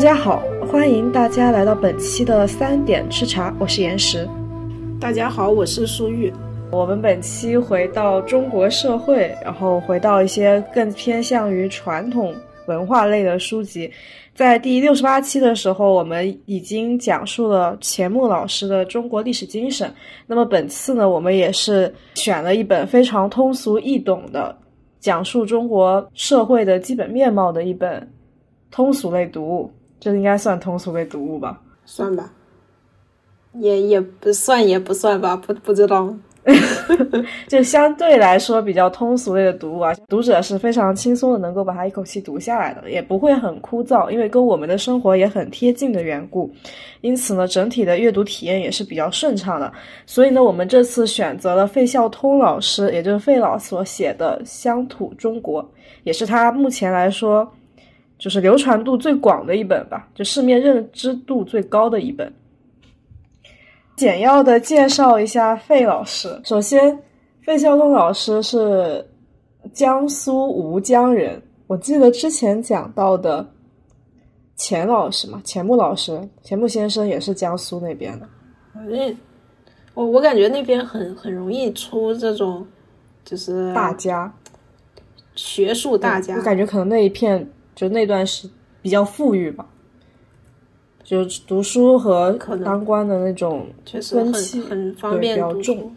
大家好，欢迎大家来到本期的三点吃茶，我是岩石。大家好，我是舒玉。我们本期回到中国社会，然后回到一些更偏向于传统文化类的书籍。在第六十八期的时候，我们已经讲述了钱穆老师的中国历史精神。那么本次呢，我们也是选了一本非常通俗易懂的，讲述中国社会的基本面貌的一本通俗类读物。这应该算通俗类读物吧？算吧，也也不算，也不算吧，不不知道。就相对来说比较通俗类的读物啊，读者是非常轻松的，能够把它一口气读下来的，也不会很枯燥，因为跟我们的生活也很贴近的缘故。因此呢，整体的阅读体验也是比较顺畅的。所以呢，我们这次选择了费孝通老师，也就是费老所写的《乡土中国》，也是他目前来说。就是流传度最广的一本吧，就市面认知度最高的一本。简要的介绍一下费老师。首先，费孝通老师是江苏吴江人。我记得之前讲到的钱老师嘛，钱穆老师，钱穆先生也是江苏那边的。嗯，我我感觉那边很很容易出这种就是大家，学术大家。我感觉可能那一片。就那段是比较富裕吧，就读书和当官的那种风气很方便，比较重。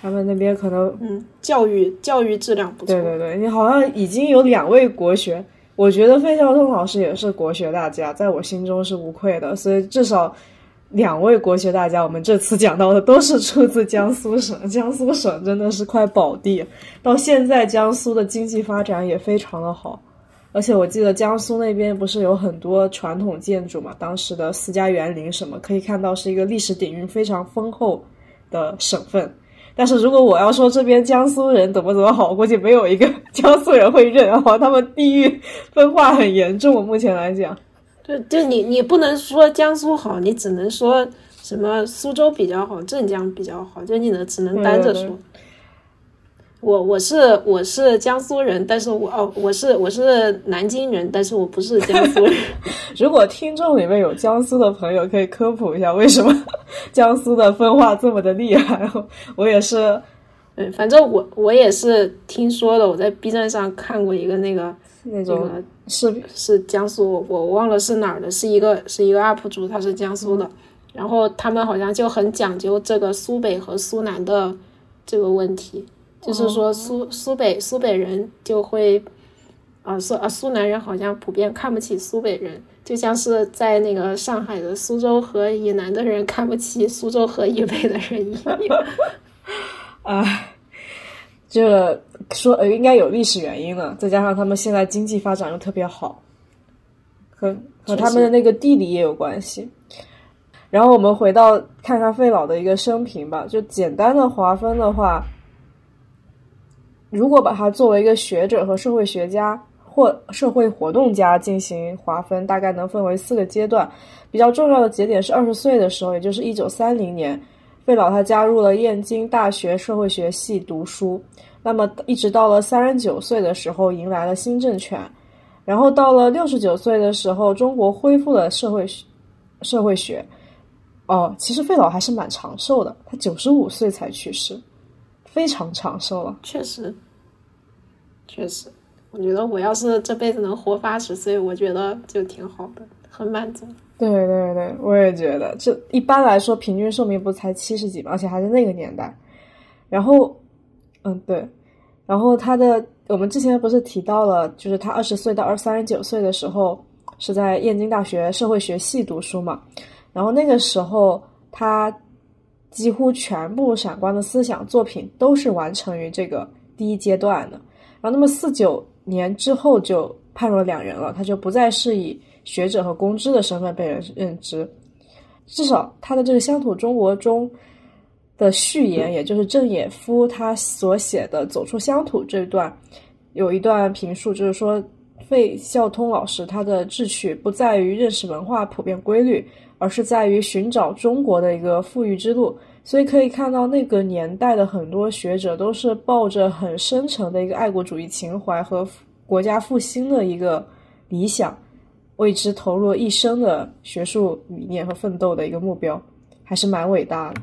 他们那边可能嗯，教育教育质量不错。对对对，你好像已经有两位国学，我觉得费孝通老师也是国学大家，在我心中是无愧的。所以至少两位国学大家，我们这次讲到的都是出自江苏省。江苏省真的是块宝地，到现在江苏的经济发展也非常的好。而且我记得江苏那边不是有很多传统建筑嘛？当时的私家园林什么，可以看到是一个历史底蕴非常丰厚的省份。但是如果我要说这边江苏人怎么怎么好，估计没有一个 江苏人会认啊！他们地域分化很严重，目前来讲。对，就你你不能说江苏好，你只能说什么苏州比较好，镇江比较好，就你能只能单着说。我我是我是江苏人，但是我哦我是我是南京人，但是我不是江苏人。如果听众里面有江苏的朋友，可以科普一下为什么 江苏的分化这么的厉害。我也是，嗯，反正我我也是听说的，我在 B 站上看过一个那个那种是是江苏，我忘了是哪儿的，是一个是一个 UP 主，他是江苏的，然后他们好像就很讲究这个苏北和苏南的这个问题。就是说，苏苏北苏北人就会，啊苏啊苏南人好像普遍看不起苏北人，就像是在那个上海的苏州河以南的人看不起苏州河以北的人一样。啊，这说呃应该有历史原因了，再加上他们现在经济发展又特别好，和和他们的那个地理也有关系。然后我们回到看看费老的一个生平吧，就简单的划分的话。如果把他作为一个学者和社会学家或社会活动家进行划分，大概能分为四个阶段。比较重要的节点是二十岁的时候，也就是一九三零年，费老他加入了燕京大学社会学系读书。那么一直到了三十九岁的时候，迎来了新政权。然后到了六十九岁的时候，中国恢复了社会社会学。哦，其实费老还是蛮长寿的，他九十五岁才去世。非常长寿了，确实，确实，我觉得我要是这辈子能活八十岁，我觉得就挺好的，很满足。对对对，我也觉得，这一般来说平均寿命不才七十几吗？而且还是那个年代。然后，嗯，对，然后他的，我们之前不是提到了，就是他二十岁到二三十九岁的时候是在燕京大学社会学系读书嘛，然后那个时候他。几乎全部闪光的思想作品都是完成于这个第一阶段的。然后，那么四九年之后就判若两人了，他就不再是以学者和公知的身份被人认知。至少他的这个《乡土中国》中的序言，也就是郑也夫他所写的《走出乡土》这段，有一段评述，就是说费孝通老师他的志趣不在于认识文化普遍规律。而是在于寻找中国的一个富裕之路，所以可以看到那个年代的很多学者都是抱着很深沉的一个爱国主义情怀和国家复兴的一个理想，为之投入一生的学术理念和奋斗的一个目标，还是蛮伟大的。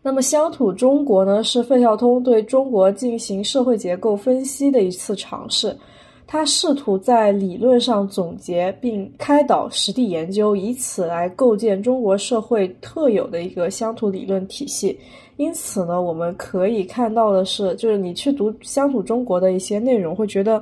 那么，乡土中国呢，是费孝通对中国进行社会结构分析的一次尝试。他试图在理论上总结并开导实地研究，以此来构建中国社会特有的一个乡土理论体系。因此呢，我们可以看到的是，就是你去读乡土中国的一些内容，会觉得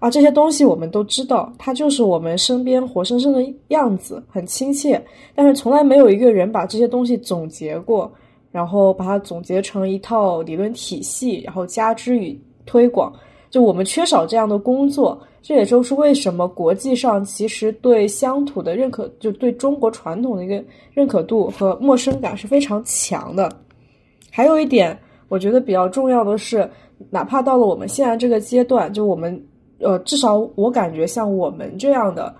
啊，这些东西我们都知道，它就是我们身边活生生的样子，很亲切。但是从来没有一个人把这些东西总结过，然后把它总结成一套理论体系，然后加之与推广。就我们缺少这样的工作，这也就是为什么国际上其实对乡土的认可，就对中国传统的一个认可度和陌生感是非常强的。还有一点，我觉得比较重要的是，哪怕到了我们现在这个阶段，就我们，呃，至少我感觉像我们这样的。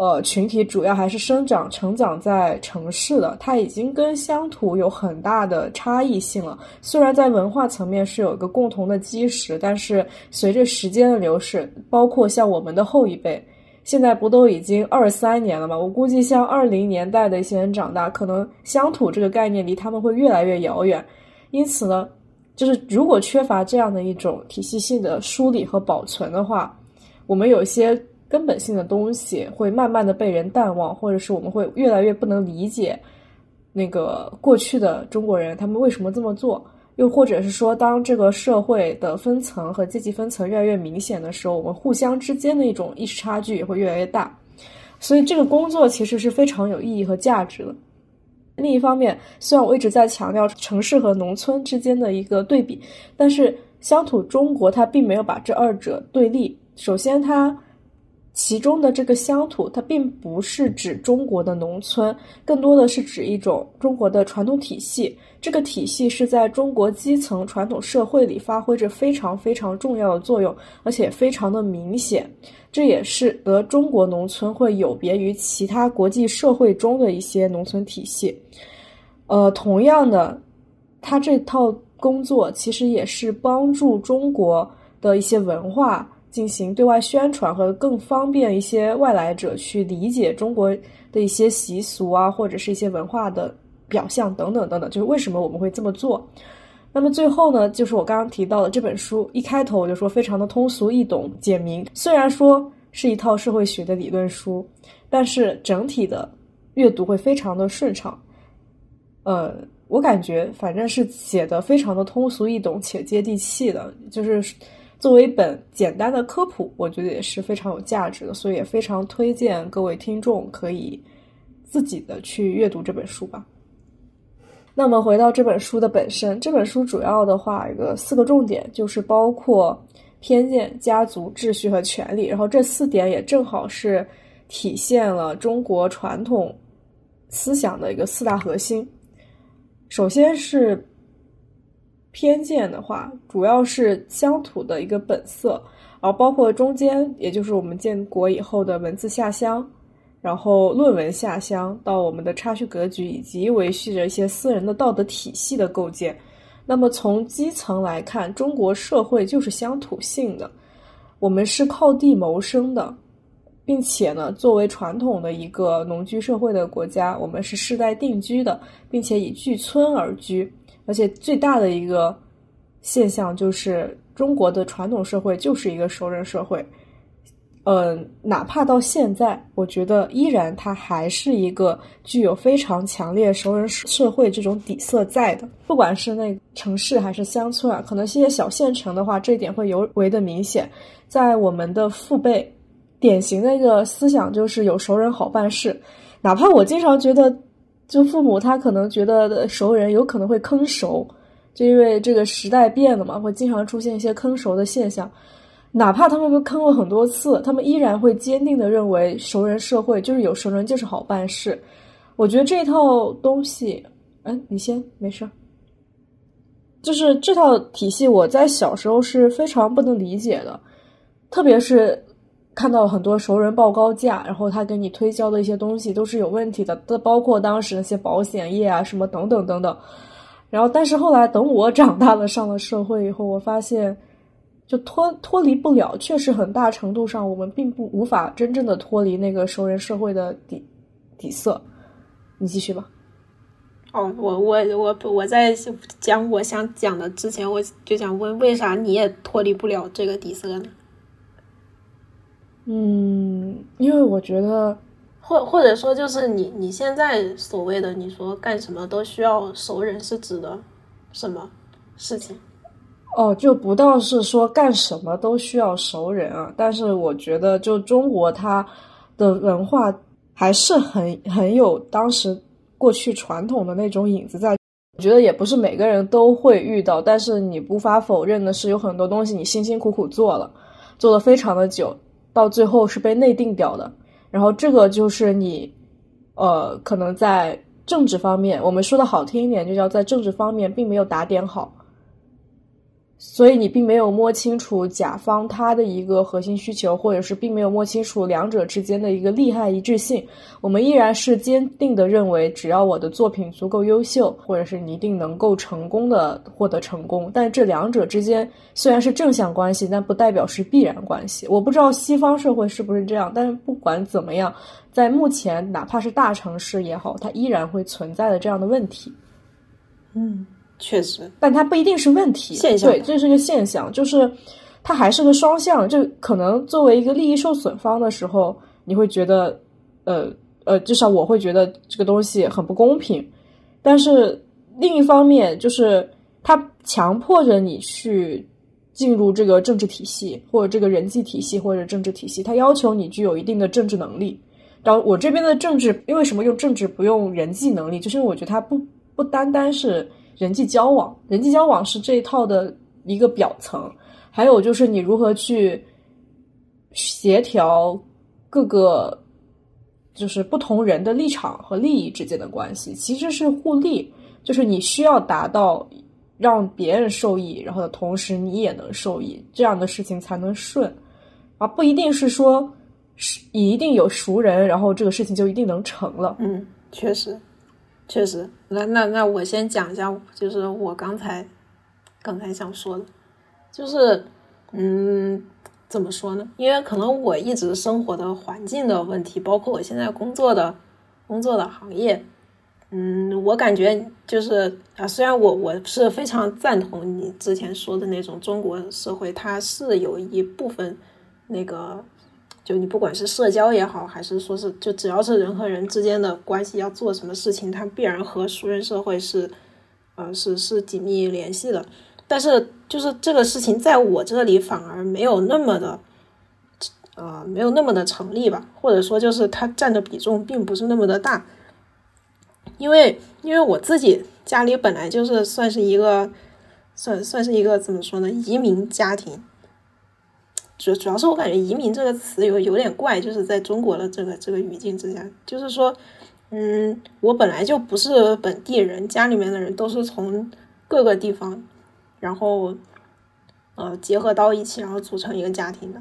呃，群体主要还是生长、成长在城市的，它已经跟乡土有很大的差异性了。虽然在文化层面是有一个共同的基石，但是随着时间的流逝，包括像我们的后一辈，现在不都已经二三年了吗？我估计像二零年代的一些人长大，可能乡土这个概念离他们会越来越遥远。因此呢，就是如果缺乏这样的一种体系性的梳理和保存的话，我们有些。根本性的东西会慢慢的被人淡忘，或者是我们会越来越不能理解那个过去的中国人他们为什么这么做，又或者是说，当这个社会的分层和阶级分层越来越明显的时候，我们互相之间的一种意识差距也会越来越大。所以这个工作其实是非常有意义和价值的。另一方面，虽然我一直在强调城市和农村之间的一个对比，但是乡土中国它并没有把这二者对立。首先，它。其中的这个乡土，它并不是指中国的农村，更多的是指一种中国的传统体系。这个体系是在中国基层传统社会里发挥着非常非常重要的作用，而且非常的明显。这也是得中国农村会有别于其他国际社会中的一些农村体系。呃，同样的，他这套工作其实也是帮助中国的一些文化。进行对外宣传和更方便一些外来者去理解中国的一些习俗啊，或者是一些文化的表象等等等等，就是为什么我们会这么做。那么最后呢，就是我刚刚提到的这本书，一开头我就说非常的通俗易懂、简明。虽然说是一套社会学的理论书，但是整体的阅读会非常的顺畅。呃，我感觉反正是写的非常的通俗易懂且接地气的，就是。作为一本简单的科普，我觉得也是非常有价值的，所以也非常推荐各位听众可以自己的去阅读这本书吧。那么回到这本书的本身，这本书主要的话一个四个重点，就是包括偏见、家族、秩序和权利，然后这四点也正好是体现了中国传统思想的一个四大核心。首先是。偏见的话，主要是乡土的一个本色，而包括中间，也就是我们建国以后的文字下乡，然后论文下乡，到我们的差序格局，以及维系着一些私人的道德体系的构建。那么从基层来看，中国社会就是乡土性的，我们是靠地谋生的，并且呢，作为传统的一个农居社会的国家，我们是世代定居的，并且以聚村而居。而且最大的一个现象就是，中国的传统社会就是一个熟人社会，嗯，哪怕到现在，我觉得依然它还是一个具有非常强烈熟人社会这种底色在的。不管是那城市还是乡村啊，可能一些小县城的话，这一点会尤为的明显。在我们的父辈，典型的一个思想就是有熟人好办事，哪怕我经常觉得。就父母他可能觉得熟人有可能会坑熟，就因为这个时代变了嘛，会经常出现一些坑熟的现象。哪怕他们被坑过很多次，他们依然会坚定的认为熟人社会就是有熟人就是好办事。我觉得这套东西，嗯，你先没事。就是这套体系，我在小时候是非常不能理解的，特别是。看到很多熟人报高价，然后他给你推销的一些东西都是有问题的，都包括当时那些保险业啊什么等等等等。然后，但是后来等我 长大了，上了社会以后，我发现，就脱脱离不了，确实很大程度上我们并不无法真正的脱离那个熟人社会的底底色。你继续吧。哦，我我我我在讲我想讲的之前，我就想问，为啥你也脱离不了这个底色呢？嗯，因为我觉得，或或者说，就是你你现在所谓的你说干什么都需要熟人，是指的什么事情？哦，就不到是说干什么都需要熟人啊，但是我觉得，就中国它的文化还是很很有当时。过去传统的那种影子，在我觉得也不是每个人都会遇到，但是你无法否认的是，有很多东西你辛辛苦苦做了，做了非常的久，到最后是被内定掉的。然后这个就是你，呃，可能在政治方面，我们说的好听一点，就叫在政治方面并没有打点好。所以你并没有摸清楚甲方他的一个核心需求，或者是并没有摸清楚两者之间的一个利害一致性。我们依然是坚定的认为，只要我的作品足够优秀，或者是你一定能够成功的获得成功。但这两者之间虽然是正向关系，但不代表是必然关系。我不知道西方社会是不是这样，但是不管怎么样，在目前哪怕是大城市也好，它依然会存在的这样的问题。嗯。确实，但它不一定是问题。现象对，这是个现象，就是它还是个双向。就可能作为一个利益受损方的时候，你会觉得，呃呃，至少我会觉得这个东西很不公平。但是另一方面，就是它强迫着你去进入这个政治体系，或者这个人际体系，或者政治体系，它要求你具有一定的政治能力。然后我这边的政治，因为什么用政治不用人际能力，就是因为我觉得它不不单单是。人际交往，人际交往是这一套的一个表层，还有就是你如何去协调各个就是不同人的立场和利益之间的关系，其实是互利，就是你需要达到让别人受益，然后的同时你也能受益，这样的事情才能顺，而不一定是说是一定有熟人，然后这个事情就一定能成了。嗯，确实。确实，那那那我先讲一下，就是我刚才刚才想说的，就是嗯，怎么说呢？因为可能我一直生活的环境的问题，包括我现在工作的工作的行业，嗯，我感觉就是啊，虽然我我是非常赞同你之前说的那种中国社会，它是有一部分那个。就你不管是社交也好，还是说是就只要是人和人之间的关系，要做什么事情，它必然和熟人社会是，呃，是是紧密联系的。但是就是这个事情在我这里反而没有那么的，呃，没有那么的成立吧，或者说就是它占的比重并不是那么的大。因为因为我自己家里本来就是算是一个，算算是一个怎么说呢，移民家庭。主主要是我感觉“移民”这个词有有点怪，就是在中国的这个这个语境之下，就是说，嗯，我本来就不是本地人，家里面的人都是从各个地方，然后呃结合到一起，然后组成一个家庭的，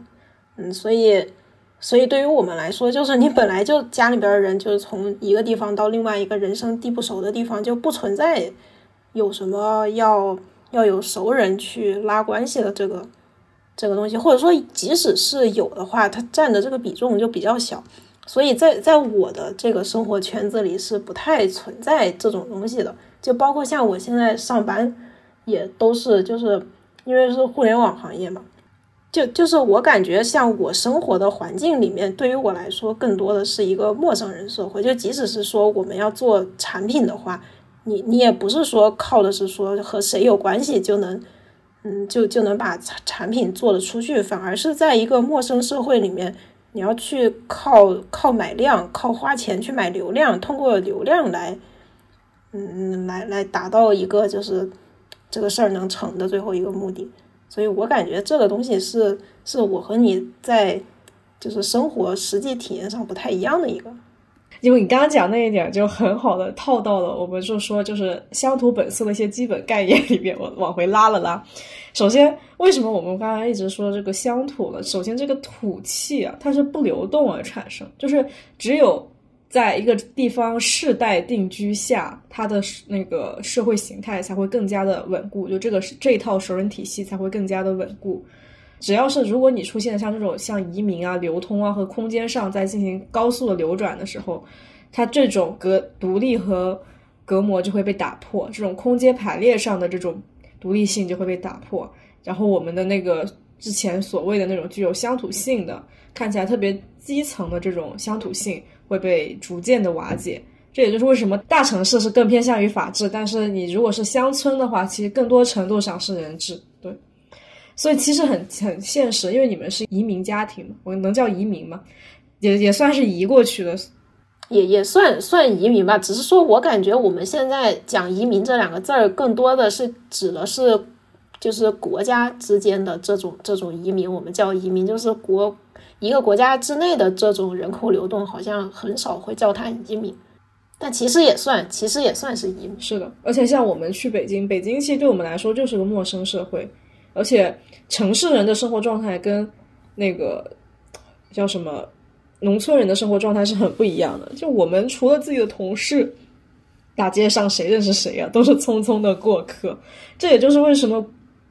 嗯，所以所以对于我们来说，就是你本来就家里边的人就是从一个地方到另外一个人生地不熟的地方，就不存在有什么要要有熟人去拉关系的这个。这个东西，或者说即使是有的话，它占的这个比重就比较小，所以在在我的这个生活圈子里是不太存在这种东西的。就包括像我现在上班，也都是就是因为是互联网行业嘛，就就是我感觉像我生活的环境里面，对于我来说更多的是一个陌生人社会。就即使是说我们要做产品的话，你你也不是说靠的是说和谁有关系就能。嗯，就就能把产产品做得出去，反而是在一个陌生社会里面，你要去靠靠买量，靠花钱去买流量，通过流量来，嗯，来来达到一个就是这个事儿能成的最后一个目的。所以我感觉这个东西是是我和你在就是生活实际体验上不太一样的一个。因为你刚刚讲那一点，就很好的套到了我们就说就是乡土本色的一些基本概念里面，我往回拉了拉。首先，为什么我们刚才一直说这个乡土呢？首先，这个土气啊，它是不流动而产生，就是只有在一个地方世代定居下，它的那个社会形态才会更加的稳固，就这个这套熟人体系才会更加的稳固。只要是如果你出现像这种像移民啊、流通啊和空间上在进行高速的流转的时候，它这种隔独立和隔膜就会被打破，这种空间排列上的这种独立性就会被打破，然后我们的那个之前所谓的那种具有乡土性的、看起来特别基层的这种乡土性会被逐渐的瓦解。这也就是为什么大城市是更偏向于法治，但是你如果是乡村的话，其实更多程度上是人治。对，所以其实很很现实，因为你们是移民家庭嘛，我能叫移民吗？也也算是移过去的。也也算算移民吧，只是说我感觉我们现在讲移民这两个字儿，更多的是指的是，就是国家之间的这种这种移民，我们叫移民，就是国一个国家之内的这种人口流动，好像很少会叫它移民，但其实也算，其实也算是移民。是的，而且像我们去北京，北京其实对我们来说就是个陌生社会，而且城市人的生活状态跟那个叫什么？农村人的生活状态是很不一样的。就我们除了自己的同事，大街上谁认识谁啊？都是匆匆的过客。这也就是为什么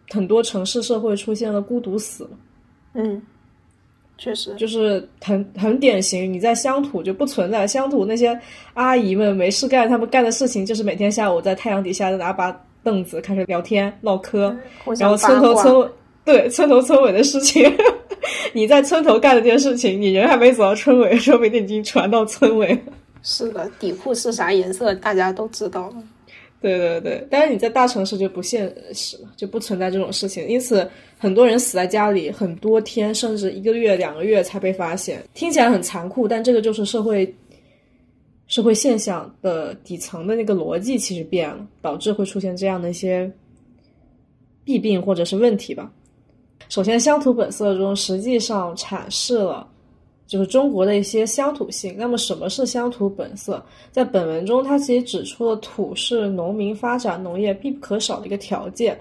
很多城市社会出现了孤独死。嗯，确实，就是很很典型。你在乡土就不存在乡土那些阿姨们没事干，他们干的事情就是每天下午在太阳底下拿把凳子开始聊天唠嗑，然后村头村对村头村尾的事情。你在村头干了件事情，你人还没走到村尾，说不定已经传到村尾了。是的，底裤是啥颜色，大家都知道了。对对对，但是你在大城市就不现实了，就不存在这种事情。因此，很多人死在家里很多天，甚至一个月、两个月才被发现。听起来很残酷，但这个就是社会社会现象的底层的那个逻辑，其实变了，导致会出现这样的一些弊病或者是问题吧。首先，乡土本色中实际上阐释了就是中国的一些乡土性。那么，什么是乡土本色？在本文中，它其实指出了土是农民发展农业必不可少的一个条件。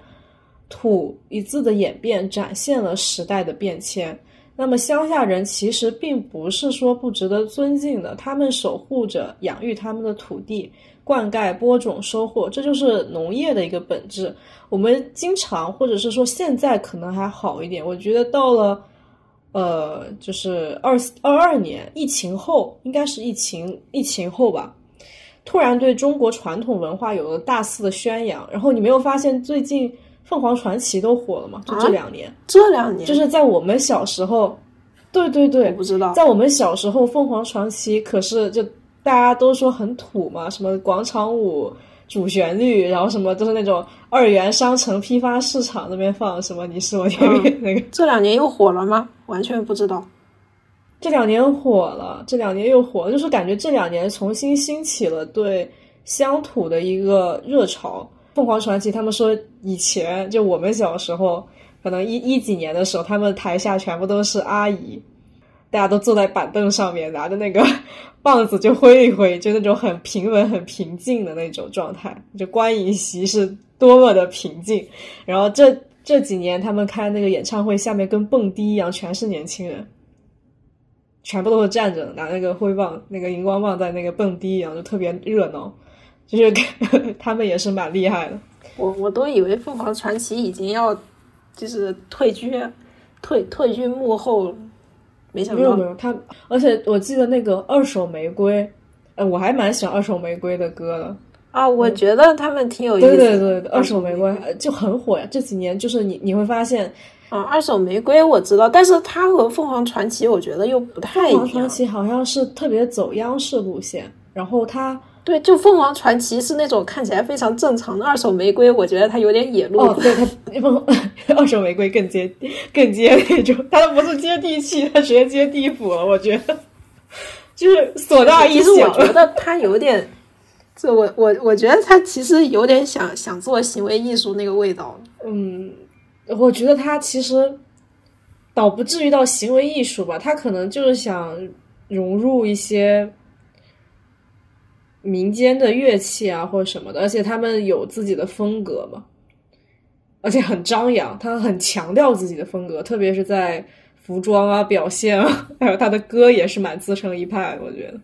土一字的演变展现了时代的变迁。那么，乡下人其实并不是说不值得尊敬的，他们守护着、养育他们的土地。灌溉、播种、收获，这就是农业的一个本质。我们经常，或者是说现在可能还好一点。我觉得到了，呃，就是二二二年疫情后，应该是疫情疫情后吧，突然对中国传统文化有了大肆的宣扬。然后你没有发现最近凤凰传奇都火了嘛？就这两年，这两年就是在我们小时候，对对对，我不知道，在我们小时候，凤凰传奇可是就。大家都说很土嘛，什么广场舞主旋律，然后什么都是那种二元商城批发市场那边放什么你是我天边那个。这两年又火了吗？完全不知道。这两年火了，这两年又火了，就是感觉这两年重新兴起了对乡土的一个热潮。凤凰传奇他们说以前就我们小时候，可能一一几年的时候，他们台下全部都是阿姨。大家都坐在板凳上面，拿着那个棒子就挥一挥，就那种很平稳、很平静的那种状态。就观影席是多么的平静。然后这这几年他们开那个演唱会，下面跟蹦迪一样，全是年轻人，全部都是站着拿那个挥棒、那个荧光棒在那个蹦迪一样，就特别热闹。就是 他们也是蛮厉害的。我我都以为凤凰传奇已经要就是退居退退居幕后。没有没有，他而且我记得那个二手玫瑰，呃，我还蛮喜欢二手玫瑰的歌的啊。我觉得他们挺有意思。对对对，二手玫瑰就很火呀。这几年就是你你会发现啊，二手玫瑰我知道，但是它和凤凰传奇我觉得又不太一样。凤凰传奇好像是特别走央视路线，然后它。对，就凤凰传奇是那种看起来非常正常的二手玫瑰，我觉得它有点野路。哦，对，它凤二手玫瑰更接更接那种，它都不是接地气，它直接接地府了。我觉得就是所大一小。其实我觉得它有点，这我我我觉得它其实有点想想做行为艺术那个味道。嗯，我觉得它其实倒不至于到行为艺术吧，它可能就是想融入一些。民间的乐器啊，或者什么的，而且他们有自己的风格嘛，而且很张扬，他很强调自己的风格，特别是在服装啊、表现啊，还有他的歌也是蛮自成一派。我觉得，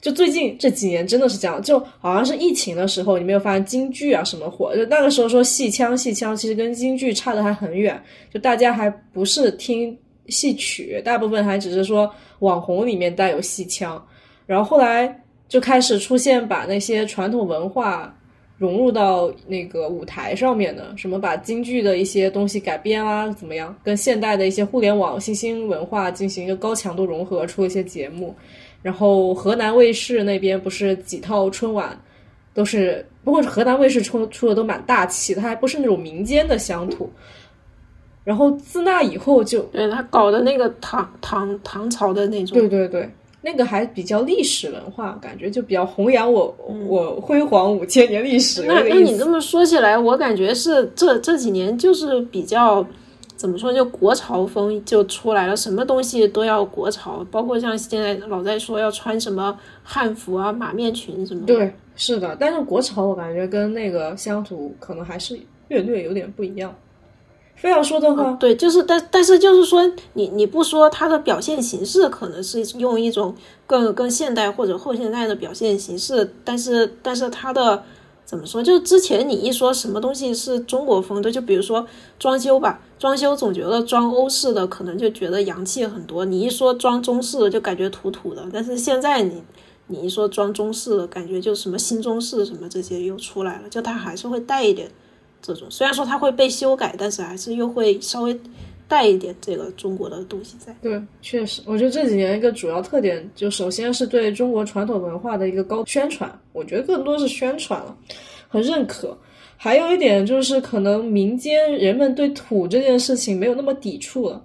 就最近这几年真的是这样，就好像是疫情的时候，你没有发现京剧啊什么火？就那个时候说戏腔，戏腔其实跟京剧差的还很远，就大家还不是听戏曲，大部分还只是说网红里面带有戏腔，然后后来就开始出现把那些传统文化融入到那个舞台上面的，什么把京剧的一些东西改编啊，怎么样，跟现代的一些互联网新兴文化进行一个高强度融合，出一些节目。然后河南卫视那边不是几套春晚，都是不过河南卫视出出的都蛮大气，它还不是那种民间的乡土。然后自那以后就对他搞的那个唐唐唐朝的那种，对对对，那个还比较历史文化，感觉就比较弘扬我我辉煌五千年历史。那那你这么说起来，我感觉是这这几年就是比较。怎么说？就国潮风就出来了，什么东西都要国潮，包括像现在老在说要穿什么汉服啊、马面裙什么。对，是的。但是国潮我感觉跟那个乡土可能还是略略有点不一样。非要说的话，对，就是但但是就是说，你你不说它的表现形式可能是用一种更更现代或者后现代的表现形式，但是但是它的。怎么说？就之前你一说什么东西是中国风的，就比如说装修吧，装修总觉得装欧式的可能就觉得洋气很多，你一说装中式的就感觉土土的。但是现在你你一说装中式的，感觉就什么新中式什么这些又出来了，就它还是会带一点这种，虽然说它会被修改，但是还是又会稍微。带一点这个中国的东西在，对，确实，我觉得这几年一个主要特点，就首先是对中国传统文化的一个高宣传，我觉得更多是宣传了和认可。还有一点就是，可能民间人们对土这件事情没有那么抵触了。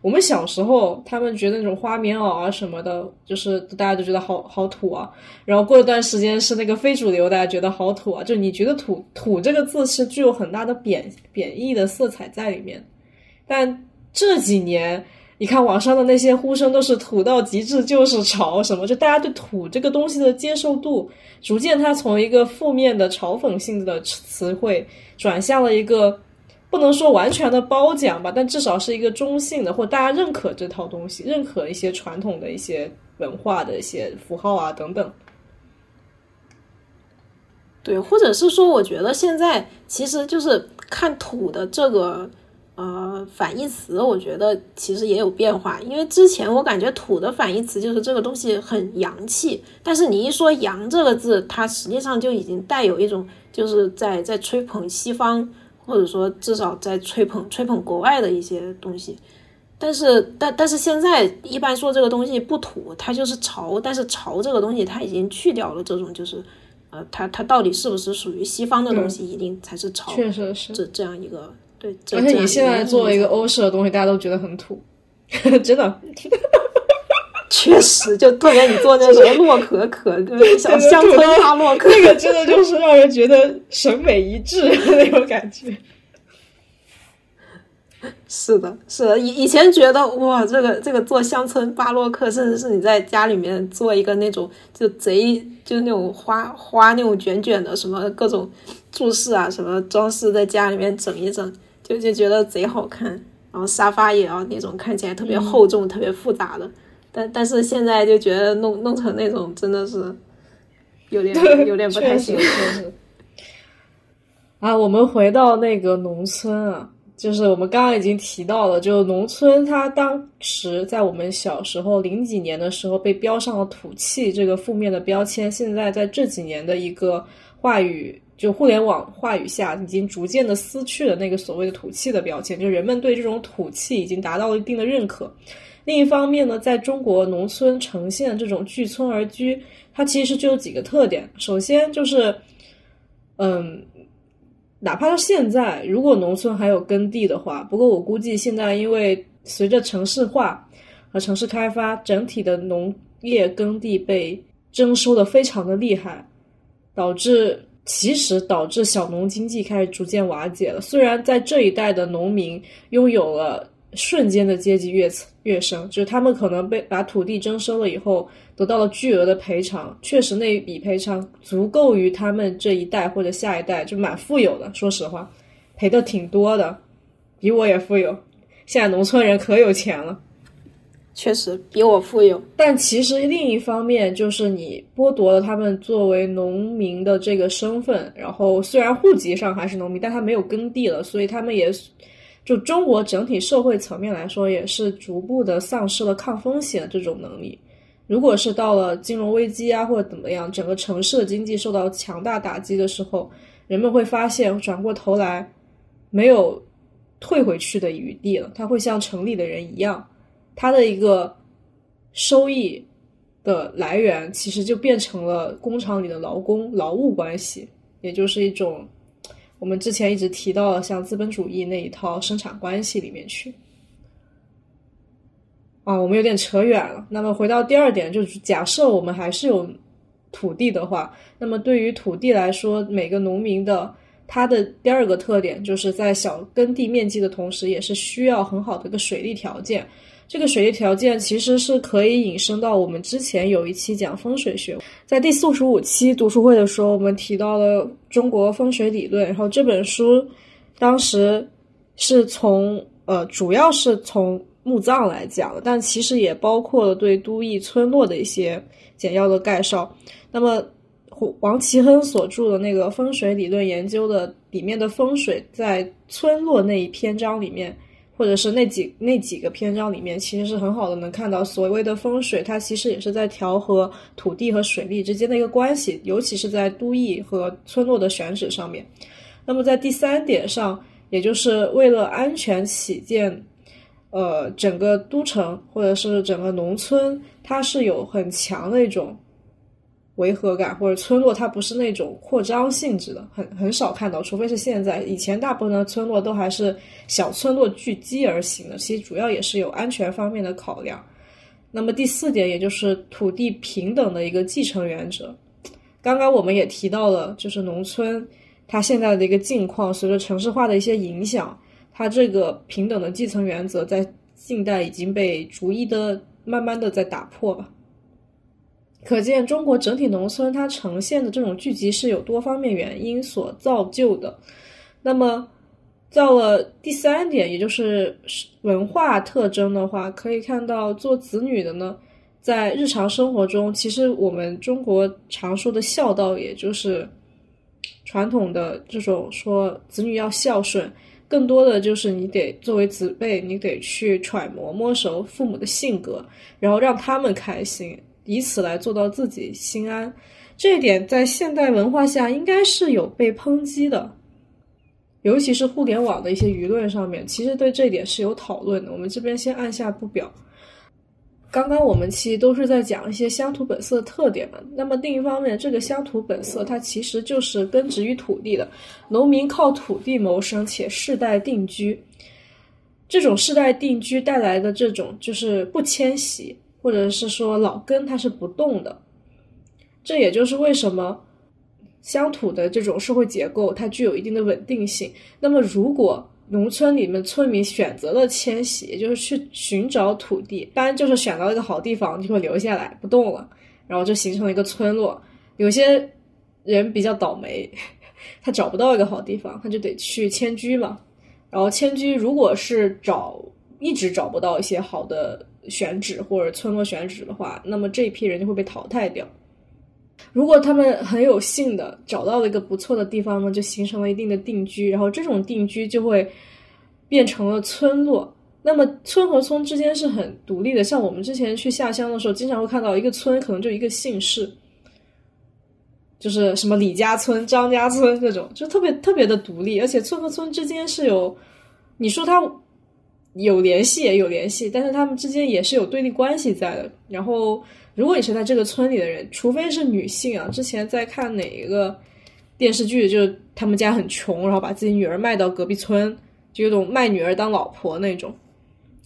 我们小时候，他们觉得那种花棉袄啊什么的，就是大家都觉得好好土啊。然后过一段时间是那个非主流，大家觉得好土啊。就你觉得土土这个字是具有很大的贬贬义的色彩在里面。但这几年，你看网上的那些呼声都是“土到极致就是潮”什么，就大家对土这个东西的接受度，逐渐它从一个负面的嘲讽性的词汇，转向了一个不能说完全的褒奖吧，但至少是一个中性的，或大家认可这套东西，认可一些传统的一些文化的一些符号啊等等。对，或者是说，我觉得现在其实就是看土的这个。呃，反义词我觉得其实也有变化，因为之前我感觉土的反义词就是这个东西很洋气，但是你一说“洋”这个字，它实际上就已经带有一种就是在在吹捧西方，或者说至少在吹捧吹捧国外的一些东西。但是但但是现在一般说这个东西不土，它就是潮，但是潮这个东西它已经去掉了这种就是呃，它它到底是不是属于西方的东西，一定才是潮，确实是这这样一个。对，而且你现在做一个欧式的东西，大家都觉得很土，真的，确实，就特别你做那种洛可可，对，小乡村大洛可，那个真的就是让人觉得审美一致那种感觉。是的，是的，以以前觉得哇，这个这个做乡村巴洛克，甚至是你在家里面做一个那种就贼就那种花花那种卷卷的什么各种注饰啊，什么装饰在家里面整一整。就就觉得贼好看，然后沙发也要那种看起来特别厚重、特别复杂的，但但是现在就觉得弄弄成那种真的是有点 有点不太行。啊，我们回到那个农村啊，就是我们刚刚已经提到了，就农村它当时在我们小时候零几年的时候被标上了土气这个负面的标签，现在在这几年的一个话语。就互联网话语下，已经逐渐的撕去了那个所谓的土气的标签，就人们对这种土气已经达到了一定的认可。另一方面呢，在中国农村呈现这种聚村而居，它其实就有几个特点。首先就是，嗯，哪怕到现在，如果农村还有耕地的话，不过我估计现在因为随着城市化和城市开发，整体的农业耕地被征收的非常的厉害，导致。其实导致小农经济开始逐渐瓦解了。虽然在这一代的农民拥有了瞬间的阶级跃跃升，就是他们可能被把土地征收了以后，得到了巨额的赔偿。确实，那一笔赔偿足够于他们这一代或者下一代就蛮富有的。说实话，赔的挺多的，比我也富有。现在农村人可有钱了。确实比我富有。但其实另一方面，就是你剥夺了他们作为农民的这个身份，然后虽然户籍上还是农民，但他没有耕地了，所以他们也就中国整体社会层面来说，也是逐步的丧失了抗风险这种能力。如果是到了金融危机啊，或者怎么样，整个城市的经济受到强大打击的时候，人们会发现转过头来没有退回去的余地了，他会像城里的人一样。它的一个收益的来源，其实就变成了工厂里的劳工劳务关系，也就是一种我们之前一直提到的像资本主义那一套生产关系里面去。啊，我们有点扯远了。那么回到第二点，就是假设我们还是有土地的话，那么对于土地来说，每个农民的他的第二个特点，就是在小耕地面积的同时，也是需要很好的一个水利条件。这个水利条件其实是可以引申到我们之前有一期讲风水学，在第四十五期读书会的时候，我们提到了中国风水理论。然后这本书当时是从呃，主要是从墓葬来讲，但其实也包括了对都邑村落的一些简要的介绍。那么王其亨所著的那个风水理论研究的里面的风水，在村落那一篇章里面。或者是那几那几个篇章里面，其实是很好的能看到所谓的风水，它其实也是在调和土地和水利之间的一个关系，尤其是在都邑和村落的选址上面。那么在第三点上，也就是为了安全起见，呃，整个都城或者是整个农村，它是有很强的一种。违和感或者村落，它不是那种扩张性质的，很很少看到，除非是现在。以前大部分的村落都还是小村落聚集而行的，其实主要也是有安全方面的考量。那么第四点，也就是土地平等的一个继承原则。刚刚我们也提到了，就是农村它现在的一个境况，随着城市化的一些影响，它这个平等的继承原则在近代已经被逐一的、慢慢的在打破吧。可见，中国整体农村它呈现的这种聚集是有多方面原因所造就的。那么，到了第三点，也就是文化特征的话，可以看到做子女的呢，在日常生活中，其实我们中国常说的孝道，也就是传统的这种说子女要孝顺，更多的就是你得作为子辈，你得去揣摩摸熟父母的性格，然后让他们开心。以此来做到自己心安，这一点在现代文化下应该是有被抨击的，尤其是互联网的一些舆论上面，其实对这一点是有讨论的。我们这边先按下不表。刚刚我们其实都是在讲一些乡土本色的特点嘛。那么另一方面，这个乡土本色它其实就是根植于土地的，农民靠土地谋生且世代定居，这种世代定居带来的这种就是不迁徙。或者是说老根它是不动的，这也就是为什么乡土的这种社会结构它具有一定的稳定性。那么，如果农村里面村民选择了迁徙，也就是去寻找土地，当然就是选到一个好地方就会留下来不动了，然后就形成了一个村落。有些人比较倒霉，他找不到一个好地方，他就得去迁居嘛。然后迁居如果是找一直找不到一些好的。选址或者村落选址的话，那么这一批人就会被淘汰掉。如果他们很有幸的找到了一个不错的地方呢，就形成了一定的定居，然后这种定居就会变成了村落。那么村和村之间是很独立的，像我们之前去下乡的时候，经常会看到一个村可能就一个姓氏，就是什么李家村、张家村这种，就特别特别的独立，而且村和村之间是有，你说它。有联系也有联系，但是他们之间也是有对立关系在的。然后，如果你是在这个村里的人，除非是女性啊，之前在看哪一个电视剧，就是他们家很穷，然后把自己女儿卖到隔壁村，就有种卖女儿当老婆那种。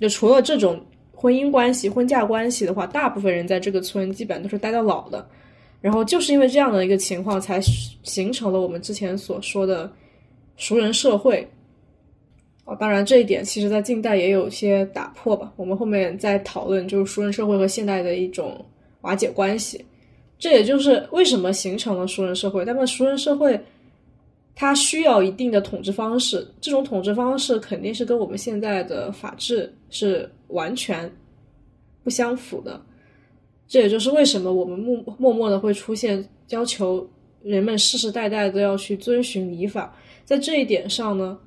就除了这种婚姻关系、婚嫁关系的话，大部分人在这个村基本都是待到老的。然后就是因为这样的一个情况，才形成了我们之前所说的熟人社会。哦，当然这一点其实，在近代也有些打破吧。我们后面再讨论，就是熟人社会和现代的一种瓦解关系。这也就是为什么形成了熟人社会。那么，熟人社会它需要一定的统治方式，这种统治方式肯定是跟我们现在的法治是完全不相符的。这也就是为什么我们默默默的会出现要求人们世世代代都要去遵循礼法。在这一点上呢，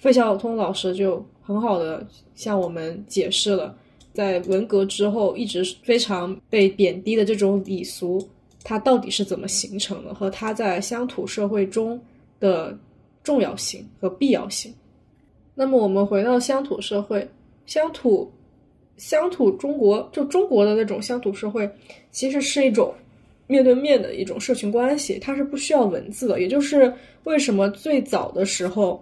费孝通老师就很好的向我们解释了，在文革之后一直非常被贬低的这种礼俗，它到底是怎么形成的，和它在乡土社会中的重要性和必要性。那么我们回到乡土社会，乡土，乡土中国就中国的那种乡土社会，其实是一种面对面的一种社群关系，它是不需要文字的，也就是为什么最早的时候。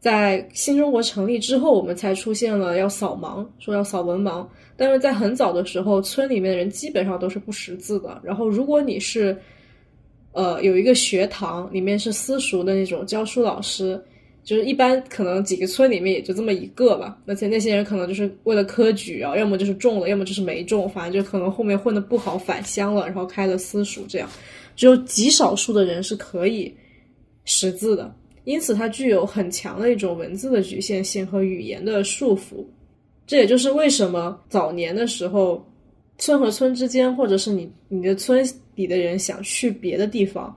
在新中国成立之后，我们才出现了要扫盲，说要扫文盲。但是在很早的时候，村里面的人基本上都是不识字的。然后，如果你是，呃，有一个学堂，里面是私塾的那种教书老师，就是一般可能几个村里面也就这么一个吧。而且那些人可能就是为了科举啊，要么就是中了，要么就是没中，反正就可能后面混的不好返乡了，然后开了私塾，这样只有极少数的人是可以识字的。因此，它具有很强的一种文字的局限性和语言的束缚。这也就是为什么早年的时候，村和村之间，或者是你你的村里的人想去别的地方，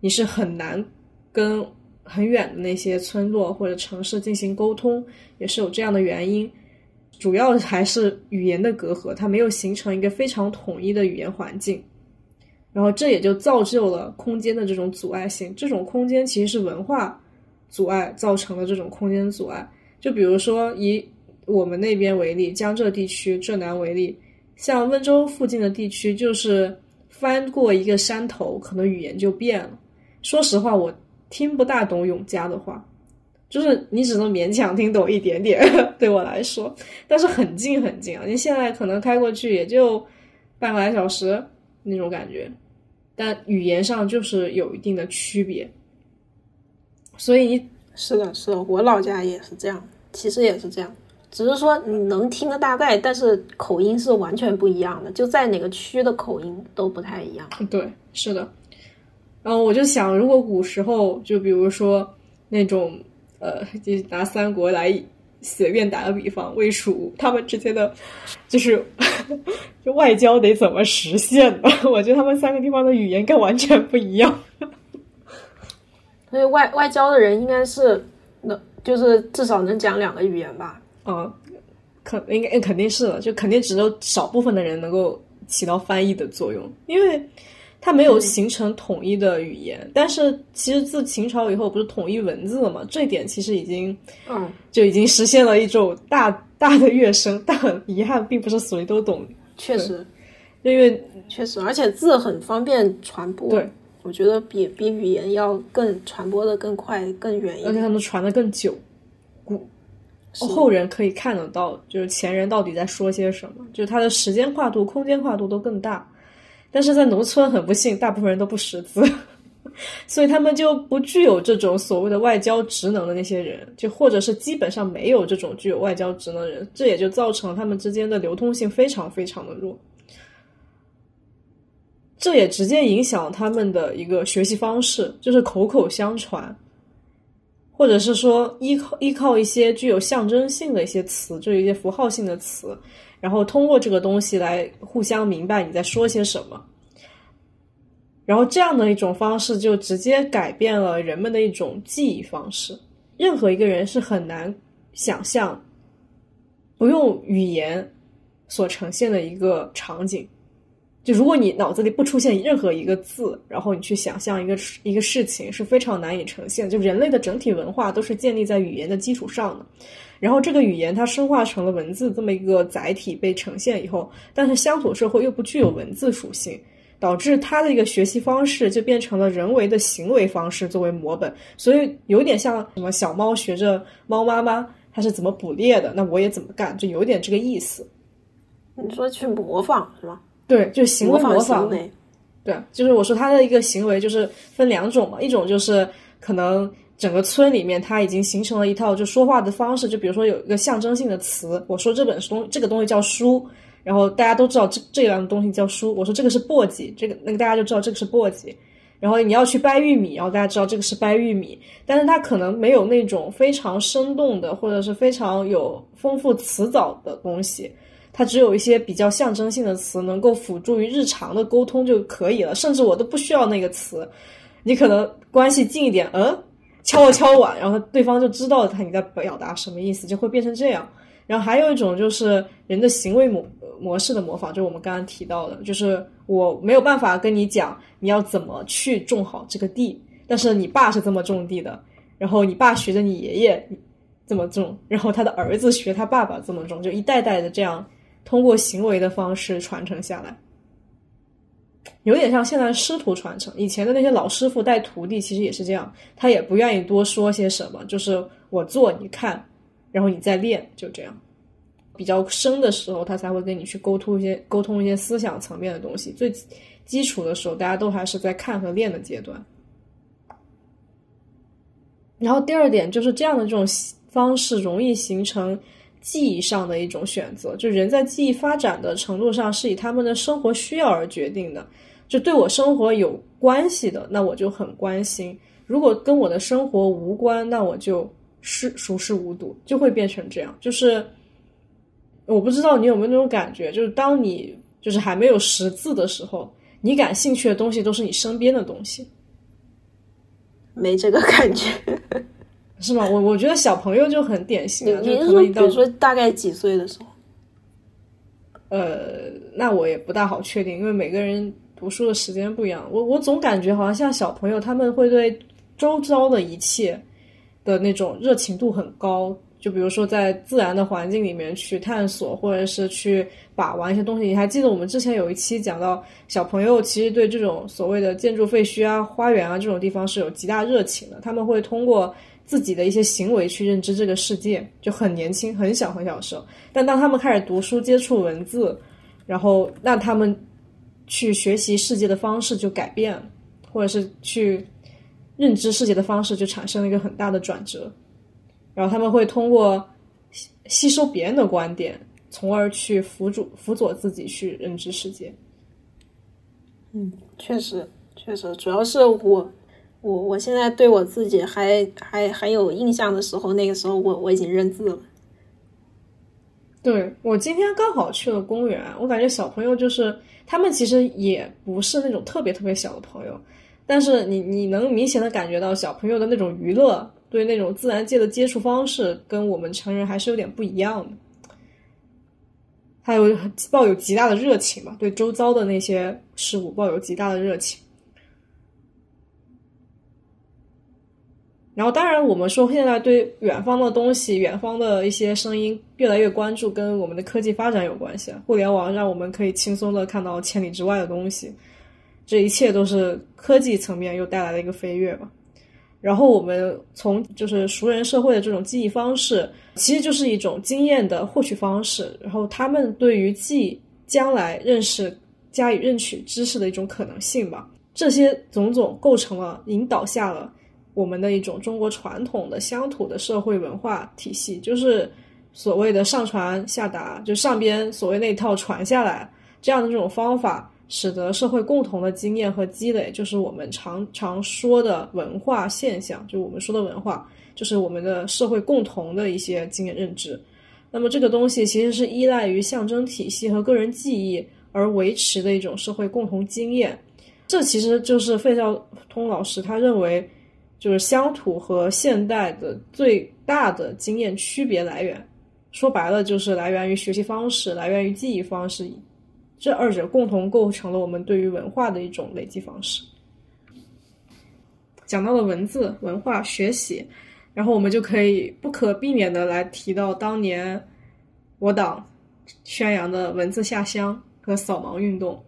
你是很难跟很远的那些村落或者城市进行沟通，也是有这样的原因。主要还是语言的隔阂，它没有形成一个非常统一的语言环境。然后这也就造就了空间的这种阻碍性，这种空间其实是文化阻碍造成的这种空间阻碍。就比如说以我们那边为例，江浙地区浙南为例，像温州附近的地区，就是翻过一个山头，可能语言就变了。说实话，我听不大懂永嘉的话，就是你只能勉强听懂一点点，对我来说，但是很近很近啊！你现在可能开过去也就半个来小时那种感觉。但语言上就是有一定的区别，所以是的，是的，我老家也是这样，其实也是这样，只是说你能听个大概，但是口音是完全不一样的，就在哪个区的口音都不太一样。对，是的。然后我就想，如果古时候，就比如说那种，呃，就拿三国来。随便打个比方，魏蜀他们之间的，就是 就外交得怎么实现呢？我觉得他们三个地方的语言该完全不一样。所以外外交的人应该是能，就是至少能讲两个语言吧？嗯，肯应该肯定是了，就肯定只有少部分的人能够起到翻译的作用，因为。它没有形成统一的语言，但是其实自秦朝以后不是统一文字了吗？这一点其实已经，嗯，就已经实现了一种大大的跃升。但很遗憾，并不是谁都懂。确实，因为确实，而且字很方便传播。对，我觉得比比语言要更传播的更快、更远一点，而且它能传的更久。古后人可以看得到，就是前人到底在说些什么，就是它的时间跨度、空间跨度都更大。但是在农村，很不幸，大部分人都不识字，所以他们就不具有这种所谓的外交职能的那些人，就或者是基本上没有这种具有外交职能的人，这也就造成他们之间的流通性非常非常的弱，这也直接影响他们的一个学习方式，就是口口相传，或者是说依靠依靠一些具有象征性的一些词，就一些符号性的词。然后通过这个东西来互相明白你在说些什么，然后这样的一种方式就直接改变了人们的一种记忆方式。任何一个人是很难想象不用语言所呈现的一个场景。就如果你脑子里不出现任何一个字，然后你去想象一个一个事情是非常难以呈现。就人类的整体文化都是建立在语言的基础上的。然后这个语言它深化成了文字这么一个载体被呈现以后，但是乡土社会又不具有文字属性，导致它的一个学习方式就变成了人为的行为方式作为模本，所以有点像什么小猫学着猫妈妈它是怎么捕猎的，那我也怎么干，就有点这个意思。你说去模仿是吧？对，就行为模仿。对，就是我说它的一个行为就是分两种嘛，一种就是可能。整个村里面，它已经形成了一套就说话的方式，就比如说有一个象征性的词，我说这本东这个东西叫书，然后大家都知道这这样的东西叫书。我说这个是簸箕，这个那个大家就知道这个是簸箕。然后你要去掰玉米，然后大家知道这个是掰玉米。但是它可能没有那种非常生动的，或者是非常有丰富词藻的东西。它只有一些比较象征性的词能够辅助于日常的沟通就可以了，甚至我都不需要那个词。你可能关系近一点，嗯，敲了敲碗，然后对方就知道他你在表达什么意思，就会变成这样。然后还有一种就是人的行为模模式的模仿，就是我们刚刚提到的，就是我没有办法跟你讲你要怎么去种好这个地，但是你爸是这么种地的，然后你爸学着你爷爷这么种，然后他的儿子学他爸爸这么种，就一代代的这样。通过行为的方式传承下来，有点像现在师徒传承。以前的那些老师傅带徒弟，其实也是这样，他也不愿意多说些什么，就是我做你看，然后你再练，就这样。比较深的时候，他才会跟你去沟通一些沟通一些思想层面的东西。最基础的时候，大家都还是在看和练的阶段。然后第二点就是这样的这种方式容易形成。记忆上的一种选择，就人在记忆发展的程度上是以他们的生活需要而决定的。就对我生活有关系的，那我就很关心；如果跟我的生活无关，那我就是熟视无睹，就会变成这样。就是我不知道你有没有那种感觉，就是当你就是还没有识字的时候，你感兴趣的东西都是你身边的东西。没这个感觉。是吗？我我觉得小朋友就很典型啊，就可能比如说大概几岁的时候，呃，那我也不大好确定，因为每个人读书的时间不一样。我我总感觉好像像小朋友，他们会对周遭的一切的那种热情度很高。就比如说在自然的环境里面去探索，或者是去把玩一些东西。你还记得我们之前有一期讲到，小朋友其实对这种所谓的建筑废墟啊、花园啊这种地方是有极大热情的，他们会通过。自己的一些行为去认知这个世界，就很年轻、很小、很小的时候。但当他们开始读书、接触文字，然后那他们去学习世界的方式就改变了，或者是去认知世界的方式就产生了一个很大的转折。然后他们会通过吸收别人的观点，从而去辅助、辅佐自己去认知世界。嗯，确实，确实，主要是我。我我现在对我自己还还还有印象的时候，那个时候我我已经认字了。对我今天刚好去了公园，我感觉小朋友就是他们其实也不是那种特别特别小的朋友，但是你你能明显的感觉到小朋友的那种娱乐，对那种自然界的接触方式，跟我们成人还是有点不一样的。还有抱有极大的热情嘛，对周遭的那些事物抱有极大的热情。然后，当然，我们说现在对远方的东西、远方的一些声音越来越关注，跟我们的科技发展有关系。互联网让我们可以轻松的看到千里之外的东西，这一切都是科技层面又带来了一个飞跃吧。然后，我们从就是熟人社会的这种记忆方式，其实就是一种经验的获取方式。然后，他们对于记将来认识、加以认取知识的一种可能性吧。这些种种构成了引导下了。我们的一种中国传统的乡土的社会文化体系，就是所谓的上传下达，就上边所谓那一套传下来这样的这种方法，使得社会共同的经验和积累，就是我们常常说的文化现象。就我们说的文化，就是我们的社会共同的一些经验认知。那么这个东西其实是依赖于象征体系和个人记忆而维持的一种社会共同经验。这其实就是费孝通老师他认为。就是乡土和现代的最大的经验区别来源，说白了就是来源于学习方式，来源于记忆方式，这二者共同构成了我们对于文化的一种累积方式。讲到了文字、文化、学习，然后我们就可以不可避免的来提到当年我党宣扬的文字下乡和扫盲运动。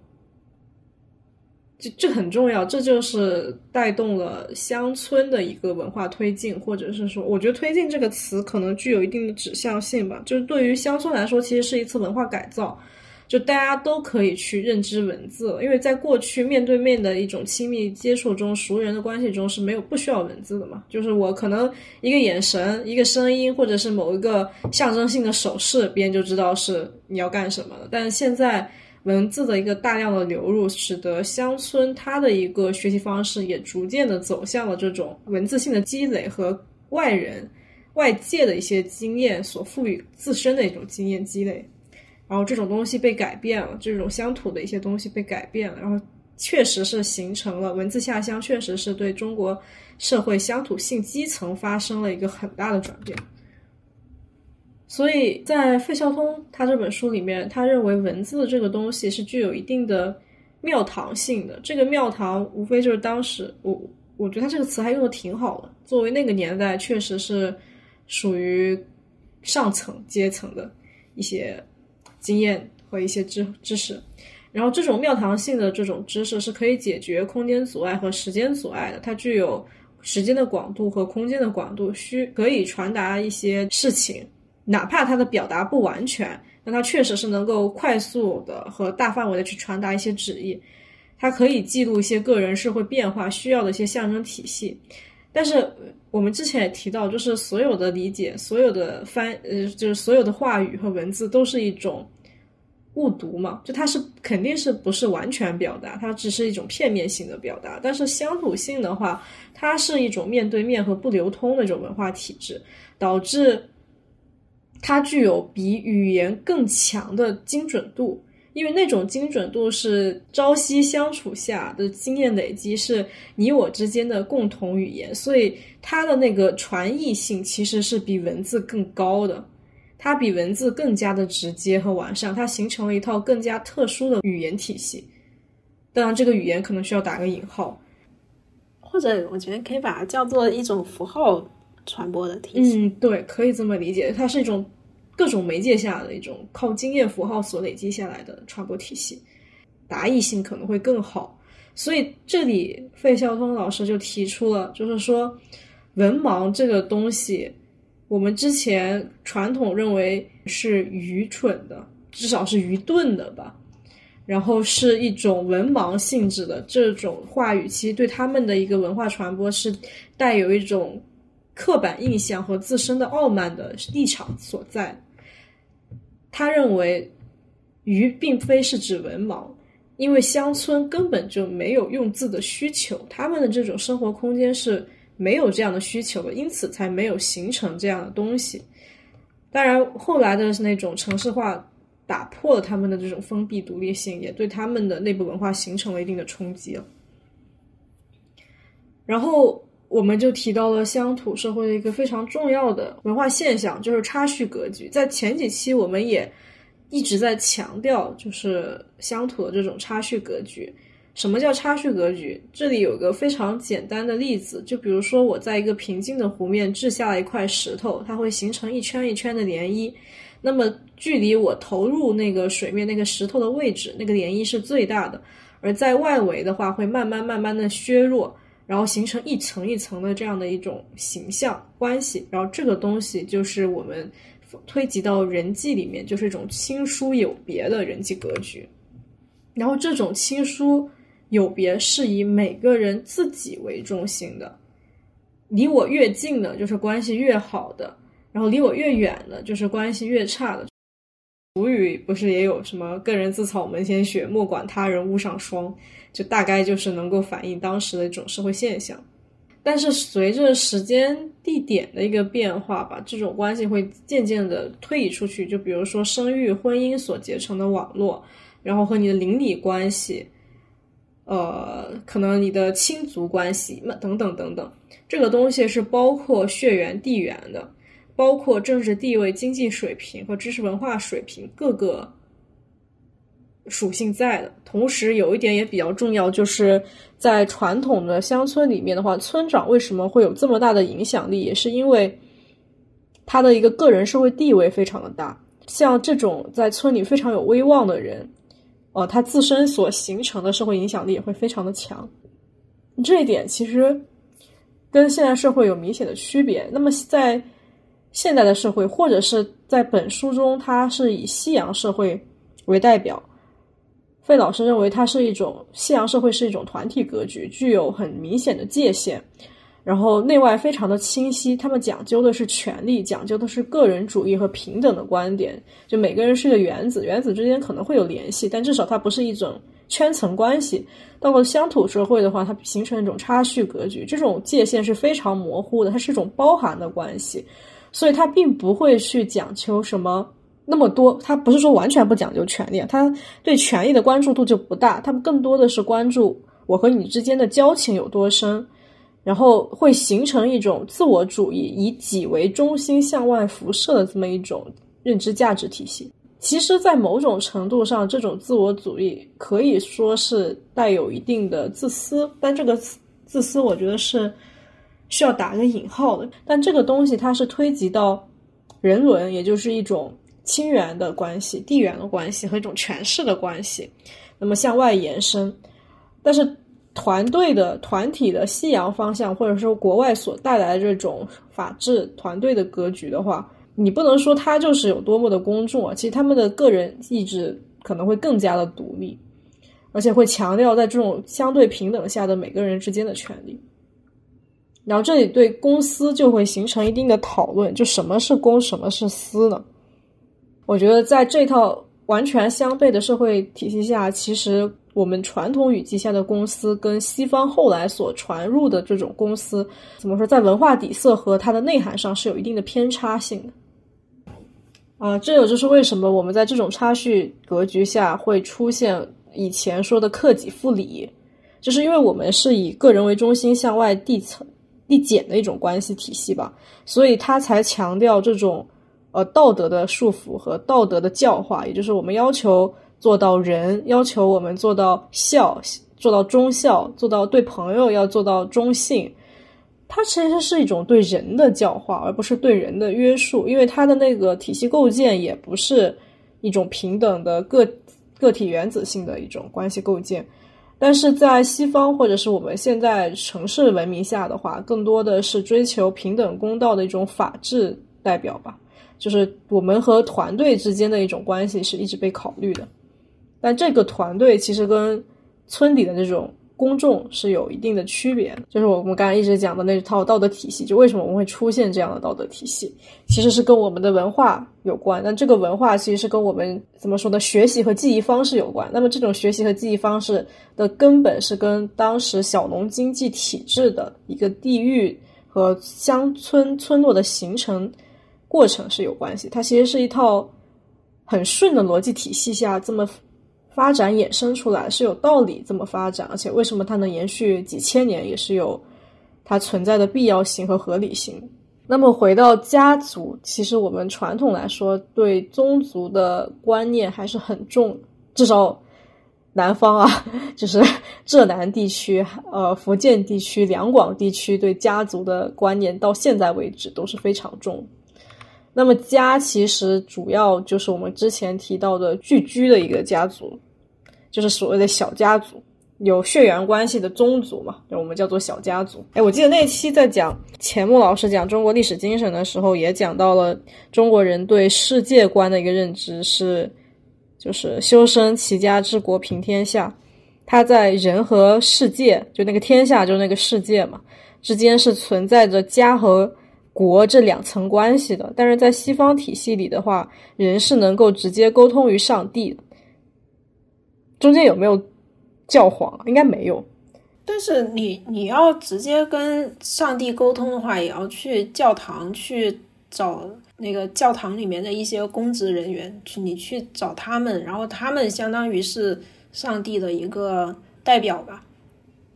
这这很重要，这就是带动了乡村的一个文化推进，或者是说，我觉得“推进”这个词可能具有一定的指向性吧。就是对于乡村来说，其实是一次文化改造，就大家都可以去认知文字，因为在过去面对面的一种亲密接触中，熟人的关系中是没有不需要文字的嘛。就是我可能一个眼神、一个声音，或者是某一个象征性的手势，别人就知道是你要干什么了。但是现在。文字的一个大量的流入，使得乡村它的一个学习方式也逐渐的走向了这种文字性的积累和外人、外界的一些经验所赋予自身的一种经验积累。然后这种东西被改变了，这种乡土的一些东西被改变了，然后确实是形成了文字下乡，确实是对中国社会乡土性基层发生了一个很大的转变。所以在费孝通他这本书里面，他认为文字这个东西是具有一定的庙堂性的。这个庙堂无非就是当时我我觉得他这个词还用的挺好的，作为那个年代确实是属于上层阶层的一些经验和一些知知识。然后这种庙堂性的这种知识是可以解决空间阻碍和时间阻碍的，它具有时间的广度和空间的广度，需可以传达一些事情。哪怕它的表达不完全，但它确实是能够快速的和大范围的去传达一些旨意。它可以记录一些个人社会变化需要的一些象征体系。但是我们之前也提到，就是所有的理解、所有的翻呃，就是所有的话语和文字都是一种误读嘛，就它是肯定是不是完全表达，它只是一种片面性的表达。但是乡土性的话，它是一种面对面和不流通的一种文化体制，导致。它具有比语言更强的精准度，因为那种精准度是朝夕相处下的经验累积，是你我之间的共同语言，所以它的那个传译性其实是比文字更高的，它比文字更加的直接和完善，它形成了一套更加特殊的语言体系。当然，这个语言可能需要打个引号，或者我觉得可以把它叫做一种符号。传播的体系，嗯，对，可以这么理解，它是一种各种媒介下的一种靠经验符号所累积下来的传播体系，达意性可能会更好。所以这里费孝通老师就提出了，就是说文盲这个东西，我们之前传统认为是愚蠢的，至少是愚钝的吧，然后是一种文盲性质的这种话语，其实对他们的一个文化传播是带有一种。刻板印象和自身的傲慢的立场所在。他认为，鱼并非是指文盲，因为乡村根本就没有用字的需求，他们的这种生活空间是没有这样的需求的，因此才没有形成这样的东西。当然，后来的那种城市化打破了他们的这种封闭独立性，也对他们的内部文化形成了一定的冲击。然后。我们就提到了乡土社会的一个非常重要的文化现象，就是差序格局。在前几期，我们也一直在强调，就是乡土的这种差序格局。什么叫差序格局？这里有个非常简单的例子，就比如说我在一个平静的湖面掷下了一块石头，它会形成一圈一圈的涟漪。那么距离我投入那个水面那个石头的位置，那个涟漪是最大的。而在外围的话，会慢慢慢慢的削弱。然后形成一层一层的这样的一种形象关系，然后这个东西就是我们推及到人际里面，就是一种亲疏有别的人际格局。然后这种亲疏有别是以每个人自己为中心的，离我越近的，就是关系越好的；然后离我越远的，就是关系越差的。古语不是也有什么“个人自扫门前雪，莫管他人屋上霜”，就大概就是能够反映当时的一种社会现象。但是随着时间、地点的一个变化吧，这种关系会渐渐的推移出去。就比如说生育、婚姻所结成的网络，然后和你的邻里关系，呃，可能你的亲族关系，那等等等等，这个东西是包括血缘、地缘的。包括政治地位、经济水平和知识文化水平各个属性在的同时，有一点也比较重要，就是在传统的乡村里面的话，村长为什么会有这么大的影响力，也是因为他的一个个人社会地位非常的大。像这种在村里非常有威望的人，呃，他自身所形成的社会影响力也会非常的强。这一点其实跟现代社会有明显的区别。那么在现代的社会，或者是在本书中，它是以西洋社会为代表。费老师认为，它是一种西洋社会是一种团体格局，具有很明显的界限，然后内外非常的清晰。他们讲究的是权力，讲究的是个人主义和平等的观点。就每个人是个原子，原子之间可能会有联系，但至少它不是一种圈层关系。到了乡土社会的话，它形成一种差序格局，这种界限是非常模糊的，它是一种包含的关系。所以，它并不会去讲求什么那么多，他不是说完全不讲究权利，他对权利的关注度就不大，他们更多的是关注我和你之间的交情有多深，然后会形成一种自我主义，以己为中心向外辐射的这么一种认知价值体系。其实，在某种程度上，这种自我主义可以说是带有一定的自私，但这个自私，我觉得是需要打个引号的。但这个东西它是推及到人伦，也就是一种亲缘的关系、地缘的关系和一种权势的关系，那么向外延伸。但是，团队的团体的西洋方向，或者说国外所带来的这种法治团队的格局的话。你不能说他就是有多么的公众啊，其实他们的个人意志可能会更加的独立，而且会强调在这种相对平等下的每个人之间的权利。然后这里对公司就会形成一定的讨论，就什么是公，什么是私呢？我觉得在这套完全相悖的社会体系下，其实我们传统语境下的公司跟西方后来所传入的这种公司，怎么说，在文化底色和它的内涵上是有一定的偏差性的。啊，这也就是为什么我们在这种差序格局下会出现以前说的克己复礼，就是因为我们是以个人为中心向外递层递减的一种关系体系吧，所以他才强调这种呃道德的束缚和道德的教化，也就是我们要求做到仁，要求我们做到孝，做到忠孝，做到对朋友要做到忠信。它其实是一种对人的教化，而不是对人的约束，因为它的那个体系构建也不是一种平等的个个体原子性的一种关系构建。但是在西方或者是我们现在城市文明下的话，更多的是追求平等公道的一种法治代表吧，就是我们和团队之间的一种关系是一直被考虑的。但这个团队其实跟村里的这种。公众是有一定的区别，就是我们刚才一直讲的那套道德体系，就为什么我们会出现这样的道德体系，其实是跟我们的文化有关。那这个文化其实是跟我们怎么说呢？学习和记忆方式有关。那么这种学习和记忆方式的根本是跟当时小农经济体制的一个地域和乡村村落的形成过程是有关系。它其实是一套很顺的逻辑体系下这么。发展衍生出来是有道理这么发展，而且为什么它能延续几千年，也是有它存在的必要性和合理性。那么回到家族，其实我们传统来说对宗族的观念还是很重，至少南方啊，就是浙南地区、呃福建地区、两广地区对家族的观念到现在为止都是非常重。那么家其实主要就是我们之前提到的聚居的一个家族，就是所谓的小家族，有血缘关系的宗族嘛，我们叫做小家族。哎，我记得那期在讲钱穆老师讲中国历史精神的时候，也讲到了中国人对世界观的一个认知是，就是修身齐家治国平天下。他在人和世界，就那个天下，就那个世界嘛，之间是存在着家和。国这两层关系的，但是在西方体系里的话，人是能够直接沟通于上帝。中间有没有教皇？应该没有。但是你你要直接跟上帝沟通的话，也要去教堂去找那个教堂里面的一些公职人员去，你去找他们，然后他们相当于是上帝的一个代表吧。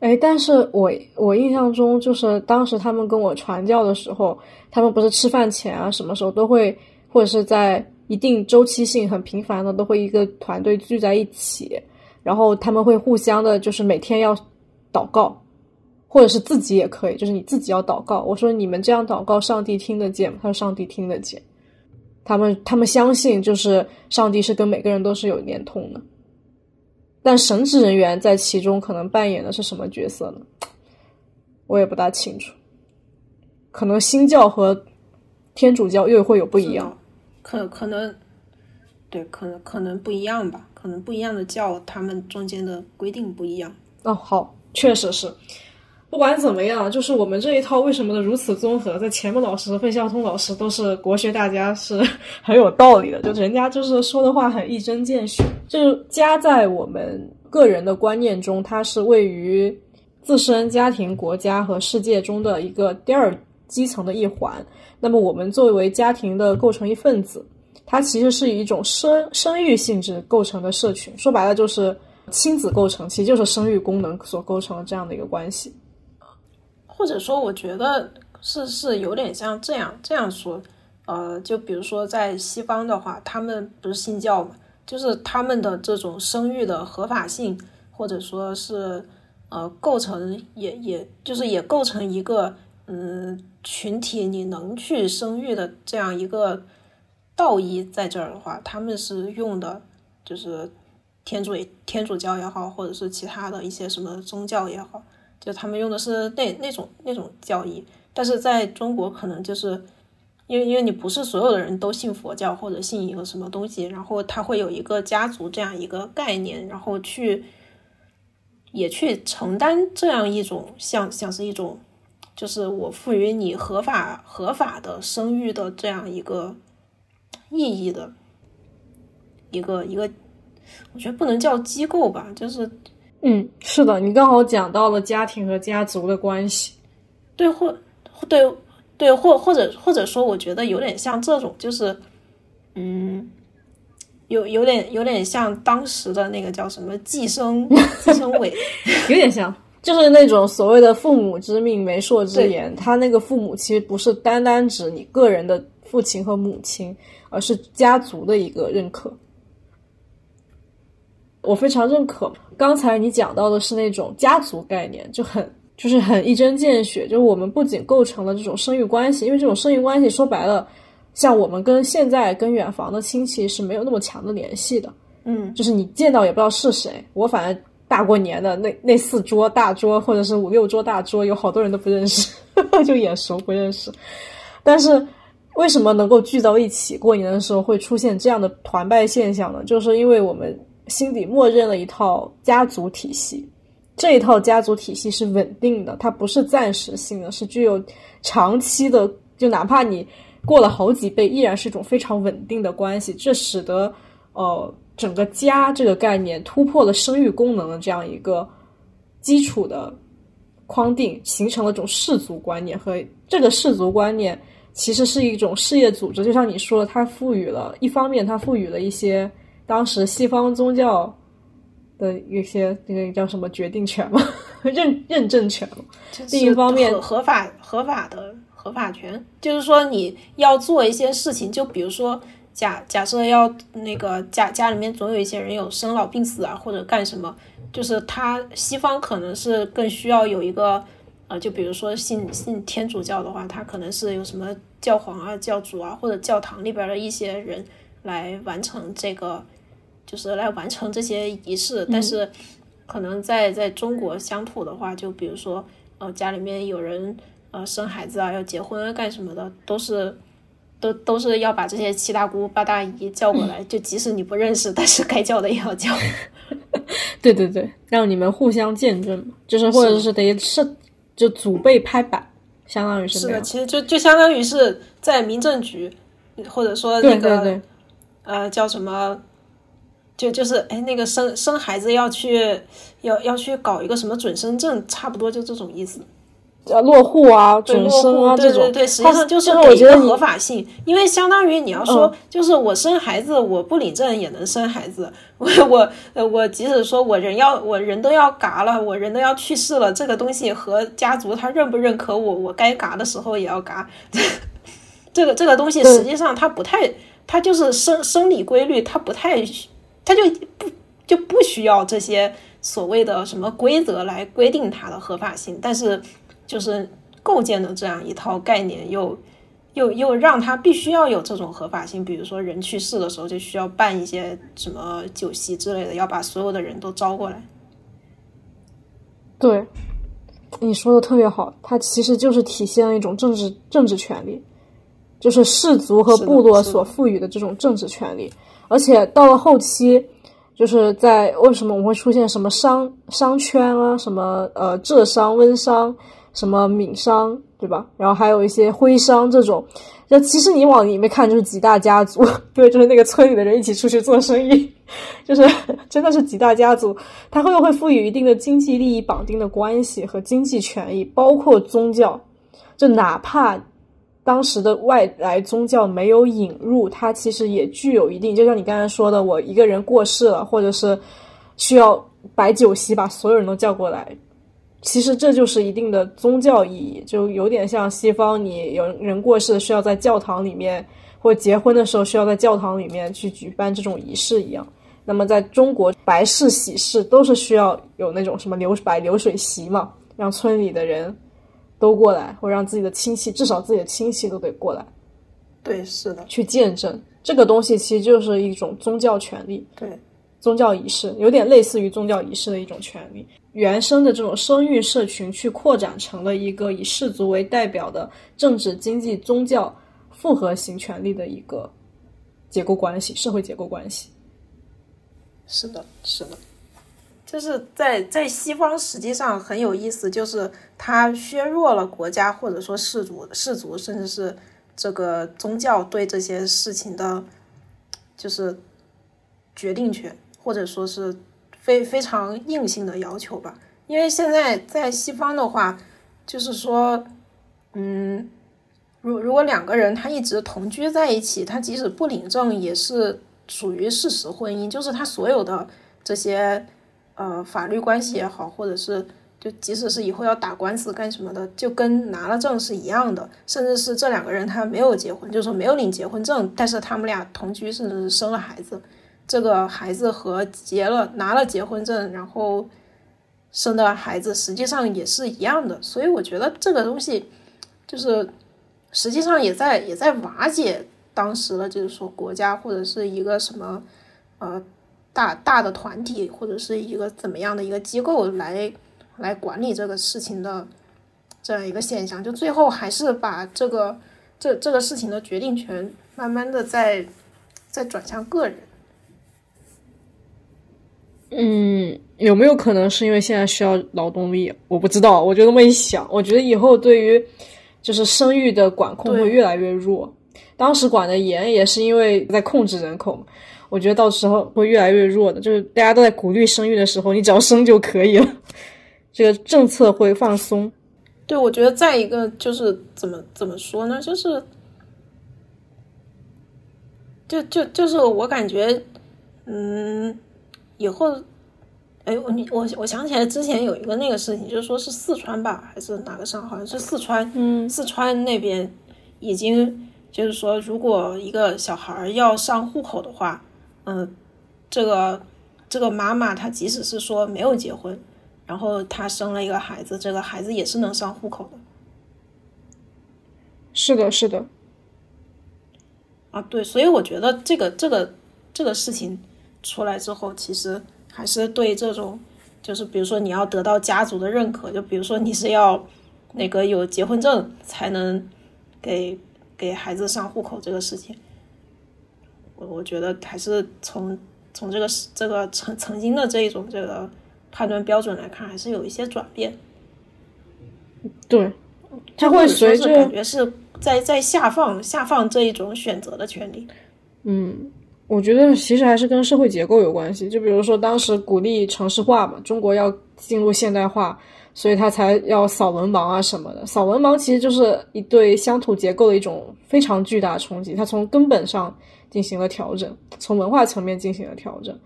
哎，但是我我印象中，就是当时他们跟我传教的时候，他们不是吃饭前啊，什么时候都会，或者是在一定周期性很频繁的，都会一个团队聚在一起，然后他们会互相的，就是每天要祷告，或者是自己也可以，就是你自己要祷告。我说你们这样祷告，上帝听得见吗？他说上帝听得见。他们他们相信，就是上帝是跟每个人都是有连通的。但神职人员在其中可能扮演的是什么角色呢？我也不大清楚。可能新教和天主教又会有不一样，可可能对，可能可能不一样吧。可能不一样的教，他们中间的规定不一样。哦，好，确实是。不管怎么样，就是我们这一套为什么的如此综合，在钱穆老师、费孝通老师都是国学大家，是 很有道理的。就人家就是说的话很一针见血。就是家在我们个人的观念中，它是位于自身、家庭、国家和世界中的一个第二基层的一环。那么我们作为家庭的构成一份子，它其实是一种生生育性质构成的社群，说白了就是亲子构成，其实就是生育功能所构成的这样的一个关系。或者说，我觉得是是有点像这样这样说，呃，就比如说在西方的话，他们不是信教嘛，就是他们的这种生育的合法性，或者说是呃构成也也就是也构成一个嗯群体你能去生育的这样一个道义在这儿的话，他们是用的就是天主天主教也好，或者是其他的一些什么宗教也好。就他们用的是那那种那种教义，但是在中国可能就是因为因为你不是所有的人都信佛教或者信一个什么东西，然后他会有一个家族这样一个概念，然后去也去承担这样一种像像是一种就是我赋予你合法合法的生育的这样一个意义的一个一个，我觉得不能叫机构吧，就是。嗯，是的，你刚好讲到了家庭和家族的关系，对，或对对，或或者或者说，我觉得有点像这种，就是嗯，有有点有点像当时的那个叫什么计生 计生委，有点像，就是那种所谓的父母之命媒妁之言，他那个父母其实不是单单指你个人的父亲和母亲，而是家族的一个认可。我非常认可。刚才你讲到的是那种家族概念，就很就是很一针见血。就是我们不仅构成了这种生育关系，因为这种生育关系说白了，像我们跟现在跟远房的亲戚是没有那么强的联系的。嗯，就是你见到也不知道是谁。我反正大过年的那那四桌大桌，或者是五六桌大桌，有好多人都不认识，就眼熟不认识。但是为什么能够聚到一起过年的时候会出现这样的团拜现象呢？就是因为我们。心底默认了一套家族体系，这一套家族体系是稳定的，它不是暂时性的，是具有长期的。就哪怕你过了好几辈，依然是一种非常稳定的关系。这使得呃整个家这个概念突破了生育功能的这样一个基础的框定，形成了一种氏族观念。和这个氏族观念其实是一种事业组织，就像你说的，它赋予了一方面，它赋予了一些。当时西方宗教的一些那个叫什么决定权嘛，认认证权嘛另一方面，合法合法的合法权，就是说你要做一些事情，就比如说假假设要那个家家里面总有一些人有生老病死啊，或者干什么，就是他西方可能是更需要有一个啊，就比如说信信天主教的话，他可能是有什么教皇啊、教主啊，或者教堂里边的一些人来完成这个。就是来完成这些仪式，但是可能在在中国乡土的话，就比如说呃家里面有人呃生孩子啊，要结婚啊干什么的，都是都都是要把这些七大姑八大姨叫过来，就即使你不认识，但是该叫的也要叫。对对对，让你们互相见证，就是或者是等于是就祖辈拍板，相当于是是的，其实就就相当于是在民政局或者说那个呃叫什么。就就是哎，那个生生孩子要去要要去搞一个什么准生证，差不多就这种意思。呃，落户啊，准生啊，这种。对对对，实际上就是给一个合法性，因为相当于你要说，就是我生孩子，我不领证也能生孩子。我我呃，我即使说我人要我人都要嘎了，我人都要去世了，这个东西和家族他认不认可我，我该嘎的时候也要嘎。这个这个东西实际上它不太，它就是生生理规律，它不太。他就不就不需要这些所谓的什么规则来规定它的合法性，但是就是构建的这样一套概念，又又又让他必须要有这种合法性。比如说人去世的时候，就需要办一些什么酒席之类的，要把所有的人都招过来。对，你说的特别好，它其实就是体现了一种政治政治权利，就是氏族和部落所赋予的这种政治权利。而且到了后期，就是在为什么我们会出现什么商商圈啊，什么呃浙商、温商，什么闽商，对吧？然后还有一些徽商这种，就其实你往里面看就是几大家族，对，就是那个村里的人一起出去做生意，就是真的是几大家族，它会会赋予一定的经济利益绑定的关系和经济权益，包括宗教，就哪怕当时的外来宗教没有引入，它其实也具有一定，就像你刚才说的，我一个人过世了，或者是需要摆酒席把所有人都叫过来，其实这就是一定的宗教意义，就有点像西方，你有人过世需要在教堂里面，或结婚的时候需要在教堂里面去举办这种仪式一样。那么在中国，白事喜事都是需要有那种什么流摆流水席嘛，让村里的人。都过来，或让自己的亲戚，至少自己的亲戚都得过来。对，是的，去见证这个东西，其实就是一种宗教权利。对，宗教仪式有点类似于宗教仪式的一种权利。原生的这种生育社群，去扩展成了一个以氏族为代表的政治、经济、宗教复合型权利的一个结构关系，社会结构关系。是的，是的。就是在在西方，实际上很有意思，就是它削弱了国家或者说氏族、氏族，甚至是这个宗教对这些事情的，就是决定权，或者说是非非常硬性的要求吧。因为现在在西方的话，就是说，嗯，如如果两个人他一直同居在一起，他即使不领证，也是属于事实婚姻，就是他所有的这些。呃，法律关系也好，或者是就即使是以后要打官司干什么的，就跟拿了证是一样的。甚至是这两个人他没有结婚，就是说没有领结婚证，但是他们俩同居，甚至是生了孩子，这个孩子和结了拿了结婚证然后生的孩子实际上也是一样的。所以我觉得这个东西就是实际上也在也在瓦解当时的，就是说国家或者是一个什么呃。大大的团体或者是一个怎么样的一个机构来来管理这个事情的这样一个现象，就最后还是把这个这这个事情的决定权慢慢的在在转向个人。嗯，有没有可能是因为现在需要劳动力？我不知道，我就那么一想，我觉得以后对于就是生育的管控会越来越弱。当时管的严也是因为在控制人口嘛。我觉得到时候会越来越弱的，就是大家都在鼓励生育的时候，你只要生就可以了，这个政策会放松。对，我觉得再一个就是怎么怎么说呢？就是，就就就是我感觉，嗯，以后，哎，我你我我想起来之前有一个那个事情，就是说是四川吧，还是哪个省？好像是四川，嗯，四川那边已经就是说，如果一个小孩要上户口的话。嗯，这个这个妈妈她即使是说没有结婚，然后她生了一个孩子，这个孩子也是能上户口的。是的，是的。啊，对，所以我觉得这个这个这个事情出来之后，其实还是对这种，就是比如说你要得到家族的认可，就比如说你是要那个有结婚证才能给给孩子上户口这个事情。我我觉得还是从从这个这个曾曾经的这一种这个判断标准来看，还是有一些转变。对，它会随着感觉是在在下放下放这一种选择的权利。嗯，我觉得其实还是跟社会结构有关系。就比如说当时鼓励城市化嘛，中国要进入现代化，所以他才要扫文盲啊什么的。扫文盲其实就是一对乡土结构的一种非常巨大的冲击，它从根本上。进行了调整，从文化层面进行了调整，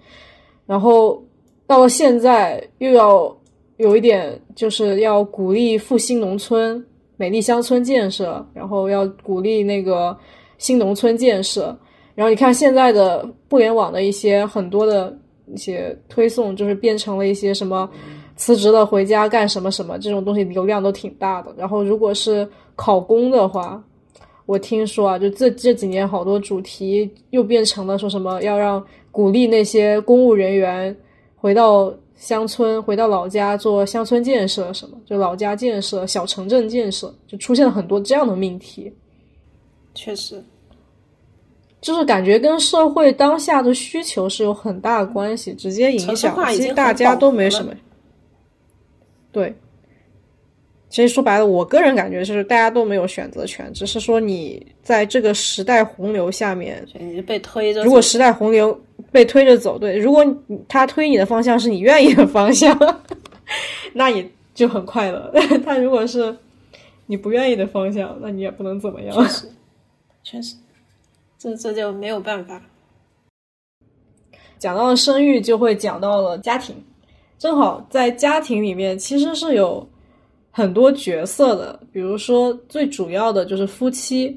然后到了现在又要有一点，就是要鼓励复兴农村、美丽乡村建设，然后要鼓励那个新农村建设。然后你看现在的互联网的一些很多的一些推送，就是变成了一些什么辞职了回家干什么什么这种东西，流量都挺大的。然后如果是考公的话，我听说啊，就这这几年好多主题又变成了说什么要让鼓励那些公务人员回到乡村、回到老家做乡村建设，什么就老家建设、小城镇建设，就出现了很多这样的命题。确实，就是感觉跟社会当下的需求是有很大的关系，直接影响。其实大家都没什么。对。其实说白了，我个人感觉就是大家都没有选择权，只是说你在这个时代洪流下面，你就被推着。如果时代洪流被推着走，对，如果他推你的方向是你愿意的方向，那也就很快乐。他如果是你不愿意的方向，那你也不能怎么样。确 实，确实，这这就没有办法。讲到了生育，就会讲到了家庭。正好在家庭里面，其实是有很多角色的，比如说最主要的就是夫妻，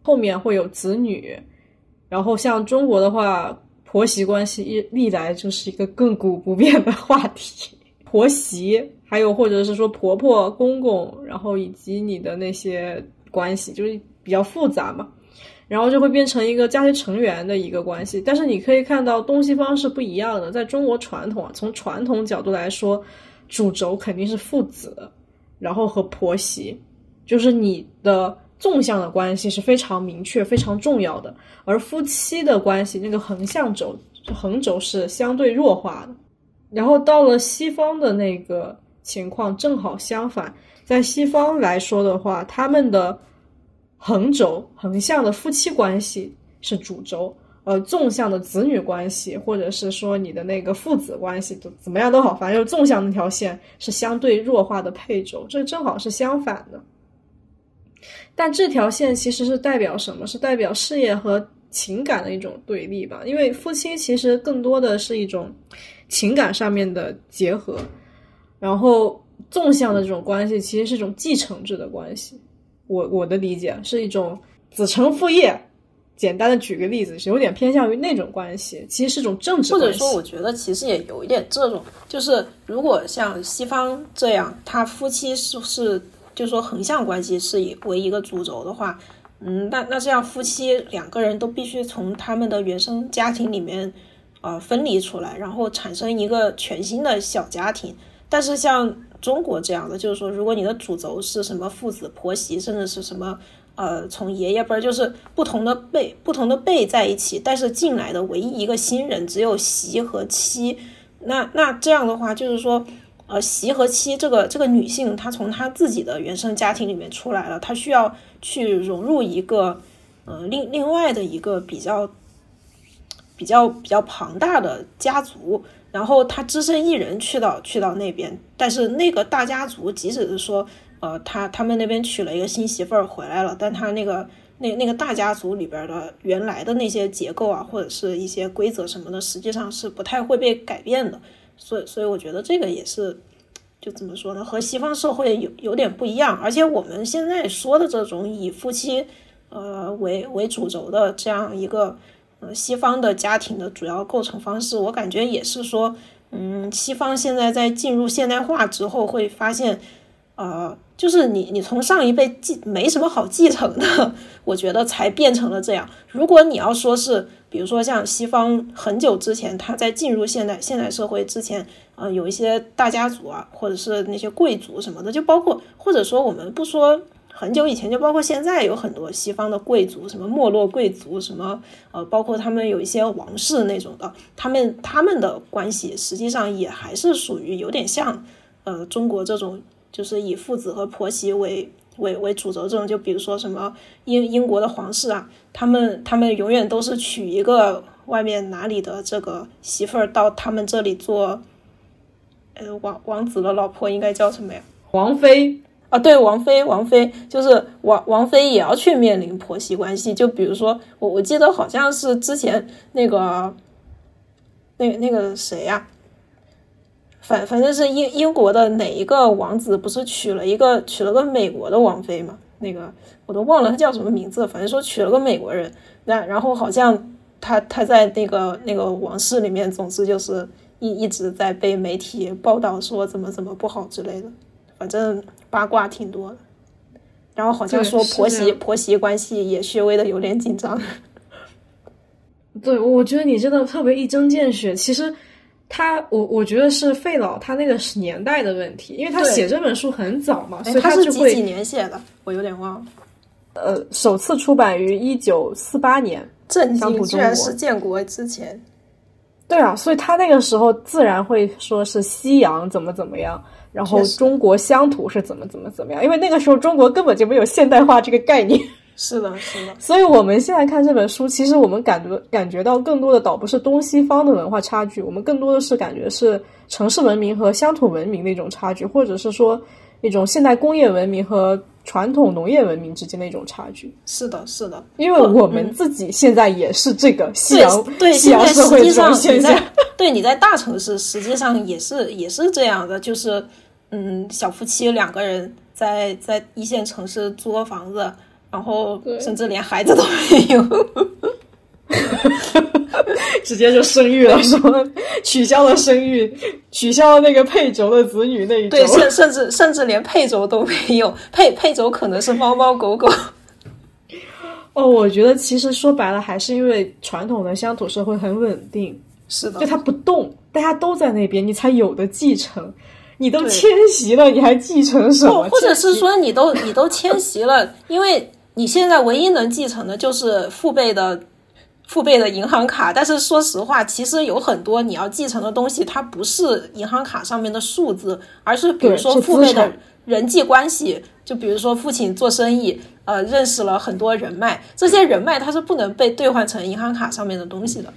后面会有子女，然后像中国的话，婆媳关系一历来就是一个亘古不变的话题。婆媳，还有或者是说婆婆、公公，然后以及你的那些关系，就是比较复杂嘛。然后就会变成一个家庭成员的一个关系，但是你可以看到东西方是不一样的。在中国传统啊，从传统角度来说，主轴肯定是父子，然后和婆媳，就是你的纵向的关系是非常明确、非常重要的。而夫妻的关系，那个横向轴、横轴是相对弱化的。然后到了西方的那个情况正好相反，在西方来说的话，他们的。横轴横向的夫妻关系是主轴，呃，纵向的子女关系，或者是说你的那个父子关系，怎怎么样都好，反正就是纵向那条线是相对弱化的配轴，这正好是相反的。但这条线其实是代表什么？是代表事业和情感的一种对立吧？因为夫妻其实更多的是一种情感上面的结合，然后纵向的这种关系其实是一种继承制的关系。我我的理解是一种子承父业，简单的举个例子，是有点偏向于那种关系，其实是种政治关系。或者说，我觉得其实也有一点这种，就是如果像西方这样，他夫妻是是，就是说横向关系是以为一个主轴的话，嗯，那那这样夫妻两个人都必须从他们的原生家庭里面呃分离出来，然后产生一个全新的小家庭。但是像中国这样的，就是说，如果你的主轴是什么父子、婆媳，甚至是什么，呃，从爷爷辈，就是不同的辈、不同的辈在一起，但是进来的唯一一个新人只有媳和妻，那那这样的话，就是说，呃，媳和妻这个这个女性，她从她自己的原生家庭里面出来了，她需要去融入一个，呃，另另外的一个比较比较比较庞大的家族。然后她只身一人去到去到那边，但是那个大家族，即使是说，呃，他他们那边娶了一个新媳妇儿回来了，但他那个那那个大家族里边的原来的那些结构啊，或者是一些规则什么的，实际上是不太会被改变的。所以，所以我觉得这个也是，就怎么说呢，和西方社会有有点不一样。而且我们现在说的这种以夫妻，呃为为主轴的这样一个。呃，西方的家庭的主要构成方式，我感觉也是说，嗯，西方现在在进入现代化之后，会发现，呃，就是你你从上一辈继没什么好继承的，我觉得才变成了这样。如果你要说是，比如说像西方很久之前，他在进入现代现代社会之前，呃，有一些大家族啊，或者是那些贵族什么的，就包括或者说我们不说。很久以前，就包括现在，有很多西方的贵族，什么没落贵族，什么呃，包括他们有一些王室那种的，他们他们的关系实际上也还是属于有点像呃中国这种，就是以父子和婆媳为为为主轴这种。就比如说什么英英国的皇室啊，他们他们永远都是娶一个外面哪里的这个媳妇儿到他们这里做，呃王王子的老婆应该叫什么呀？王妃。啊，对，王妃，王妃就是王王妃也要去面临婆媳关系。就比如说，我我记得好像是之前那个，那那个谁呀，反反正是英英国的哪一个王子，不是娶了一个娶了个美国的王妃嘛？那个我都忘了他叫什么名字，反正说娶了个美国人。那然后好像他他在那个那个王室里面，总之就是一一直在被媒体报道说怎么怎么不好之类的。反正八卦挺多的，然后好像说婆媳婆媳关系也稍微的有点紧张。对，我觉得你真的特别一针见血。其实他，我我觉得是费老他那个是年代的问题，因为他写这本书很早嘛，所以他是几几年写的？我有点忘了。呃，首次出版于一九四八年，震惊，居然是建国之前。对啊，所以他那个时候自然会说是西洋怎么怎么样。然后中国乡土是怎么怎么怎么样？因为那个时候中国根本就没有现代化这个概念。是的，是的。所以我们现在看这本书，其实我们感觉感觉到更多的倒不是东西方的文化差距，我们更多的是感觉是城市文明和乡土文明的一种差距，或者是说一种现代工业文明和传统农业文明之间的一种差距。是的，是的，因为我们自己现在也是这个西洋对西洋社会这种现象。对，你在大城市实际上也是也是这样的，就是嗯，小夫妻两个人在在一线城市租个房子，然后甚至连孩子都没有。直接就生育了，说取消了生育，取消了那个配轴的子女那一对，甚甚至甚至连配轴都没有，配配轴可能是猫猫狗狗。哦，我觉得其实说白了，还是因为传统的乡土社会很稳定，是的，就它不动，大家都在那边，你才有的继承。你都迁徙了，你还继承什么？或者是说，你都你都迁徙了，因为你现在唯一能继承的就是父辈的。父辈的银行卡，但是说实话，其实有很多你要继承的东西，它不是银行卡上面的数字，而是比如说父辈的人际关系，就比如说父亲做生意，呃，认识了很多人脉，这些人脉它是不能被兑换成银行卡上面的东西的。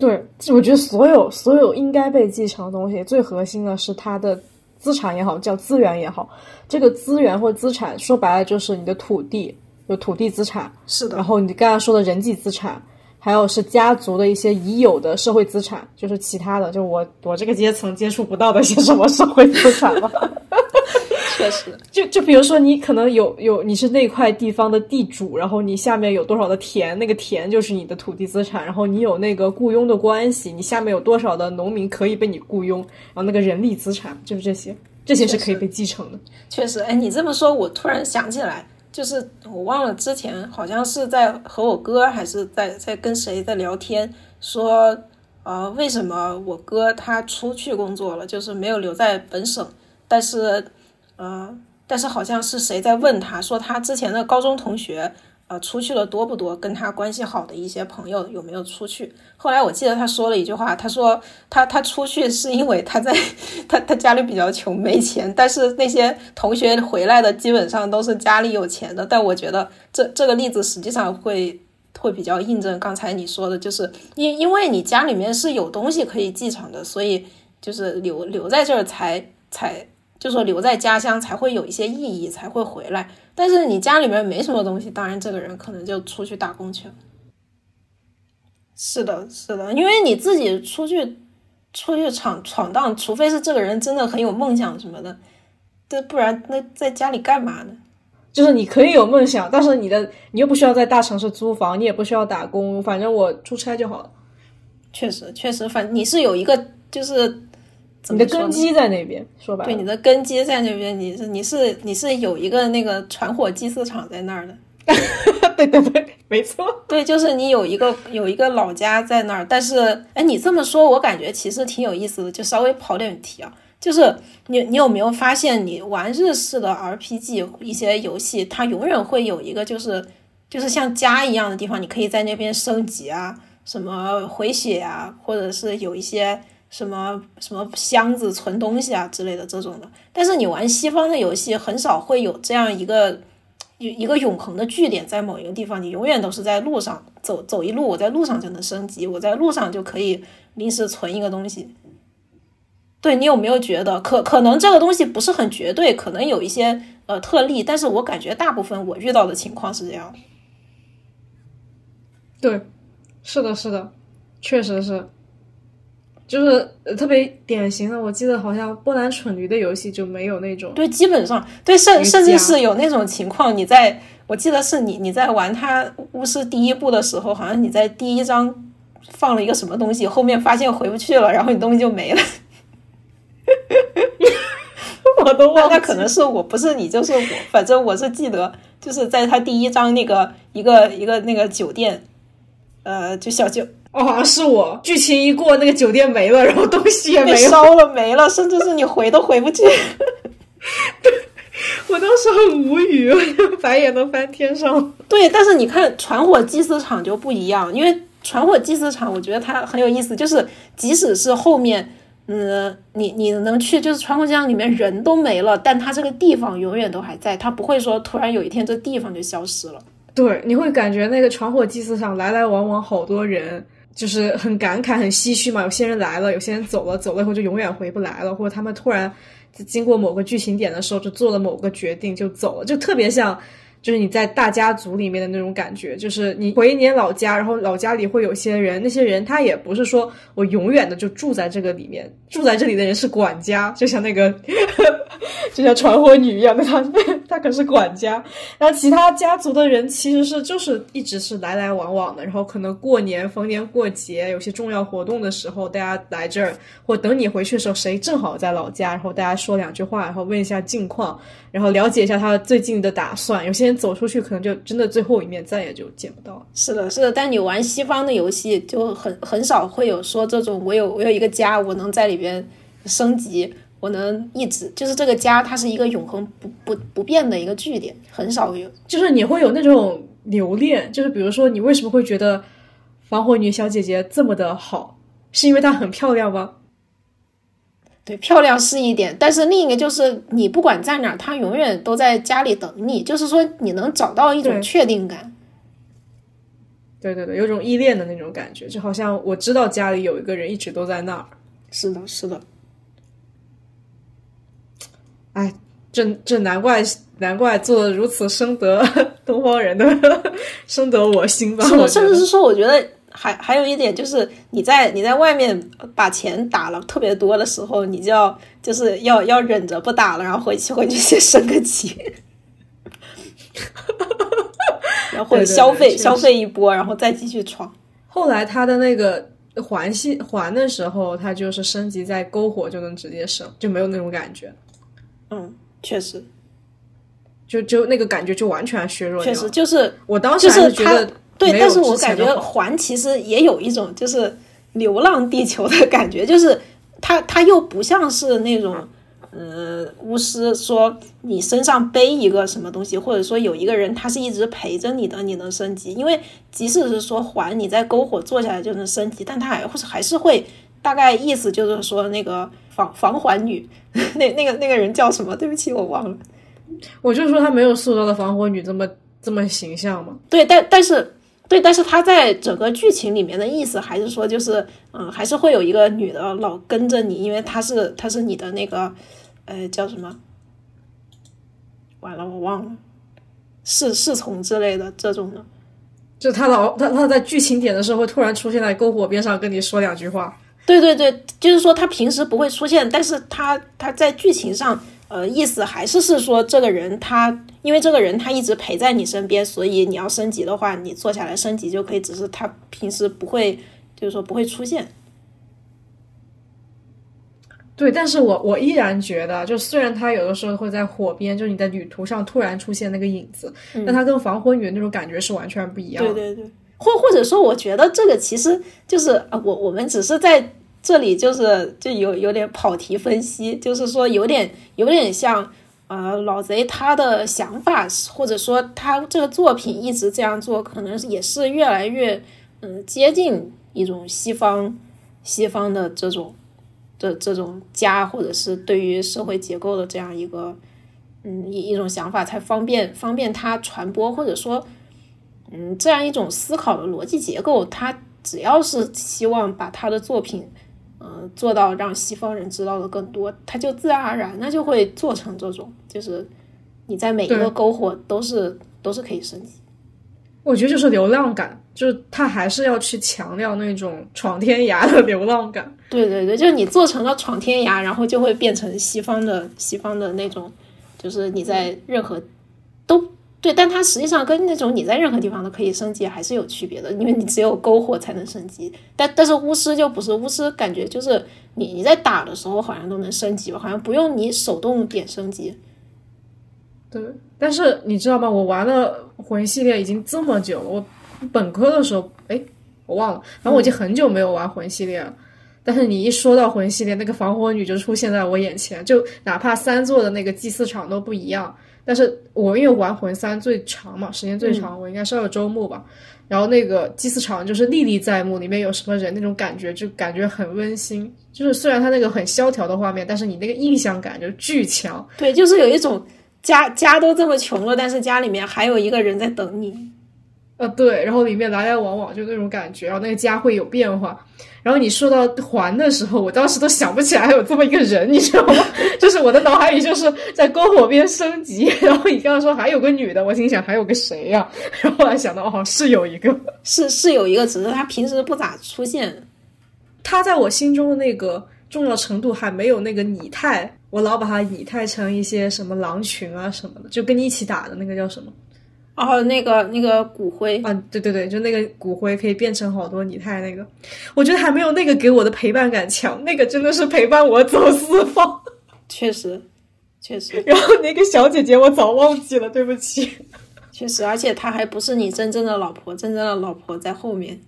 对，我觉得所有所有应该被继承的东西，最核心的是它的资产也好，叫资源也好，这个资源或资产说白了就是你的土地，有土地资产，是的。然后你刚刚说的人际资产。还有是家族的一些已有的社会资产，就是其他的，就我我这个阶层接触不到的一些什么社会资产吧。确实，就就比如说你可能有有你是那块地方的地主，然后你下面有多少的田，那个田就是你的土地资产，然后你有那个雇佣的关系，你下面有多少的农民可以被你雇佣，然后那个人力资产就是这些，这些是可以被继承的。确实，哎，你这么说，我突然想起来。就是我忘了之前好像是在和我哥还是在在跟谁在聊天，说呃为什么我哥他出去工作了，就是没有留在本省，但是呃但是好像是谁在问他说他之前的高中同学。呃，出去了多不多？跟他关系好的一些朋友有没有出去？后来我记得他说了一句话，他说他他出去是因为他在他他家里比较穷没钱，但是那些同学回来的基本上都是家里有钱的。但我觉得这这个例子实际上会会比较印证刚才你说的，就是因因为你家里面是有东西可以继承的，所以就是留留在这儿才才。就说留在家乡才会有一些意义，才会回来。但是你家里面没什么东西，当然这个人可能就出去打工去了。是的，是的，因为你自己出去出去闯闯荡，除非是这个人真的很有梦想什么的，这不然那在家里干嘛呢？就是你可以有梦想，但是你的你又不需要在大城市租房，你也不需要打工，反正我出差就好了。确实，确实，反你是有一个就是。你的根基在那边，说白了，对，你的根基在那边，你是你是你是有一个那个传火祭祀场在那儿的，对对对，没错，对，就是你有一个有一个老家在那儿，但是，哎，你这么说，我感觉其实挺有意思的，就稍微跑点题啊，就是你你有没有发现，你玩日式的 RPG 一些游戏，它永远会有一个就是就是像家一样的地方，你可以在那边升级啊，什么回血啊，或者是有一些。什么什么箱子存东西啊之类的这种的，但是你玩西方的游戏很少会有这样一个一一个永恒的据点在某一个地方，你永远都是在路上走走一路，我在路上就能升级，我在路上就可以临时存一个东西。对你有没有觉得可可能这个东西不是很绝对，可能有一些呃特例，但是我感觉大部分我遇到的情况是这样。对，是的，是的，确实是。就是特别典型的，我记得好像波兰蠢驴的游戏就没有那种。对，基本上对，甚甚至是有那种情况，你在我记得是你你在玩它巫师第一部的时候，好像你在第一章放了一个什么东西，后面发现回不去了，然后你东西就没了。我都忘，那可能是我不是你就是我，反正我是记得，就是在他第一章那个一个一个那个酒店，呃，就小酒。哦，好像是我。剧情一过，那个酒店没了，然后东西也没烧了，没了，甚至是你回都回不去。对 我当时很无语，白眼都翻天上。对，但是你看传火祭祀场就不一样，因为传火祭祀场，我觉得它很有意思，就是即使是后面，嗯，你你能去，就是传火祭场里面人都没了，但它这个地方永远都还在，它不会说突然有一天这地方就消失了。对，你会感觉那个传火祭祀场来来往往好多人。就是很感慨、很唏嘘嘛。有些人来了，有些人走了，走了以后就永远回不来了，或者他们突然经过某个剧情点的时候，就做了某个决定就走了，就特别像。就是你在大家族里面的那种感觉，就是你回一年老家，然后老家里会有些人，那些人他也不是说我永远的就住在这个里面，住在这里的人是管家，就像那个，就像传火女一样的，他他可是管家。然后其他家族的人其实是就是一直是来来往往的，然后可能过年逢年过节有些重要活动的时候，大家来这儿，或等你回去的时候，谁正好在老家，然后大家说两句话，然后问一下近况，然后了解一下他最近的打算。有些人。走出去可能就真的最后一面再也就见不到。是的，是的。但你玩西方的游戏就很很少会有说这种我有我有一个家，我能在里边升级，我能一直就是这个家它是一个永恒不不不变的一个据点，很少有。就是你会有那种留恋，就是比如说你为什么会觉得防火女小姐姐这么的好，是因为她很漂亮吗？对，漂亮是一点，但是另一个就是你不管在哪儿，他永远都在家里等你，就是说你能找到一种确定感。对对对，有种依恋的那种感觉，就好像我知道家里有一个人一直都在那儿。是的，是的。哎，这这难怪难怪做的如此深得东方人的深得我心吧？是的，甚至是说，我觉得。还还有一点就是你在你在外面把钱打了特别多的时候，你就要就是要要忍着不打了，然后回去回去先升个级，然后消费消费一波，然后再继续闯。后来他的那个还系还的时候，他就是升级在篝火就能直接升，就没有那种感觉。嗯，确实，就就那个感觉就完全削弱确实，就是我当时是觉得。对，但是我感觉环其实也有一种就是流浪地球的感觉，就是它它又不像是那种呃巫师说你身上背一个什么东西，或者说有一个人他是一直陪着你的，你能升级。因为即使是说环你在篝火坐下来就能升级，但他还会还是会大概意思就是说那个防防环女那那个那个人叫什么？对不起，我忘了。我就说他没有塑造的防火女这么这么形象嘛。对，但但是。对，但是他在整个剧情里面的意思还是说，就是，嗯，还是会有一个女的老跟着你，因为她是她是你的那个，呃，叫什么？完了，我忘了，侍侍从之类的这种的。就他老他他在剧情点的时候会突然出现在篝火边上跟你说两句话。对对对，就是说他平时不会出现，但是他他在剧情上。呃，意思还是是说，这个人他因为这个人他一直陪在你身边，所以你要升级的话，你坐下来升级就可以。只是他平时不会，就是说不会出现。对，但是我我依然觉得，就虽然他有的时候会在火边，就是你在旅途上突然出现那个影子，但他跟防火女那种感觉是完全不一样。对对对，或或者说，我觉得这个其实就是啊，我我们只是在。这里就是就有有点跑题分析，就是说有点有点像，呃，老贼他的想法，或者说他这个作品一直这样做，可能也是越来越嗯接近一种西方西方的这种的这种家，或者是对于社会结构的这样一个嗯一一种想法，才方便方便他传播，或者说嗯这样一种思考的逻辑结构，他只要是希望把他的作品。呃，做到让西方人知道的更多，他就自然而然那就会做成这种，就是你在每一个篝火都是都是可以升级。我觉得就是流浪感，就是他还是要去强调那种闯天涯的流浪感。对对对，就是你做成了闯天涯，然后就会变成西方的西方的那种，就是你在任何都。对，但它实际上跟那种你在任何地方都可以升级还是有区别的，因为你只有篝火才能升级。但但是巫师就不是，巫师感觉就是你你在打的时候好像都能升级吧，好像不用你手动点升级。对，但是你知道吗？我玩了魂系列已经这么久了，我本科的时候，哎，我忘了，反正我已经很久没有玩魂系列了。但是你一说到魂系列，那个防火女就出现在我眼前，就哪怕三座的那个祭祀场都不一样。但是我因为玩魂三最长嘛，时间最长，我应该是二周目吧。然后那个祭祀场就是历历在目，里面有什么人那种感觉，就感觉很温馨。就是虽然它那个很萧条的画面，但是你那个印象感就巨强。对，就是有一种家家都这么穷了，但是家里面还有一个人在等你。呃，对，然后里面来来往往就那种感觉，然后那个家会有变化。然后你说到环的时候，我当时都想不起来还有这么一个人，你知道吗？就是我的脑海里就是在篝火边升级。然后你刚刚说还有个女的，我心想还有个谁呀？然后后来想到哦，是有一个，是是有一个，只是他平时不咋出现。他在我心中的那个重要程度还没有那个拟态，我老把他拟态成一些什么狼群啊什么的，就跟你一起打的那个叫什么？哦，那个那个骨灰啊，对对对，就那个骨灰可以变成好多拟态那个，我觉得还没有那个给我的陪伴感强。那个真的是陪伴我走四方，确实，确实。然后那个小姐姐我早忘记了，对不起。确实，而且她还不是你真正的老婆，真正的老婆在后面。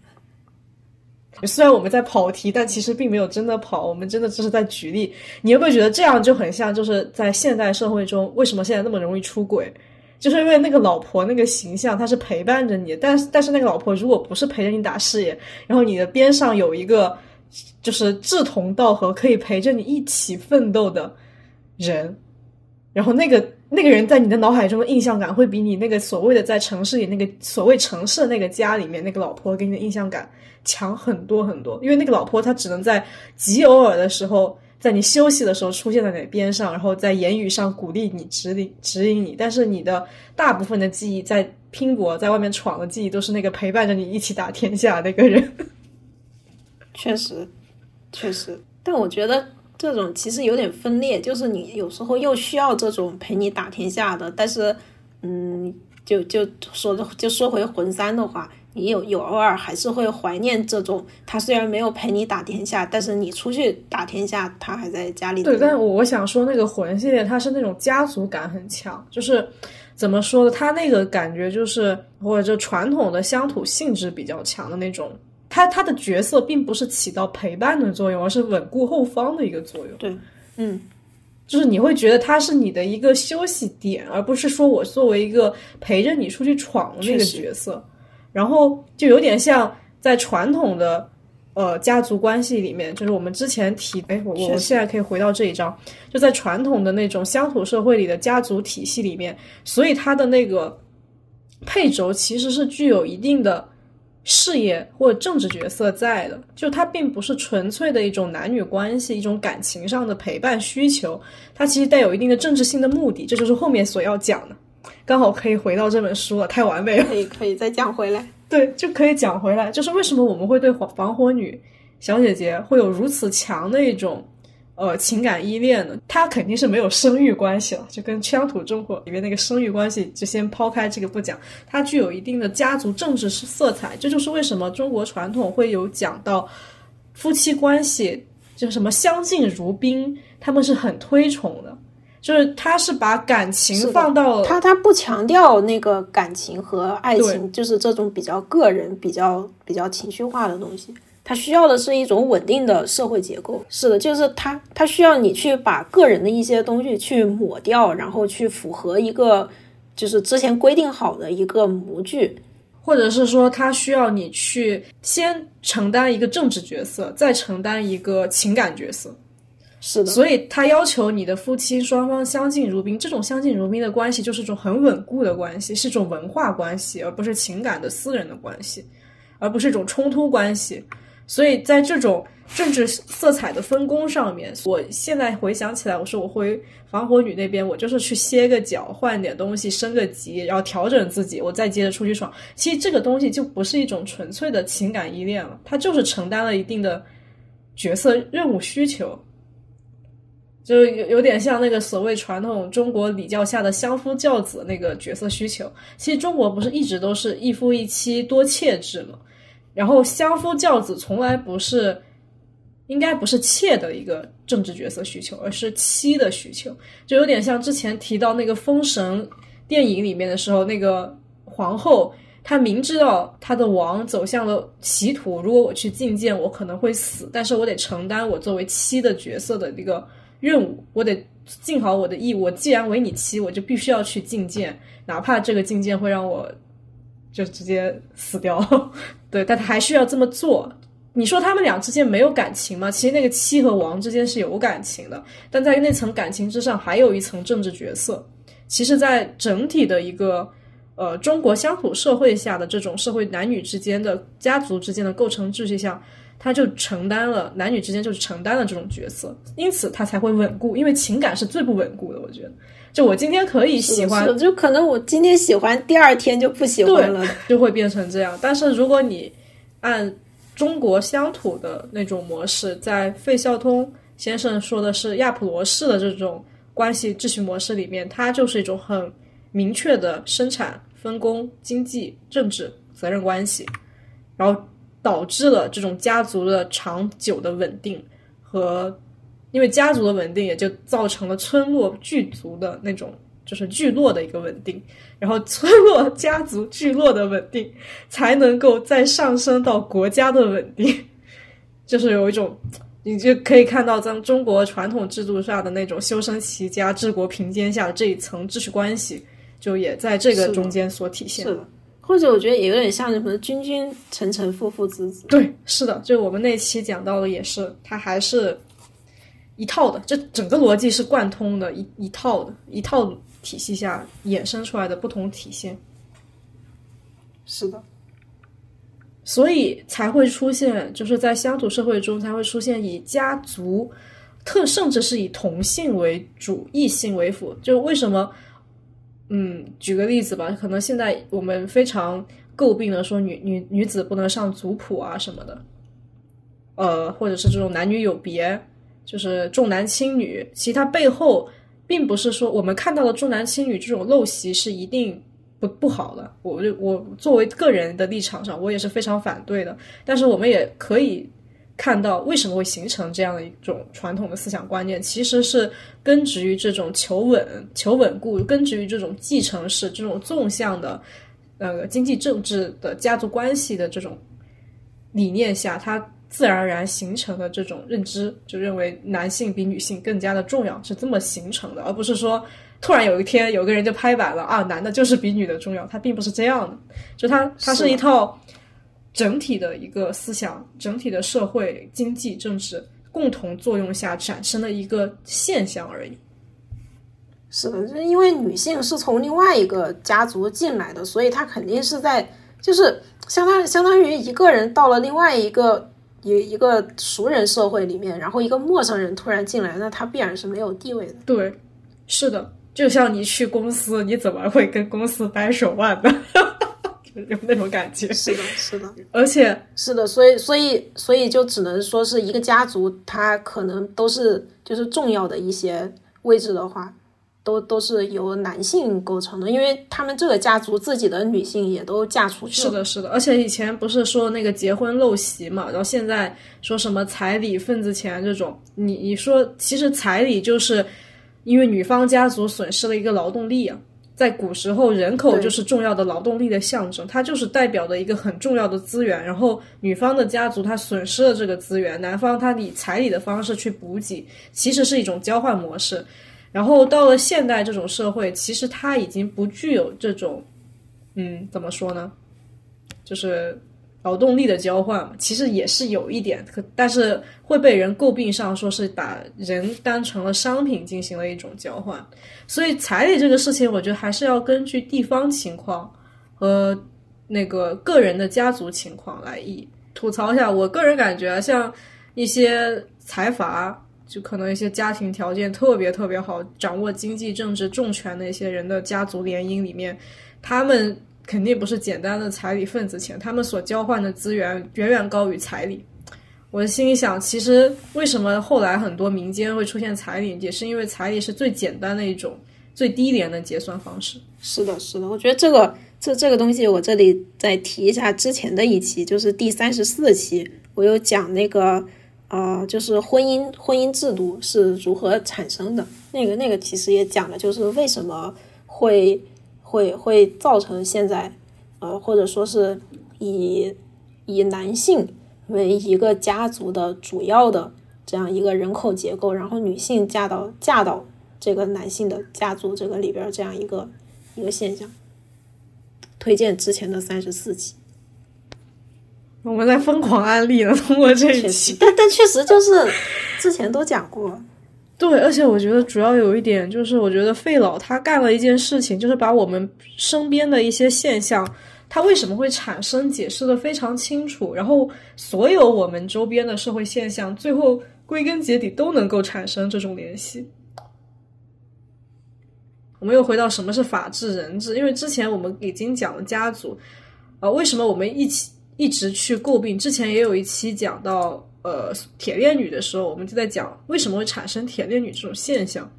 虽然我们在跑题，但其实并没有真的跑，我们真的只是在举例。你会不会觉得这样就很像，就是在现代社会中，为什么现在那么容易出轨？就是因为那个老婆那个形象，她是陪伴着你，但是但是那个老婆如果不是陪着你打事业，然后你的边上有一个就是志同道合可以陪着你一起奋斗的人，然后那个那个人在你的脑海中的印象感会比你那个所谓的在城市里那个所谓城市的那个家里面那个老婆给你的印象感强很多很多，因为那个老婆她只能在极偶尔的时候。在你休息的时候出现在你边上，然后在言语上鼓励你、指引、指引你。但是你的大部分的记忆，在拼搏、在外面闯的记忆，都是那个陪伴着你一起打天下那个人。确实，确实。但我觉得这种其实有点分裂，就是你有时候又需要这种陪你打天下的，但是，嗯，就就说就说回魂三的话。你有有偶尔还是会怀念这种，他虽然没有陪你打天下，但是你出去打天下，他还在家里。对，但是我想说，那个魂系列它是那种家族感很强，就是怎么说呢？它那个感觉就是或者传统的乡土性质比较强的那种。他他的角色并不是起到陪伴的作用，而是稳固后方的一个作用。对，嗯，就是你会觉得他是你的一个休息点，而不是说我作为一个陪着你出去闯的那个角色。然后就有点像在传统的呃家族关系里面，就是我们之前提，哎，我我现在可以回到这一章，就在传统的那种乡土社会里的家族体系里面，所以他的那个配轴其实是具有一定的事业或者政治角色在的，就它并不是纯粹的一种男女关系，一种感情上的陪伴需求，它其实带有一定的政治性的目的，这就是后面所要讲的。刚好可以回到这本书了，太完美了。可以，可以再讲回来。对，就可以讲回来。就是为什么我们会对防防火女小姐姐会有如此强的一种呃情感依恋呢？她肯定是没有生育关系了，就跟乡土中国里面那个生育关系，就先抛开这个不讲。它具有一定的家族政治色彩，这就是为什么中国传统会有讲到夫妻关系，就什么相敬如宾，他们是很推崇的。就是他是把感情放到他，他不强调那个感情和爱情，就是这种比较个人、比较比较情绪化的东西。他需要的是一种稳定的社会结构。是的，就是他，他需要你去把个人的一些东西去抹掉，然后去符合一个就是之前规定好的一个模具，或者是说他需要你去先承担一个政治角色，再承担一个情感角色。是的，所以他要求你的夫妻双方相敬如宾，这种相敬如宾的关系就是一种很稳固的关系，是一种文化关系，而不是情感的私人的关系，而不是一种冲突关系。所以在这种政治色彩的分工上面，我现在回想起来，我说我回防火女那边，我就是去歇个脚，换点东西，升个级，然后调整自己，我再接着出去闯。其实这个东西就不是一种纯粹的情感依恋了，它就是承担了一定的角色任务需求。就有有点像那个所谓传统中国礼教下的相夫教子那个角色需求。其实中国不是一直都是一夫一妻多妾制吗？然后相夫教子从来不是，应该不是妾的一个政治角色需求，而是妻的需求。就有点像之前提到那个《封神》电影里面的时候，那个皇后她明知道她的王走向了歧途，如果我去觐见，我可能会死，但是我得承担我作为妻的角色的那个。任务，我得尽好我的义务。我既然为你妻，我就必须要去觐见，哪怕这个觐见会让我就直接死掉。对，但他还需要这么做。你说他们俩之间没有感情吗？其实那个妻和王之间是有感情的，但在那层感情之上，还有一层政治角色。其实，在整体的一个呃中国乡土社会下的这种社会男女之间的家族之间的构成秩序下，他就承担了男女之间就是承担了这种角色，因此他才会稳固，因为情感是最不稳固的，我觉得。就我今天可以喜欢，就可能我今天喜欢，第二天就不喜欢了，就会变成这样。但是如果你按中国乡土的那种模式，在费孝通先生说的是亚普罗式的这种关系秩序模式里面，它就是一种很明确的生产分工、经济、政治责任关系，然后导致了这种家族的长久的稳定和。因为家族的稳定，也就造成了村落聚族的那种，就是聚落的一个稳定，然后村落、家族、聚落的稳定，才能够再上升到国家的稳定。就是有一种，你就可以看到咱中国传统制度下的那种修身齐家治国平天下的这一层秩序关系，就也在这个中间所体现。是的，或者我觉得也有点像什么君君臣臣父父子子。对，是的，就我们那期讲到的也是，它还是。一套的，这整个逻辑是贯通的，一一套的，一套体系下衍生出来的不同体现。是的，所以才会出现，就是在乡土社会中才会出现以家族特，甚至是以同性为主，异性为辅。就为什么？嗯，举个例子吧，可能现在我们非常诟病的说女女女子不能上族谱啊什么的，呃，或者是这种男女有别。就是重男轻女，其实它背后并不是说我们看到的重男轻女这种陋习是一定不不好的。我就我作为个人的立场上，我也是非常反对的。但是我们也可以看到，为什么会形成这样的一种传统的思想观念，其实是根植于这种求稳、求稳固，根植于这种继承式、这种纵向的呃经济政治的家族关系的这种理念下，它。自然而然形成的这种认知，就认为男性比女性更加的重要，是这么形成的，而不是说突然有一天有个人就拍板了啊，男的就是比女的重要，它并不是这样的，就它它是一套整体的一个思想，整体的社会经济政治共同作用下产生的一个现象而已。是的，就是因为女性是从另外一个家族进来的，所以她肯定是在就是相当相当于一个人到了另外一个。一一个熟人社会里面，然后一个陌生人突然进来，那他必然是没有地位的。对，是的，就像你去公司，你怎么会跟公司掰手腕呢？有那种感觉。是的，是的，而且是的，所以，所以，所以就只能说是一个家族，他可能都是就是重要的一些位置的话。都都是由男性构成的，因为他们这个家族自己的女性也都嫁出去了。是的，是的，而且以前不是说那个结婚陋习嘛，然后现在说什么彩礼、份子钱这种，你你说其实彩礼就是因为女方家族损失了一个劳动力啊，在古时候人口就是重要的劳动力的象征，它就是代表的一个很重要的资源，然后女方的家族它损失了这个资源，男方他以彩礼的方式去补给，其实是一种交换模式。然后到了现代这种社会，其实它已经不具有这种，嗯，怎么说呢？就是劳动力的交换，其实也是有一点，可但是会被人诟病上说是把人当成了商品进行了一种交换。所以彩礼这个事情，我觉得还是要根据地方情况和那个个人的家族情况来议吐槽一下。我个人感觉，像一些财阀。就可能一些家庭条件特别特别好，掌握经济政治重权的一些人的家族联姻里面，他们肯定不是简单的彩礼份子钱，他们所交换的资源远远高于彩礼。我心里想，其实为什么后来很多民间会出现彩礼，也是因为彩礼是最简单的一种最低廉的结算方式。是的，是的，我觉得这个这这个东西，我这里再提一下之前的一期，就是第三十四期，我有讲那个。啊，就是婚姻婚姻制度是如何产生的？那个那个其实也讲了，就是为什么会会会造成现在，呃，或者说是以以男性为一个家族的主要的这样一个人口结构，然后女性嫁到嫁到这个男性的家族这个里边这样一个一个现象。推荐之前的三十四集。我们在疯狂安利了，通过这一期，但但确实就是之前都讲过，对，而且我觉得主要有一点就是，我觉得费老他干了一件事情，就是把我们身边的一些现象，他为什么会产生，解释的非常清楚。然后，所有我们周边的社会现象，最后归根结底都能够产生这种联系。我们又回到什么是法治人治，因为之前我们已经讲了家族，呃，为什么我们一起一直去诟病？之前也有一期讲到。呃，铁链女的时候，我们就在讲为什么会产生铁链女这种现象，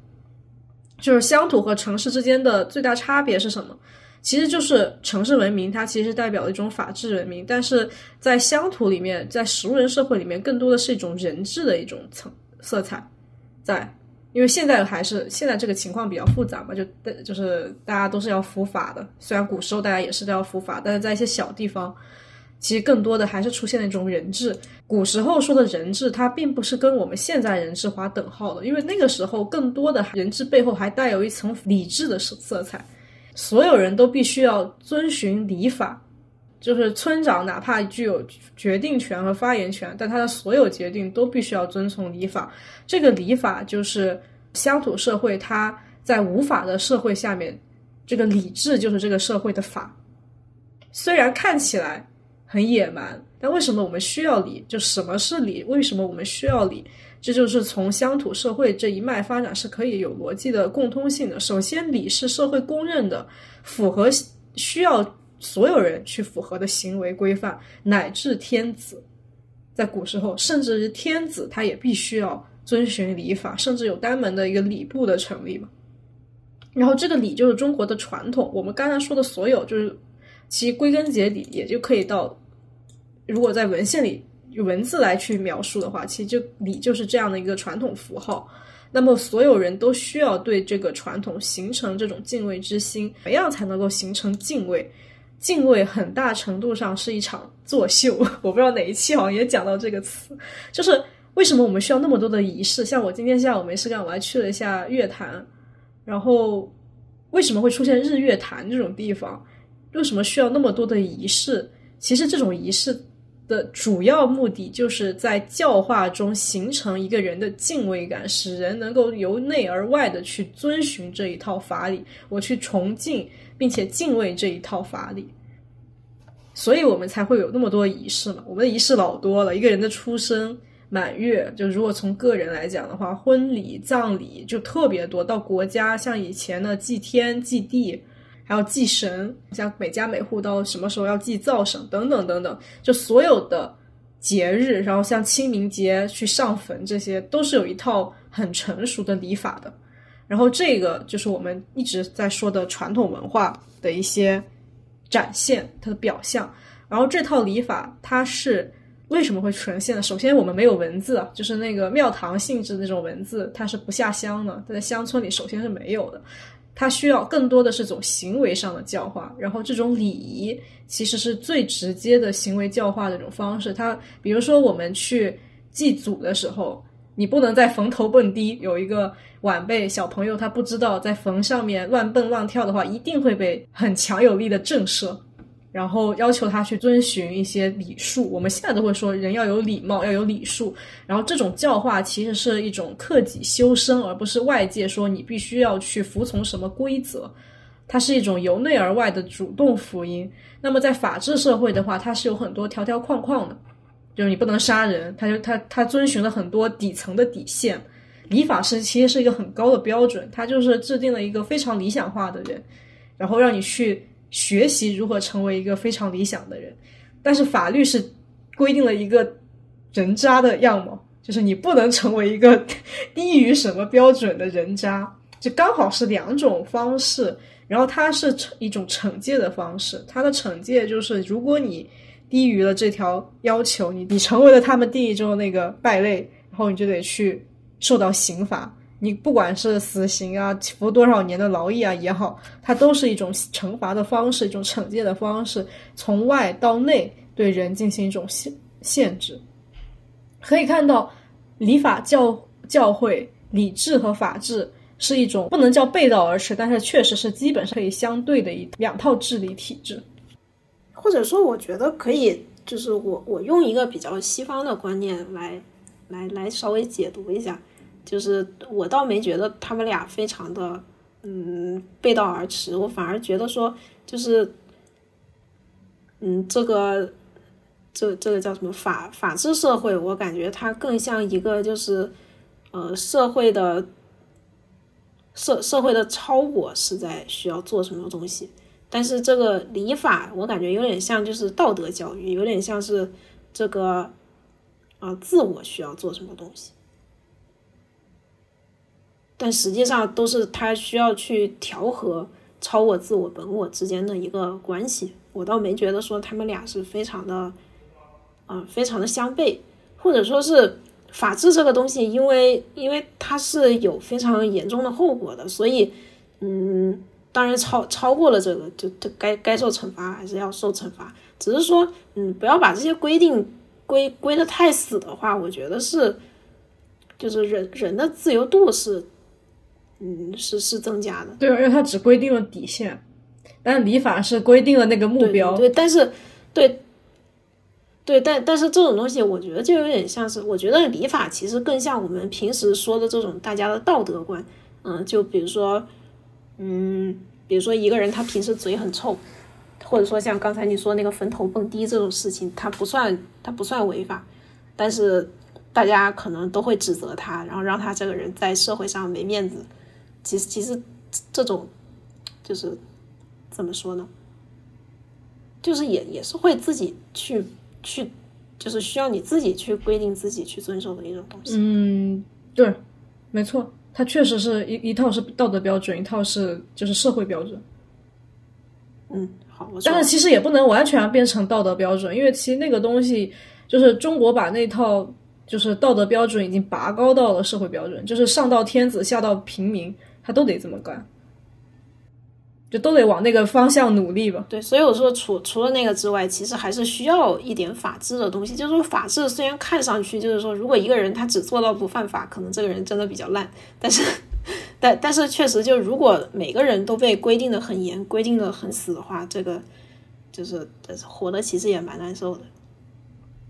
就是乡土和城市之间的最大差别是什么？其实就是城市文明，它其实代表了一种法治文明，但是在乡土里面，在食人社会里面，更多的是一种人治的一种层色彩，在，因为现在还是现在这个情况比较复杂嘛，就就是大家都是要伏法的，虽然古时候大家也是都要伏法，但是在一些小地方。其实更多的还是出现了一种人质。古时候说的人质，它并不是跟我们现在人质划等号的，因为那个时候更多的人质背后还带有一层理智的色色彩。所有人都必须要遵循礼法，就是村长哪怕具有决定权和发言权，但他的所有决定都必须要遵从礼法。这个礼法就是乡土社会，它在无法的社会下面，这个理智就是这个社会的法。虽然看起来。很野蛮，但为什么我们需要礼？就什么是礼？为什么我们需要礼？这就是从乡土社会这一脉发展是可以有逻辑的共通性的。首先，礼是社会公认的，符合需要所有人去符合的行为规范，乃至天子，在古时候，甚至是天子他也必须要遵循礼法，甚至有单门的一个礼部的成立嘛。然后，这个礼就是中国的传统。我们刚才说的所有，就是其归根结底也就可以到。如果在文献里文字来去描述的话，其实就礼就是这样的一个传统符号。那么所有人都需要对这个传统形成这种敬畏之心。怎么样才能够形成敬畏？敬畏很大程度上是一场作秀。我不知道哪一期好像也讲到这个词，就是为什么我们需要那么多的仪式？像我今天下午没事干，我还去了一下月坛，然后为什么会出现日月潭这种地方？为什么需要那么多的仪式？其实这种仪式。的主要目的就是在教化中形成一个人的敬畏感，使人能够由内而外的去遵循这一套法理，我去崇敬并且敬畏这一套法理，所以我们才会有那么多仪式嘛。我们的仪式老多了，一个人的出生、满月，就如果从个人来讲的话，婚礼、葬礼就特别多。到国家，像以前的祭天、祭地。还要祭神，像每家每户到什么时候要祭灶神等等等等，就所有的节日，然后像清明节去上坟，这些都是有一套很成熟的礼法的。然后这个就是我们一直在说的传统文化的一些展现，它的表象。然后这套礼法它是为什么会呈现呢？首先我们没有文字，就是那个庙堂性质那种文字，它是不下乡的，它在乡村里首先是没有的。它需要更多的是种行为上的教化，然后这种礼仪其实是最直接的行为教化的一种方式。它比如说我们去祭祖的时候，你不能在坟头蹦迪，有一个晚辈小朋友他不知道在坟上面乱蹦乱跳的话，一定会被很强有力的震慑。然后要求他去遵循一些礼数，我们现在都会说人要有礼貌，要有礼数。然后这种教化其实是一种克己修身，而不是外界说你必须要去服从什么规则，它是一种由内而外的主动福音。那么在法治社会的话，它是有很多条条框框的，就是你不能杀人，他就他他遵循了很多底层的底线。礼法师其实是一个很高的标准，他就是制定了一个非常理想化的人，然后让你去。学习如何成为一个非常理想的人，但是法律是规定了一个人渣的样貌，就是你不能成为一个低于什么标准的人渣，就刚好是两种方式。然后它是一种惩戒的方式，它的惩戒就是如果你低于了这条要求，你你成为了他们定义中的那个败类，然后你就得去受到刑罚。你不管是死刑啊，服多少年的劳役啊也好，它都是一种惩罚的方式，一种惩戒的方式，从外到内对人进行一种限限制。可以看到，礼法教教会、礼制和法治是一种不能叫背道而驰，但是确实是基本上可以相对的一两套治理体制。或者说，我觉得可以，就是我我用一个比较西方的观念来来来稍微解读一下。就是我倒没觉得他们俩非常的嗯背道而驰，我反而觉得说就是嗯这个这这个叫什么法法治社会，我感觉它更像一个就是呃社会的社社会的超我是在需要做什么东西。但是这个礼法，我感觉有点像就是道德教育，有点像是这个，啊，自我需要做什么东西。但实际上都是他需要去调和超我、自我、本我之间的一个关系。我倒没觉得说他们俩是非常的，啊，非常的相悖，或者说是法治这个东西，因为因为它是有非常严重的后果的，所以，嗯。当然超超过了这个，就就该该受惩罚还是要受惩罚。只是说，嗯，不要把这些规定规规的太死的话，我觉得是，就是人人的自由度是，嗯，是是增加的。对，因为它只规定了底线，但礼法是规定了那个目标。对，但是，对，对，但但是这种东西，我觉得就有点像是，我觉得礼法其实更像我们平时说的这种大家的道德观。嗯，就比如说。嗯，比如说一个人他平时嘴很臭，或者说像刚才你说那个坟头蹦迪这种事情，他不算他不算违法，但是大家可能都会指责他，然后让他这个人在社会上没面子。其实其实这种就是怎么说呢？就是也也是会自己去去，就是需要你自己去规定自己去遵守的一种东西。嗯，对，没错。它确实是一一套是道德标准，一套是就是社会标准。嗯，好。但是其实也不能完全变成道德标准，因为其实那个东西就是中国把那套就是道德标准已经拔高到了社会标准，就是上到天子下到平民，他都得这么干。就都得往那个方向努力吧。对，所以我说，除除了那个之外，其实还是需要一点法治的东西。就是说，法治虽然看上去就是说，如果一个人他只做到不犯法，可能这个人真的比较烂。但是，但但是确实，就如果每个人都被规定的很严、规定的很死的话，这个就是活的其实也蛮难受的。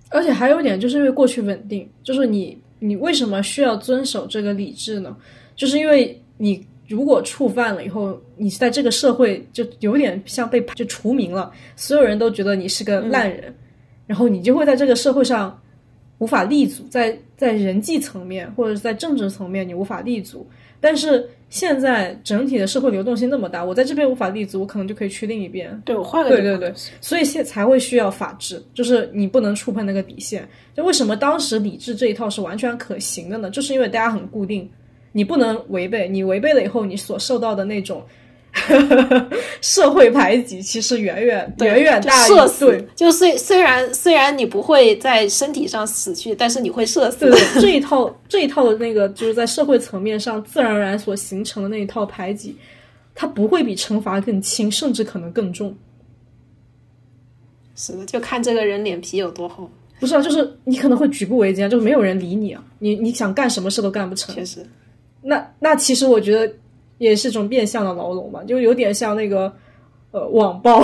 而且还有一点，就是因为过去稳定，就是你你为什么需要遵守这个理智呢？就是因为你。如果触犯了以后，你在这个社会就有点像被就除名了，所有人都觉得你是个烂人，然后你就会在这个社会上无法立足，在在人际层面或者是在政治层面你无法立足。但是现在整体的社会流动性那么大，我在这边无法立足，我可能就可以去另一边。对我换个对对对，所以现才会需要法治，就是你不能触碰那个底线。就为什么当时理智这一套是完全可行的呢？就是因为大家很固定。你不能违背，你违背了以后，你所受到的那种 社会排挤，其实远远远远大于对。就虽虽然虽然你不会在身体上死去，但是你会社死。这一套这一套的那个，就是在社会层面上自然而然所形成的那一套排挤，它不会比惩罚更轻，甚至可能更重。是的，就看这个人脸皮有多厚。不是啊，就是你可能会举步维艰，就是没有人理你啊，你你想干什么事都干不成。确实。那那其实我觉得也是种变相的牢笼吧，就有点像那个呃网暴，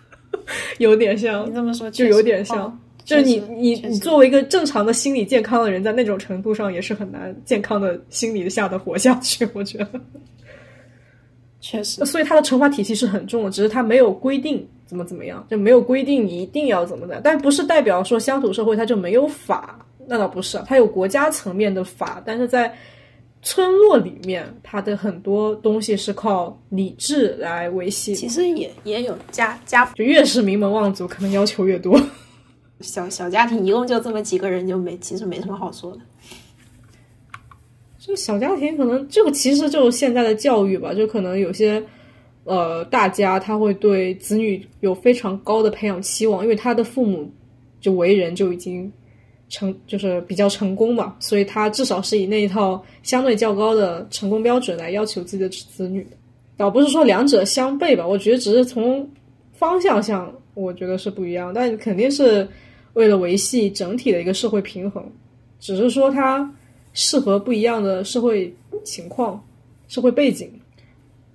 有点像。你这么说就有点像，就是你你你作为一个正常的心理健康的人，在那种程度上也是很难健康的心理下的活下去。我觉得 确实，所以他的惩罚体系是很重的，只是他没有规定怎么怎么样，就没有规定你一定要怎么的，但不是代表说乡土社会它就没有法，那倒不是，它有国家层面的法，但是在。村落里面，它的很多东西是靠理智来维系。其实也也有家家，就越是名门望族，可能要求越多。小小家庭一共就这么几个人，就没其实没什么好说的。这个小家庭可能这个其实就是现在的教育吧，就可能有些呃大家他会对子女有非常高的培养期望，因为他的父母就为人就已经。成就是比较成功嘛，所以他至少是以那一套相对较高的成功标准来要求自己的子女，倒不是说两者相悖吧。我觉得只是从方向上，我觉得是不一样，但肯定是为了维系整体的一个社会平衡，只是说它适合不一样的社会情况、社会背景。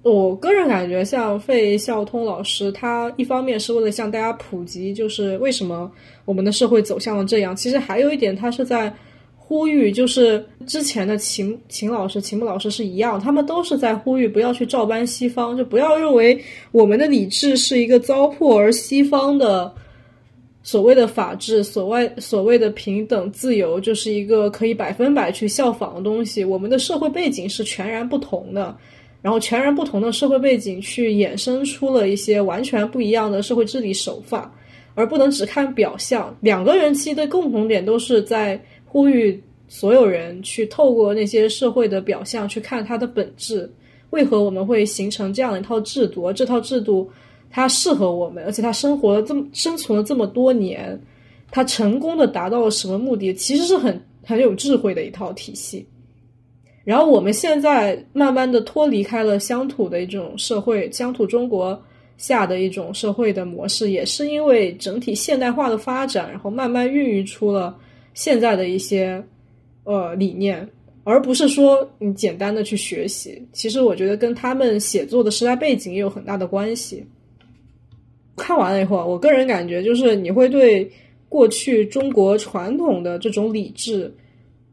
我个人感觉，像费孝通老师，他一方面是为了向大家普及，就是为什么我们的社会走向了这样。其实还有一点，他是在呼吁，就是之前的秦秦老师、秦牧老师是一样，他们都是在呼吁不要去照搬西方，就不要认为我们的理智是一个糟粕，而西方的所谓的法治、所谓所谓的平等、自由，就是一个可以百分百去效仿的东西。我们的社会背景是全然不同的，然后全然不同的社会背景去衍生出了一些完全不一样的社会治理手法。而不能只看表象。两个人其实的共同点都是在呼吁所有人去透过那些社会的表象去看它的本质。为何我们会形成这样的一套制度？而这套制度它适合我们，而且它生活了这么生存了这么多年，它成功的达到了什么目的？其实是很很有智慧的一套体系。然后我们现在慢慢的脱离开了乡土的一种社会，乡土中国。下的一种社会的模式，也是因为整体现代化的发展，然后慢慢孕育出了现在的一些呃理念，而不是说你简单的去学习。其实我觉得跟他们写作的时代背景也有很大的关系。看完了以后，我个人感觉就是你会对过去中国传统的这种理智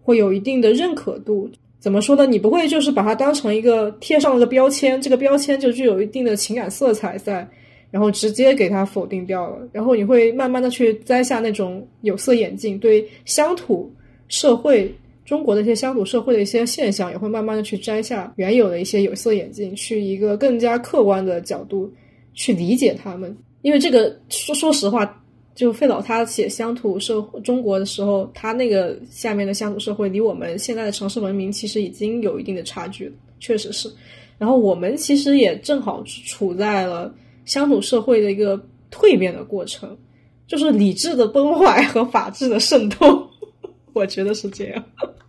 会有一定的认可度。怎么说呢？你不会就是把它当成一个贴上了个标签，这个标签就具有一定的情感色彩在，然后直接给它否定掉了。然后你会慢慢的去摘下那种有色眼镜，对乡土社会中国的一些乡土社会的一些现象，也会慢慢的去摘下原有的一些有色眼镜，去一个更加客观的角度去理解他们。因为这个说说实话。就费老他写乡土社中国的时候，他那个下面的乡土社会离我们现在的城市文明其实已经有一定的差距，确实是。然后我们其实也正好处在了乡土社会的一个蜕变的过程，就是理智的崩坏和法治的渗透，我觉得是这样。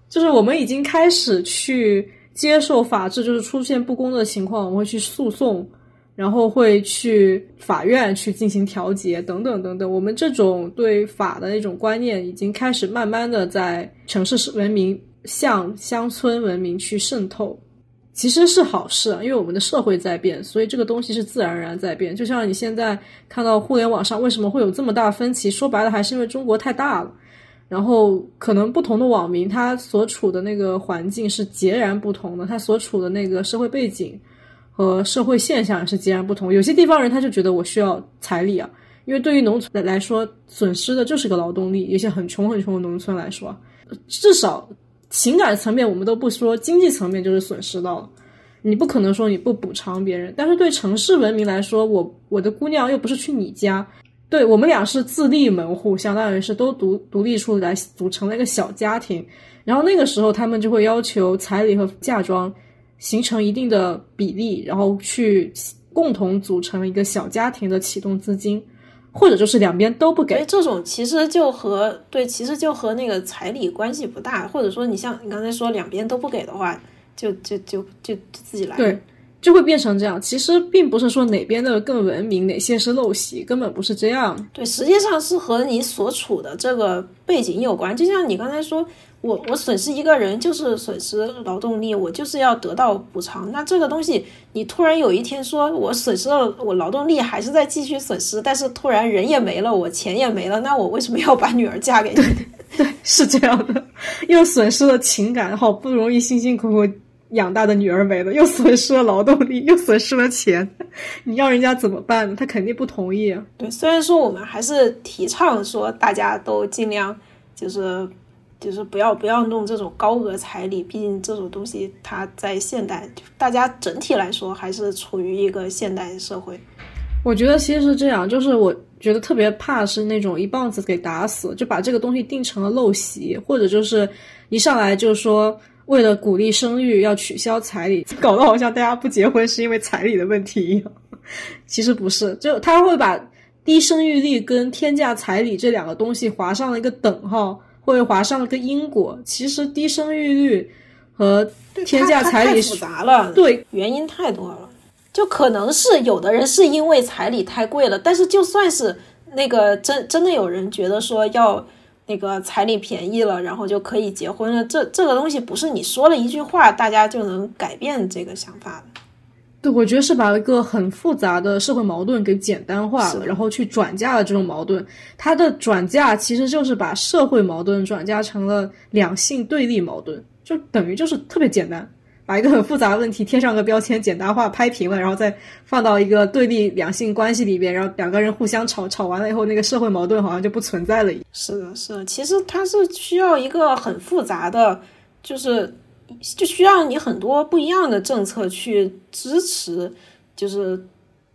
就是我们已经开始去接受法治，就是出现不公的情况，我们会去诉讼。然后会去法院去进行调解，等等等等。我们这种对法的那种观念，已经开始慢慢的在城市文明向乡村文明去渗透，其实是好事啊，因为我们的社会在变，所以这个东西是自然而然在变。就像你现在看到互联网上为什么会有这么大分歧，说白了还是因为中国太大了，然后可能不同的网民他所处的那个环境是截然不同的，他所处的那个社会背景。和社会现象是截然不同。有些地方人他就觉得我需要彩礼啊，因为对于农村来说，损失的就是个劳动力。有些很穷很穷的农村来说，至少情感层面我们都不说，经济层面就是损失到了。你不可能说你不补偿别人。但是对城市文明来说，我我的姑娘又不是去你家，对我们俩是自立门户，相当于是都独独立出来组成了一个小家庭。然后那个时候他们就会要求彩礼和嫁妆。形成一定的比例，然后去共同组成一个小家庭的启动资金，或者就是两边都不给。这种其实就和对，其实就和那个彩礼关系不大。或者说，你像你刚才说两边都不给的话，就就就就自己来。对，就会变成这样。其实并不是说哪边的更文明，哪些是陋习，根本不是这样。对，实际上是和你所处的这个背景有关。就像你刚才说。我我损失一个人就是损失劳动力，我就是要得到补偿。那这个东西，你突然有一天说我损失了我劳动力，还是在继续损失，但是突然人也没了，我钱也没了，那我为什么要把女儿嫁给你？对，是这样的，又损失了情感，好不容易辛辛苦苦养大的女儿没了，又损失了劳动力，又损失了钱，你要人家怎么办呢？他肯定不同意。对，虽然说我们还是提倡说大家都尽量就是。就是不要不要弄这种高额彩礼，毕竟这种东西它在现代，大家整体来说还是处于一个现代社会。我觉得其实是这样，就是我觉得特别怕是那种一棒子给打死，就把这个东西定成了陋习，或者就是一上来就说为了鼓励生育要取消彩礼，搞得好像大家不结婚是因为彩礼的问题一样。其实不是，就他会把低生育率跟天价彩礼这两个东西划上了一个等号。会划上了个因果，其实低生育率和天价彩礼复杂了，对，原因太多了，就可能是有的人是因为彩礼太贵了，但是就算是那个真真的有人觉得说要那个彩礼便宜了，然后就可以结婚了，这这个东西不是你说了一句话，大家就能改变这个想法的。对，我觉得是把一个很复杂的社会矛盾给简单化了，然后去转嫁了这种矛盾。它的转嫁其实就是把社会矛盾转嫁成了两性对立矛盾，就等于就是特别简单，把一个很复杂的问题贴上个标签，简单化拍平了，然后再放到一个对立两性关系里边，然后两个人互相吵，吵完了以后，那个社会矛盾好像就不存在了。是的，是的，其实它是需要一个很复杂的，就是。就需要你很多不一样的政策去支持，就是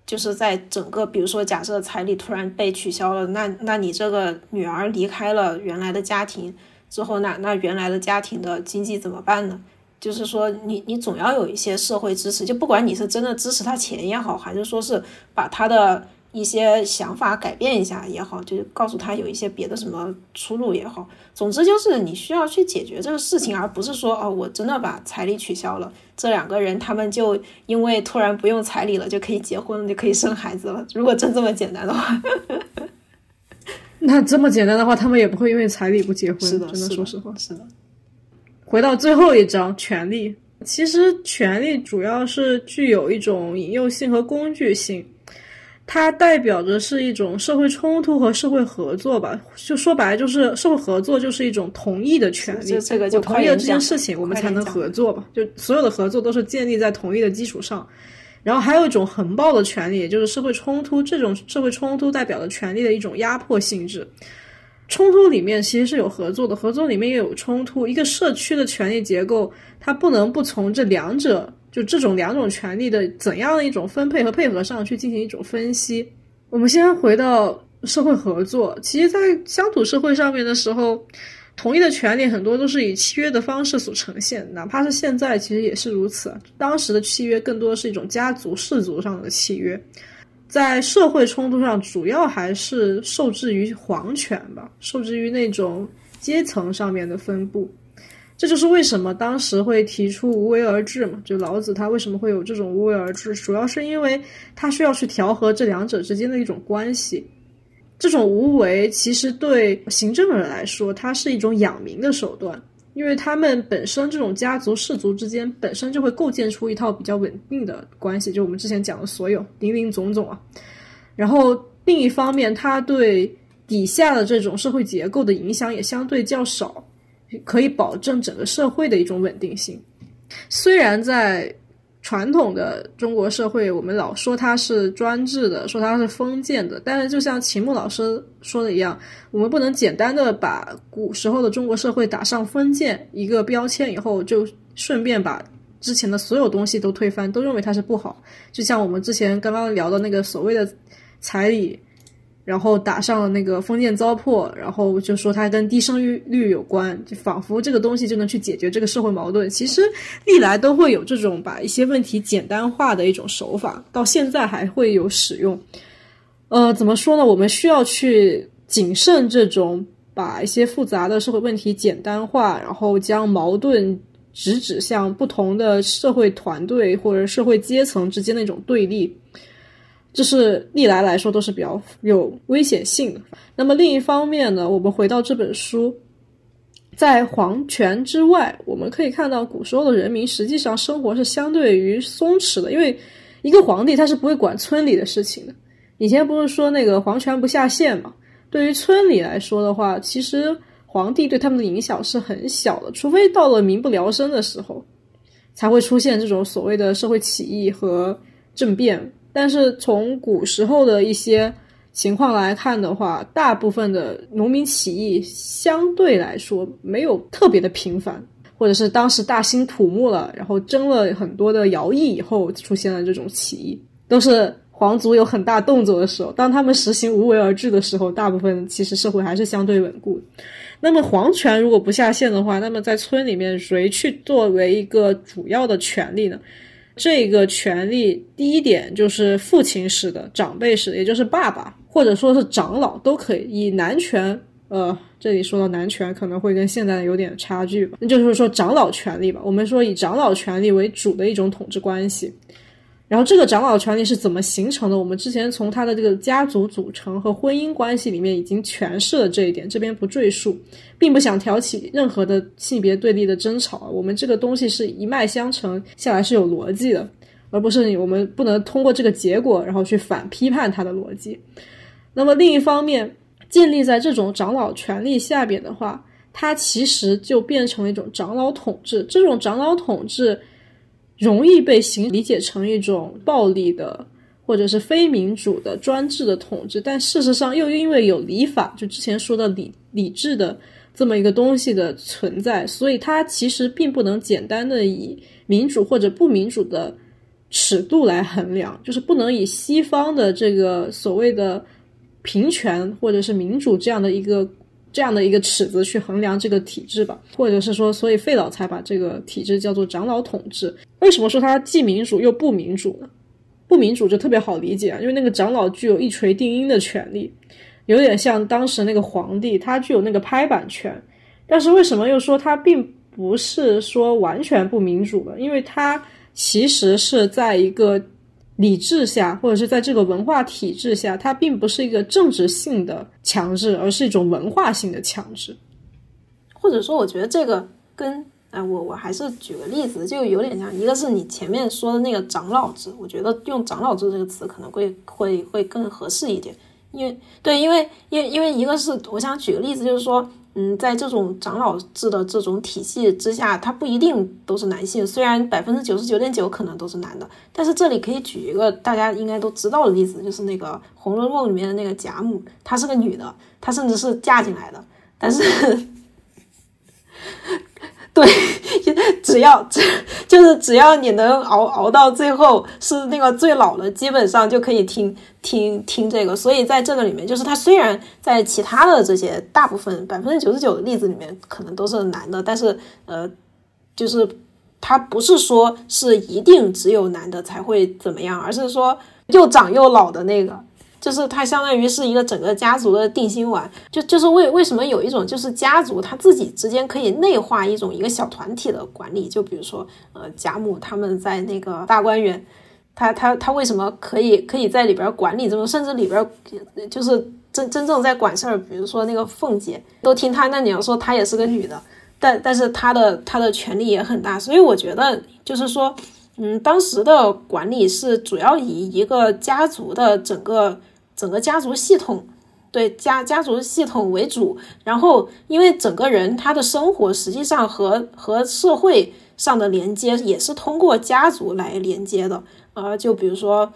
就是在整个，比如说，假设彩礼突然被取消了，那那你这个女儿离开了原来的家庭之后，那那原来的家庭的经济怎么办呢？就是说，你你总要有一些社会支持，就不管你是真的支持他钱也好，还是说是把他的。一些想法改变一下也好，就是告诉他有一些别的什么出路也好。总之就是你需要去解决这个事情，而不是说哦，我真的把彩礼取消了，这两个人他们就因为突然不用彩礼了，就可以结婚，就可以生孩子了。如果真这么简单的话，那这么简单的话，他们也不会因为彩礼不结婚。是的，真的，说实话，是的。回到最后一章，权利。其实权利主要是具有一种引诱性和工具性。它代表着是一种社会冲突和社会合作吧，就说白了就是社会合作就是一种同意的权利，我同意了这件事情，我们才能合作吧。就所有的合作都是建立在同意的基础上。然后还有一种横暴的权利，也就是社会冲突，这种社会冲突代表了权利的一种压迫性质。冲突里面其实是有合作的，合作里面也有冲突。一个社区的权力结构，它不能不从这两者。就这种两种权利的怎样的一种分配和配合上去进行一种分析。我们先回到社会合作，其实，在乡土社会上面的时候，同意的权利很多都是以契约的方式所呈现，哪怕是现在，其实也是如此。当时的契约更多是一种家族氏族上的契约，在社会冲突上，主要还是受制于皇权吧，受制于那种阶层上面的分布。这就是为什么当时会提出无为而治嘛？就老子他为什么会有这种无为而治，主要是因为他需要去调和这两者之间的一种关系。这种无为其实对行政的人来说，它是一种养民的手段，因为他们本身这种家族氏族之间本身就会构建出一套比较稳定的关系，就我们之前讲的所有林林总总啊。然后另一方面，他对底下的这种社会结构的影响也相对较少。可以保证整个社会的一种稳定性。虽然在传统的中国社会，我们老说它是专制的，说它是封建的，但是就像秦牧老师说的一样，我们不能简单的把古时候的中国社会打上封建一个标签以后，就顺便把之前的所有东西都推翻，都认为它是不好。就像我们之前刚刚聊的那个所谓的彩礼。然后打上了那个封建糟粕，然后就说它跟低生育率有关，就仿佛这个东西就能去解决这个社会矛盾。其实历来都会有这种把一些问题简单化的一种手法，到现在还会有使用。呃，怎么说呢？我们需要去谨慎这种把一些复杂的社会问题简单化，然后将矛盾直指向不同的社会团队或者社会阶层之间的一种对立。这是历来来说都是比较有危险性的。那么另一方面呢，我们回到这本书，在皇权之外，我们可以看到古时候的人民实际上生活是相对于松弛的，因为一个皇帝他是不会管村里的事情的。以前不是说那个皇权不下县嘛？对于村里来说的话，其实皇帝对他们的影响是很小的，除非到了民不聊生的时候，才会出现这种所谓的社会起义和政变。但是从古时候的一些情况来看的话，大部分的农民起义相对来说没有特别的频繁，或者是当时大兴土木了，然后征了很多的徭役以后出现了这种起义，都是皇族有很大动作的时候。当他们实行无为而治的时候，大部分其实社会还是相对稳固。那么皇权如果不下线的话，那么在村里面谁去作为一个主要的权利呢？这个权利，第一点就是父亲式的、长辈式的，也就是爸爸或者说是长老都可以。以男权，呃，这里说到男权可能会跟现在的有点差距吧，那就是说长老权利吧。我们说以长老权利为主的一种统治关系。然后这个长老权力是怎么形成的？我们之前从他的这个家族组成和婚姻关系里面已经诠释了这一点，这边不赘述，并不想挑起任何的性别对立的争吵。我们这个东西是一脉相承下来是有逻辑的。而不是你我们不能通过这个结果然后去反批判它的逻辑。那么另一方面，建立在这种长老权力下边的话，它其实就变成了一种长老统治。这种长老统治容易被形理解成一种暴力的。或者是非民主的专制的统治，但事实上又因为有礼法，就之前说的礼礼制的这么一个东西的存在，所以它其实并不能简单的以民主或者不民主的尺度来衡量，就是不能以西方的这个所谓的平权或者是民主这样的一个这样的一个尺子去衡量这个体制吧，或者是说，所以费老才把这个体制叫做长老统治。为什么说它既民主又不民主呢？不民主就特别好理解啊，因为那个长老具有一锤定音的权利，有点像当时那个皇帝，他具有那个拍板权。但是为什么又说他并不是说完全不民主呢？因为他其实是在一个理智下，或者是在这个文化体制下，它并不是一个政治性的强制，而是一种文化性的强制。或者说，我觉得这个跟。哎，我我还是举个例子，就有点像，一个是你前面说的那个长老制，我觉得用长老制这个词可能会会会更合适一点，因为对，因为因为因为一个是我想举个例子，就是说，嗯，在这种长老制的这种体系之下，它不一定都是男性，虽然百分之九十九点九可能都是男的，但是这里可以举一个大家应该都知道的例子，就是那个《红楼梦》里面的那个贾母，她是个女的，她甚至是嫁进来的，但是。对，只要只就是只要你能熬熬到最后是那个最老的，基本上就可以听听听这个。所以在这个里面，就是他虽然在其他的这些大部分百分之九十九的例子里面可能都是男的，但是呃，就是他不是说是一定只有男的才会怎么样，而是说又长又老的那个。就是它相当于是一个整个家族的定心丸，就就是为为什么有一种就是家族他自己之间可以内化一种一个小团体的管理，就比如说呃贾母他们在那个大观园，他他他为什么可以可以在里边管理这种，甚至里边就是真真正在管事儿，比如说那个凤姐都听他，那你要说她也是个女的，但但是她的她的权力也很大，所以我觉得就是说，嗯，当时的管理是主要以一个家族的整个。整个家族系统，对家家族系统为主，然后因为整个人他的生活实际上和和社会上的连接也是通过家族来连接的，呃，就比如说，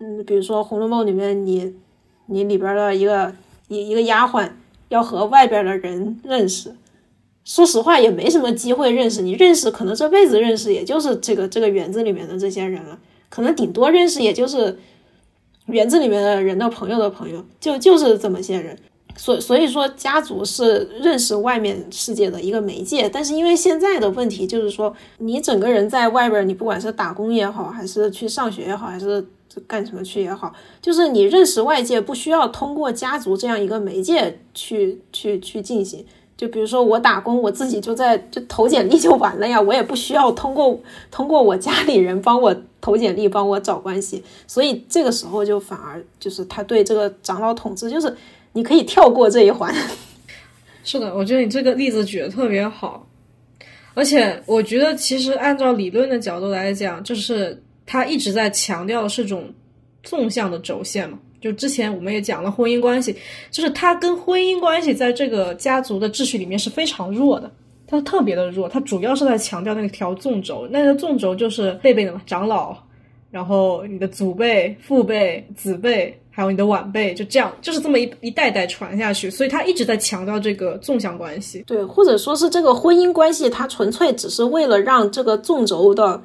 嗯，比如说《红楼梦》里面，你你里边的一个一一个丫鬟要和外边的人认识，说实话也没什么机会认识，你认识可能这辈子认识也就是这个这个园子里面的这些人了，可能顶多认识也就是。园子里面的人的朋友的朋友，就就是这么些人，所所以说家族是认识外面世界的一个媒介。但是因为现在的问题就是说，你整个人在外边，你不管是打工也好，还是去上学也好，还是干什么去也好，就是你认识外界不需要通过家族这样一个媒介去去去进行。就比如说我打工，我自己就在就投简历就完了呀，我也不需要通过通过我家里人帮我投简历，帮我找关系，所以这个时候就反而就是他对这个长老统治，就是你可以跳过这一环。是的，我觉得你这个例子举的特别好，而且我觉得其实按照理论的角度来讲，就是他一直在强调是种纵向的轴线嘛。就之前我们也讲了婚姻关系，就是他跟婚姻关系在这个家族的秩序里面是非常弱的，它特别的弱，它主要是在强调那个条纵轴，那个纵轴就是辈辈的嘛，长老，然后你的祖辈、父辈、子辈，还有你的晚辈，就这样，就是这么一一代代传下去，所以他一直在强调这个纵向关系。对，或者说是这个婚姻关系，它纯粹只是为了让这个纵轴的。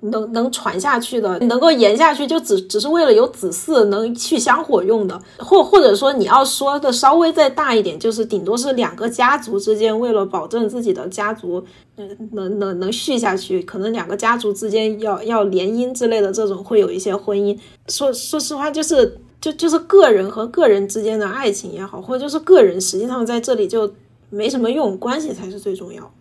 能能传下去的，能够延下去，就只只是为了有子嗣能去香火用的，或或者说你要说的稍微再大一点，就是顶多是两个家族之间为了保证自己的家族，嗯，能能能续下去，可能两个家族之间要要联姻之类的这种会有一些婚姻。说说实话，就是就就是个人和个人之间的爱情也好，或者就是个人实际上在这里就没什么用，关系才是最重要。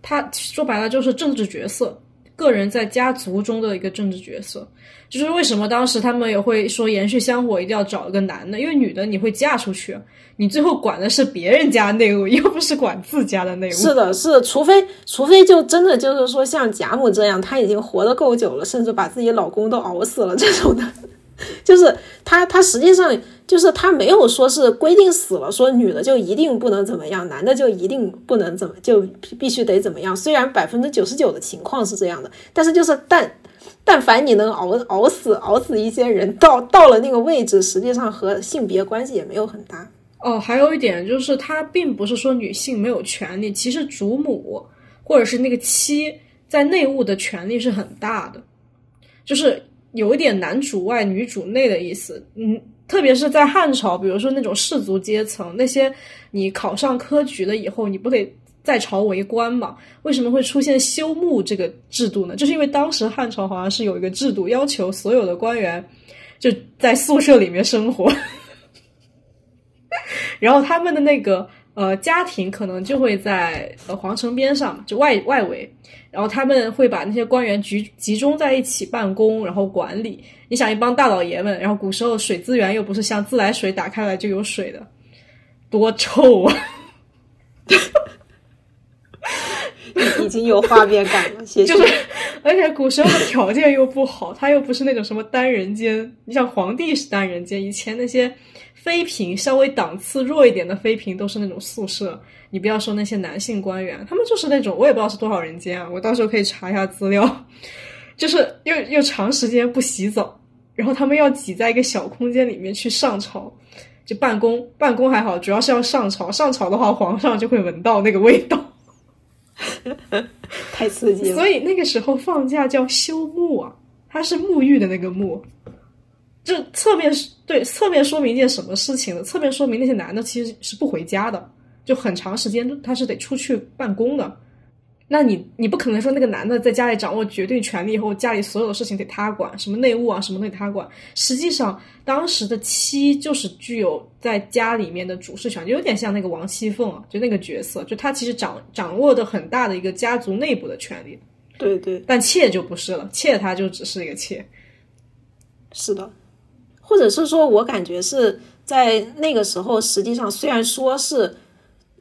他说白了就是政治角色。个人在家族中的一个政治角色。就是为什么当时他们也会说延续香火一定要找一个男的，因为女的你会嫁出去，你最后管的是别人家内务，又不是管自家的内务。是的，是的，除非除非就真的就是说像贾母这样，她已经活得够久了，甚至把自己老公都熬死了这种的，就是她她实际上就是他没有说是规定死了，说女的就一定不能怎么样，男的就一定不能怎么就必须得怎么样。虽然百分之九十九的情况是这样的，但是就是但。但凡你能熬熬死熬死一些人，到到了那个位置，实际上和性别关系也没有很大。哦，还有一点就是，他并不是说女性没有权利，其实主母或者是那个妻在内务的权利是很大的，就是有一点男主外女主内的意思。嗯，特别是在汉朝，比如说那种士族阶层，那些你考上科举了以后，你不得。在朝为官嘛？为什么会出现休沐这个制度呢？就是因为当时汉朝好像是有一个制度，要求所有的官员就在宿舍里面生活，然后他们的那个呃家庭可能就会在呃皇城边上，就外外围，然后他们会把那些官员集集中在一起办公，然后管理。你想一帮大老爷们，然后古时候水资源又不是像自来水打开来就有水的，多臭啊！已经有画面感了，谢谢。就是，而且古时候的条件又不好，他又不是那种什么单人间。你想皇帝是单人间，以前那些妃嫔稍微档次弱一点的妃嫔都是那种宿舍。你不要说那些男性官员，他们就是那种我也不知道是多少人间啊，我到时候可以查一下资料。就是又又长时间不洗澡，然后他们要挤在一个小空间里面去上朝，就办公。办公还好，主要是要上朝。上朝的话，皇上就会闻到那个味道。太刺激了！所以那个时候放假叫休沐啊，它是沐浴的那个沐，就侧面对侧面说明一件什么事情呢？侧面说明那些男的其实是不回家的，就很长时间他是得出去办公的。那你你不可能说那个男的在家里掌握绝对权力以后，家里所有的事情得他管，什么内务啊什么都得他管。实际上，当时的妻就是具有在家里面的主事权，就有点像那个王熙凤啊，就那个角色，就他其实掌掌握的很大的一个家族内部的权利。对对，但妾就不是了，妾她就只是一个妾。是的，或者是说我感觉是在那个时候，实际上虽然说是。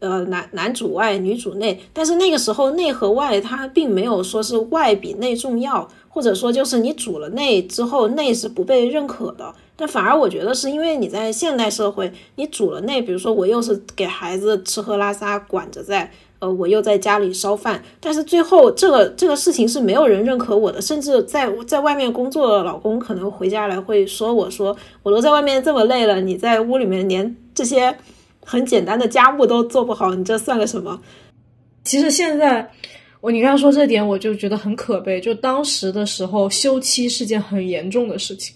呃，男男主外，女主内，但是那个时候内和外，它并没有说是外比内重要，或者说就是你主了内之后，内是不被认可的。但反而我觉得是因为你在现代社会，你主了内，比如说我又是给孩子吃喝拉撒管着在，呃，我又在家里烧饭，但是最后这个这个事情是没有人认可我的，甚至在在外面工作的老公可能回家来会说我说我都在外面这么累了，你在屋里面连这些。很简单的家务都做不好，你这算个什么？其实现在我你刚刚说这点，我就觉得很可悲。就当时的时候，休妻是件很严重的事情，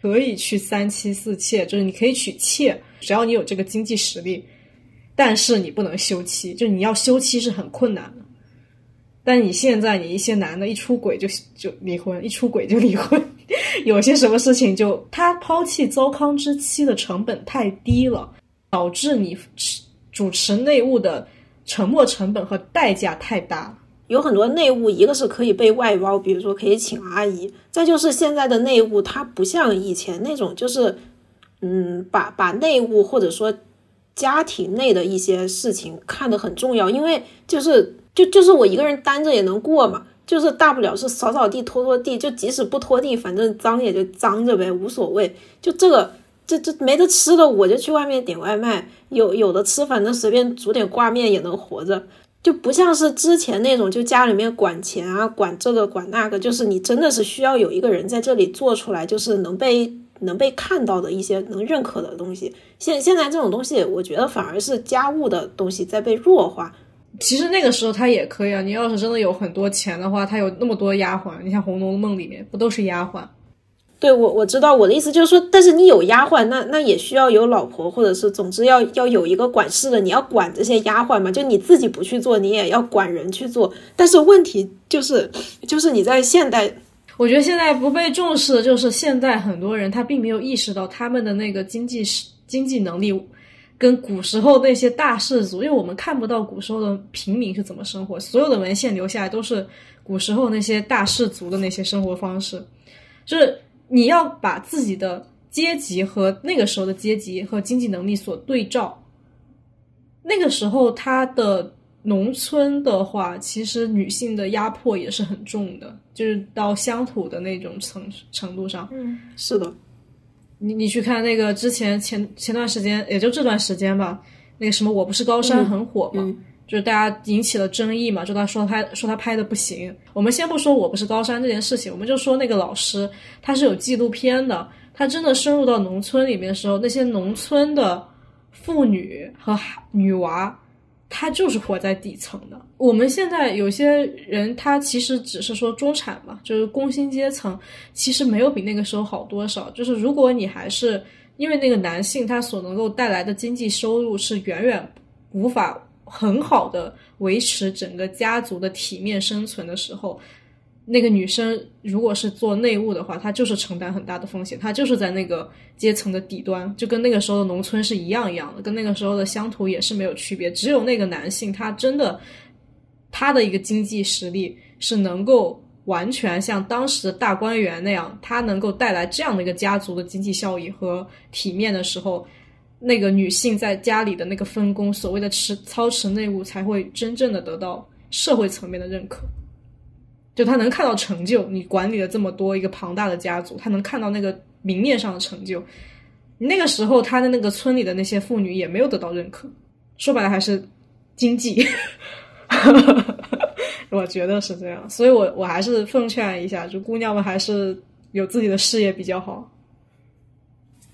可以去三妻四妾，就是你可以娶妾，只要你有这个经济实力。但是你不能休妻，就你要休妻是很困难的。但你现在，你一些男的一出轨就就离婚，一出轨就离婚，有些什么事情就他抛弃糟糠之妻的成本太低了。导致你主持内务的沉没成本和代价太大，有很多内务，一个是可以被外包，比如说可以请阿姨；再就是现在的内务，它不像以前那种，就是嗯，把把内务或者说家庭内的一些事情看得很重要，因为就是就就是我一个人单着也能过嘛，就是大不了是扫扫地、拖拖地，就即使不拖地，反正脏也就脏着呗，无所谓。就这个。这这没得吃的，我就去外面点外卖。有有的吃，反正随便煮点挂面也能活着，就不像是之前那种，就家里面管钱啊，管这个管那个，就是你真的是需要有一个人在这里做出来，就是能被能被看到的一些能认可的东西。现现在这种东西，我觉得反而是家务的东西在被弱化。其实那个时候他也可以啊，你要是真的有很多钱的话，他有那么多丫鬟，你像《红楼梦》里面不都是丫鬟？对我我知道我的意思就是说，但是你有丫鬟，那那也需要有老婆，或者是总之要要有一个管事的，你要管这些丫鬟嘛，就你自己不去做，你也要管人去做。但是问题就是，就是你在现代，我觉得现在不被重视的就是现在很多人他并没有意识到他们的那个经济经济能力跟古时候那些大氏族，因为我们看不到古时候的平民是怎么生活，所有的文献留下来都是古时候那些大氏族的那些生活方式，就是你要把自己的阶级和那个时候的阶级和经济能力所对照。那个时候，他的农村的话，其实女性的压迫也是很重的，就是到乡土的那种程程度上。嗯，是的。你你去看那个之前前前段时间，也就这段时间吧，那个什么我不是高山很火嘛，就是大家引起了争议嘛，就他说他说他拍的不行。我们先不说我不是高山这件事情，我们就说那个老师他是有纪录片的，他真的深入到农村里面的时候，那些农村的妇女和女娃。他就是活在底层的。我们现在有些人，他其实只是说中产嘛，就是工薪阶层，其实没有比那个时候好多少。就是如果你还是因为那个男性他所能够带来的经济收入是远远无法很好的维持整个家族的体面生存的时候。那个女生如果是做内务的话，她就是承担很大的风险，她就是在那个阶层的底端，就跟那个时候的农村是一样一样的，跟那个时候的乡土也是没有区别。只有那个男性，他真的他的一个经济实力是能够完全像当时的大观园那样，他能够带来这样的一个家族的经济效益和体面的时候，那个女性在家里的那个分工，所谓的持操持内务，才会真正的得到社会层面的认可。就他能看到成就，你管理了这么多一个庞大的家族，他能看到那个明面上的成就。那个时候，他的那个村里的那些妇女也没有得到认可。说白了，还是经济。我觉得是这样，所以我我还是奉劝一下，就姑娘们还是有自己的事业比较好。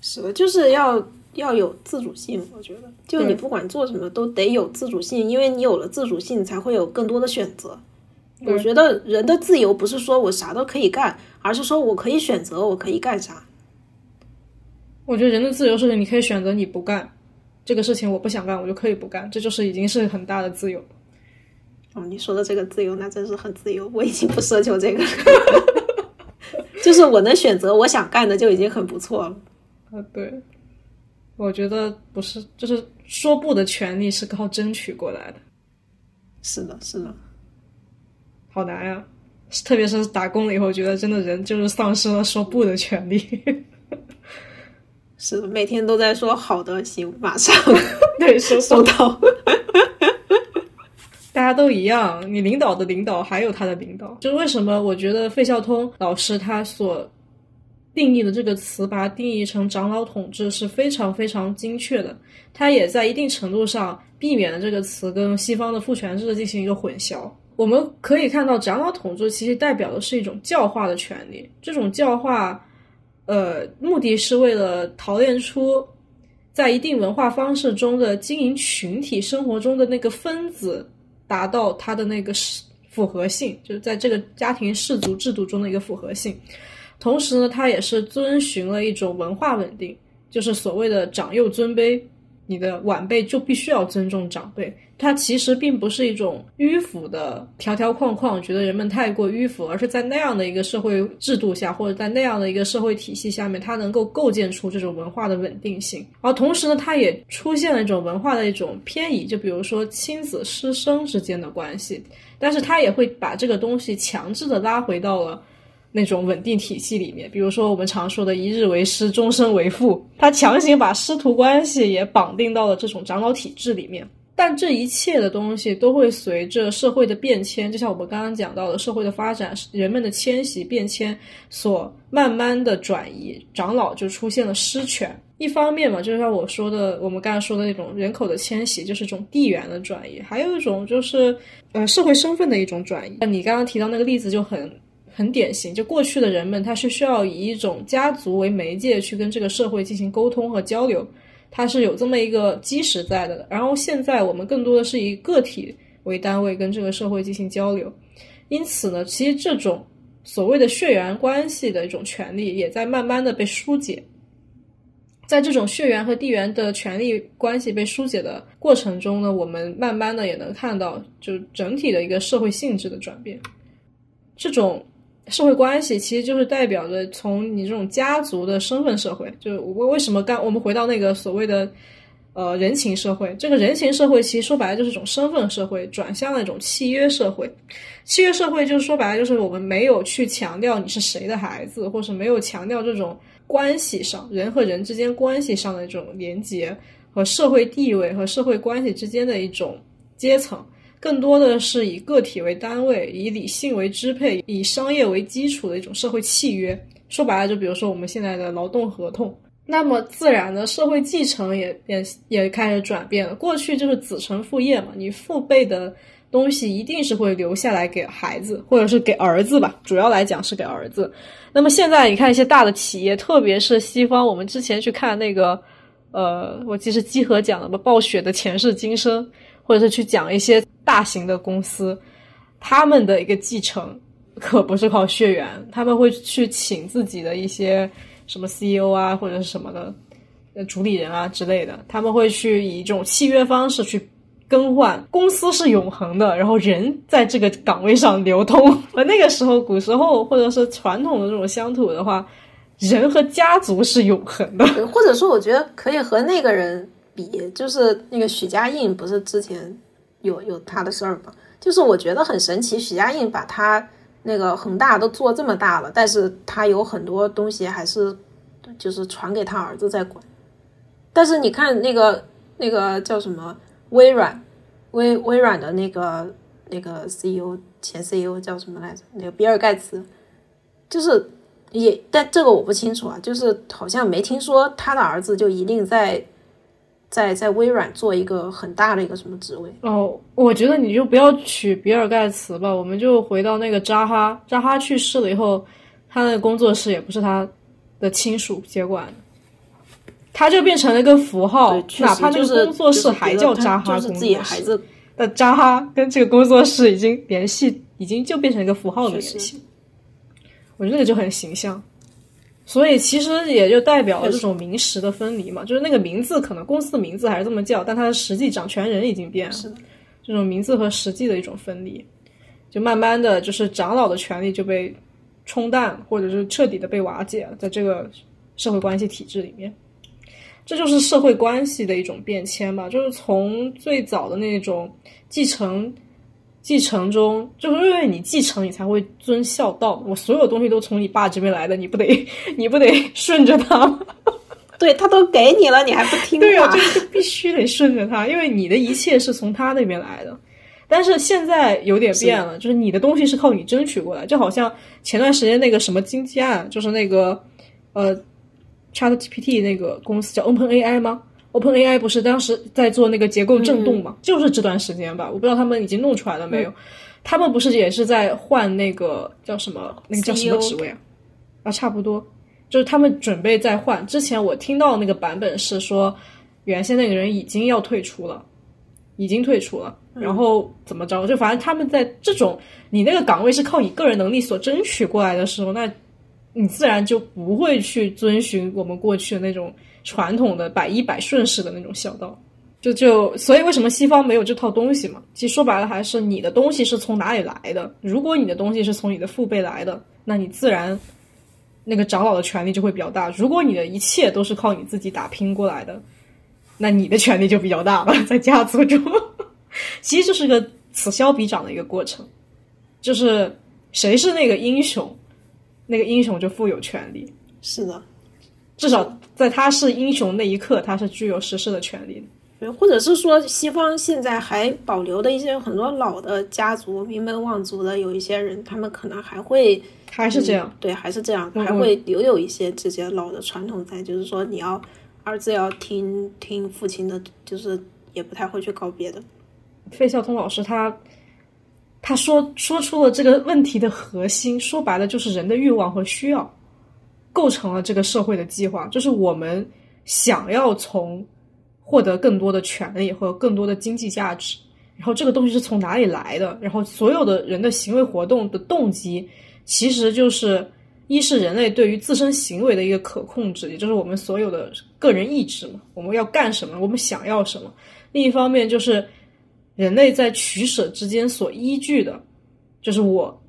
是的，就是要要有自主性。我觉得，就你不管做什么都得有自主性，因为你有了自主性，才会有更多的选择。我觉得人的自由不是说我啥都可以干，而是说我可以选择我可以干啥。我觉得人的自由是你可以选择你不干这个事情，我不想干，我就可以不干，这就是已经是很大的自由。哦，你说的这个自由，那真是很自由。我已经不奢求这个，就是我能选择我想干的就已经很不错了。啊，对，我觉得不是，就是说不的权利是靠争取过来的。是的，是的。好难呀，特别是打工了以后，觉得真的人就是丧失了说不的权利。是的，每天都在说好的，行，马上 对收收到。大家都一样，你领导的领导还有他的领导，就是为什么我觉得费孝通老师他所定义的这个词，把它定义成长老统治是非常非常精确的。他也在一定程度上避免了这个词跟西方的父权制进行一个混淆。我们可以看到，长老统治其实代表的是一种教化的权利。这种教化，呃，目的是为了陶炼出在一定文化方式中的经营群体生活中的那个分子，达到它的那个符合性，就是在这个家庭氏族制度中的一个符合性。同时呢，它也是遵循了一种文化稳定，就是所谓的长幼尊卑。你的晚辈就必须要尊重长辈，它其实并不是一种迂腐的条条框框，觉得人们太过迂腐，而是在那样的一个社会制度下，或者在那样的一个社会体系下面，它能够构建出这种文化的稳定性。而同时呢，它也出现了一种文化的一种偏移，就比如说亲子师生之间的关系，但是它也会把这个东西强制的拉回到了。那种稳定体系里面，比如说我们常说的“一日为师，终身为父”，他强行把师徒关系也绑定到了这种长老体制里面。但这一切的东西都会随着社会的变迁，就像我们刚刚讲到的，社会的发展、人们的迁徙变迁所慢慢的转移，长老就出现了失权。一方面嘛，就像我说的，我们刚才说的那种人口的迁徙，就是这种地缘的转移；还有一种就是呃社会身份的一种转移。你刚刚提到那个例子就很。很典型，就过去的人们，他是需要以一种家族为媒介去跟这个社会进行沟通和交流，他是有这么一个基石在的。然后现在我们更多的是以个体为单位跟这个社会进行交流，因此呢，其实这种所谓的血缘关系的一种权利也在慢慢的被疏解。在这种血缘和地缘的权利关系被疏解的过程中呢，我们慢慢的也能看到，就整体的一个社会性质的转变，这种。社会关系其实就是代表着从你这种家族的身份社会，就是我为什么刚我们回到那个所谓的呃人情社会。这个人情社会其实说白了就是一种身份社会，转向了一种契约社会。契约社会就是说白了就是我们没有去强调你是谁的孩子，或是没有强调这种关系上人和人之间关系上的这种连接和社会地位和社会关系之间的一种阶层。更多的是以个体为单位，以理性为支配，以商业为基础的一种社会契约。说白了，就比如说我们现在的劳动合同，那么自然的社会继承也变也开始转变了。过去就是子承父业嘛，你父辈的东西一定是会留下来给孩子，或者是给儿子吧。主要来讲是给儿子。那么现在你看一些大的企业，特别是西方，我们之前去看那个，呃，我记是基和讲的吧，暴雪的前世今生。或者是去讲一些大型的公司，他们的一个继承可不是靠血缘，他们会去请自己的一些什么 CEO 啊，或者是什么的呃主理人啊之类的，他们会去以一种契约方式去更换。公司是永恒的，然后人在这个岗位上流通。而 那个时候，古时候或者是传统的这种乡土的话，人和家族是永恒的。或者说，我觉得可以和那个人。比就是那个许家印，不是之前有有他的事儿吧？就是我觉得很神奇，许家印把他那个恒大都做这么大了，但是他有很多东西还是就是传给他儿子在管。但是你看那个那个叫什么微软，微微软的那个那个 CEO 前 CEO 叫什么来着？那个比尔盖茨，就是也但这个我不清楚啊，就是好像没听说他的儿子就一定在。在在微软做一个很大的一个什么职位哦？我觉得你就不要取比尔盖茨吧，我们就回到那个扎哈。扎哈去世了以后，他的工作室也不是他的亲属接管，他就变成了一个符号。哪怕那个工作室还叫扎哈工作室，那扎哈跟这个工作室已经联系，已经就变成一个符号的联系。我觉得那个就很形象。所以其实也就代表了这种名实的分离嘛，就是那个名字可能公司的名字还是这么叫，但它的实际掌权人已经变了。这种名字和实际的一种分离，就慢慢的就是长老的权利就被冲淡，或者是彻底的被瓦解了，在这个社会关系体制里面，这就是社会关系的一种变迁吧，就是从最早的那种继承。继承中，就是因为你继承，你才会遵孝道。我所有东西都从你爸这边来的，你不得，你不得 顺着他吗？对他都给你了，你还不听话？对啊，就是必须得顺着他，因为你的一切是从他那边来的。但是现在有点变了，就是你的东西是靠你争取过来，就好像前段时间那个什么经济案，就是那个呃，ChatGPT 那个公司叫 OpenAI 吗？OpenAI 不是当时在做那个结构震动嘛？就是这段时间吧，我不知道他们已经弄出来了没有。他们不是也是在换那个叫什么？那个叫什么职位啊？啊，差不多，就是他们准备再换。之前我听到那个版本是说，原先那个人已经要退出了，已经退出了。然后怎么着？就反正他们在这种你那个岗位是靠你个人能力所争取过来的时候，那你自然就不会去遵循我们过去的那种。传统的百依百顺式的那种孝道，就就所以为什么西方没有这套东西嘛？其实说白了还是你的东西是从哪里来的。如果你的东西是从你的父辈来的，那你自然那个长老的权利就会比较大。如果你的一切都是靠你自己打拼过来的，那你的权利就比较大了，在家族中。其实就是个此消彼长的一个过程，就是谁是那个英雄，那个英雄就富有权利。是的。至少在他是英雄那一刻，他是具有实施的权利的，或者是说，西方现在还保留的一些很多老的家族、名门望族的有一些人，他们可能还会还是这样，对，还是这样，还会留有一些这些老的传统在，就是说，你要儿子要听听父亲的，就是也不太会去告别的。费孝通老师他他说说出了这个问题的核心，说白了就是人的欲望和需要。构成了这个社会的计划，就是我们想要从获得更多的权利和更多的经济价值，然后这个东西是从哪里来的？然后所有的人的行为活动的动机，其实就是一是人类对于自身行为的一个可控制，也就是我们所有的个人意志嘛，我们要干什么，我们想要什么。另一方面就是人类在取舍之间所依据的，就是我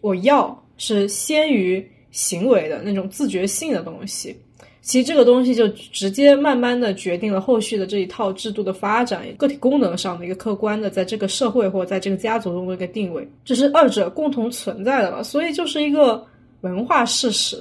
我要是先于。行为的那种自觉性的东西，其实这个东西就直接慢慢的决定了后续的这一套制度的发展，个体功能上的一个客观的，在这个社会或者在这个家族中的一个定位，这是二者共同存在的吧，所以就是一个文化事实。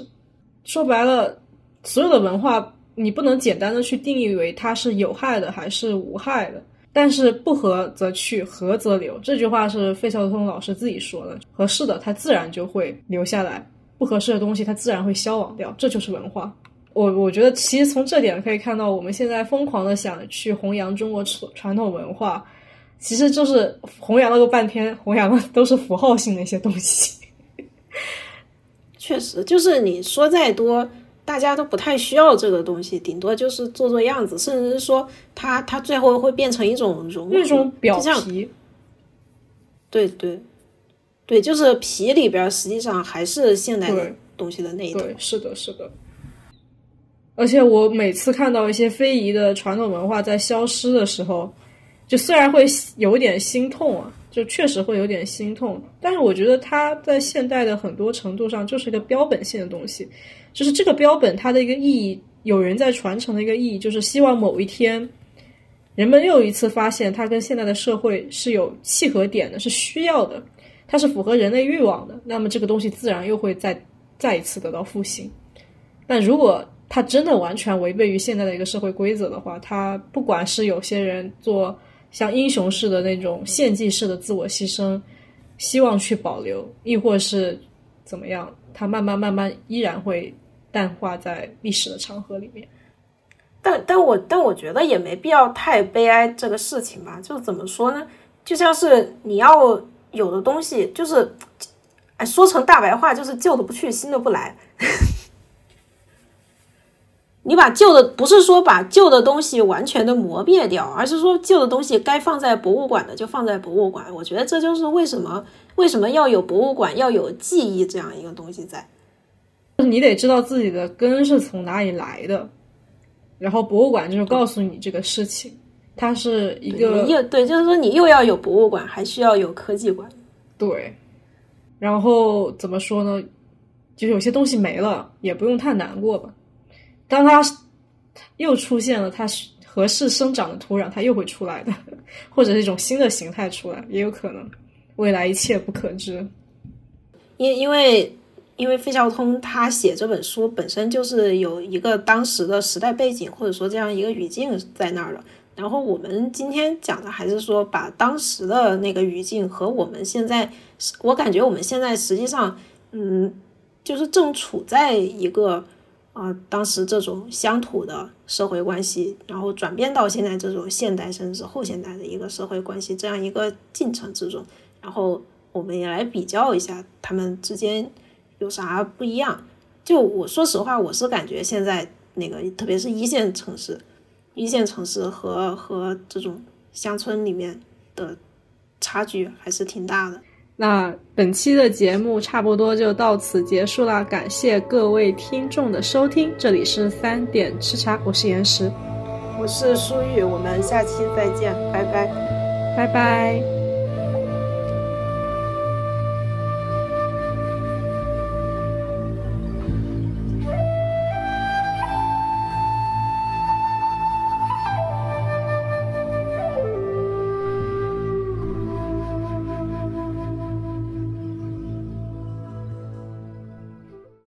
说白了，所有的文化你不能简单的去定义为它是有害的还是无害的，但是不合则去，合则留，这句话是费孝通老师自己说的，合适的它自然就会留下来，不合适的东西它自然会消亡掉，这就是文化。我我觉得，其实从这点可以看到，我们现在疯狂的想去弘扬中国传传统文化，其实就是弘扬了个半天，弘扬的都是符号性的一些东西。确实，就是你说再多，大家都不太需要这个东西，顶多就是做做样子，甚至是说，它它最后会变成一种融一种表皮。对对对，就是皮里边实际上还是现代的东西的那一对，是的，是的。而且我每次看到一些非遗的传统文化在消失的时候，就虽然会有点心痛啊，就确实会有点心痛。但是我觉得它在现代的很多程度上就是一个标本性的东西，就是这个标本它的一个意义，有人在传承的一个意义，就是希望某一天，人们又一次发现它跟现在的社会是有契合点的，是需要的，它是符合人类欲望的，那么这个东西自然又会再再一次得到复兴。但如果它真的完全违背于现在的一个社会规则的话，它不管是有些人做像英雄式的那种献祭式的自我牺牲，希望去保留，亦或是怎么样，它慢慢慢慢依然会淡化在历史的长河里面。但但我但我觉得也没必要太悲哀这个事情吧，就怎么说呢？就像是你要有的东西，就是哎，说成大白话就是旧的不去，新的不来。你把旧的不是说把旧的东西完全的磨灭掉，而是说旧的东西该放在博物馆的就放在博物馆。我觉得这就是为什么为什么要有博物馆，要有记忆这样一个东西在。你得知道自己的根是从哪里来的，然后博物馆就是告诉你这个事情，它是一个又对，就是说你又要有博物馆，还需要有科技馆。对，然后怎么说呢？就有些东西没了，也不用太难过吧。当它又出现了它合适生长的土壤，它又会出来的，或者是一种新的形态出来，也有可能。未来一切不可知。因因为因为费孝通他写这本书本身就是有一个当时的时代背景，或者说这样一个语境在那儿的。然后我们今天讲的还是说把当时的那个语境和我们现在，我感觉我们现在实际上，嗯，就是正处在一个。啊，当时这种乡土的社会关系，然后转变到现在这种现代甚至后现代的一个社会关系这样一个进程之中，然后我们也来比较一下他们之间有啥不一样。就我说实话，我是感觉现在那个特别是一线城市，一线城市和和这种乡村里面的差距还是挺大的。那本期的节目差不多就到此结束了，感谢各位听众的收听，这里是三点吃茶，我是岩石，我是舒玉，我们下期再见，拜拜，拜拜。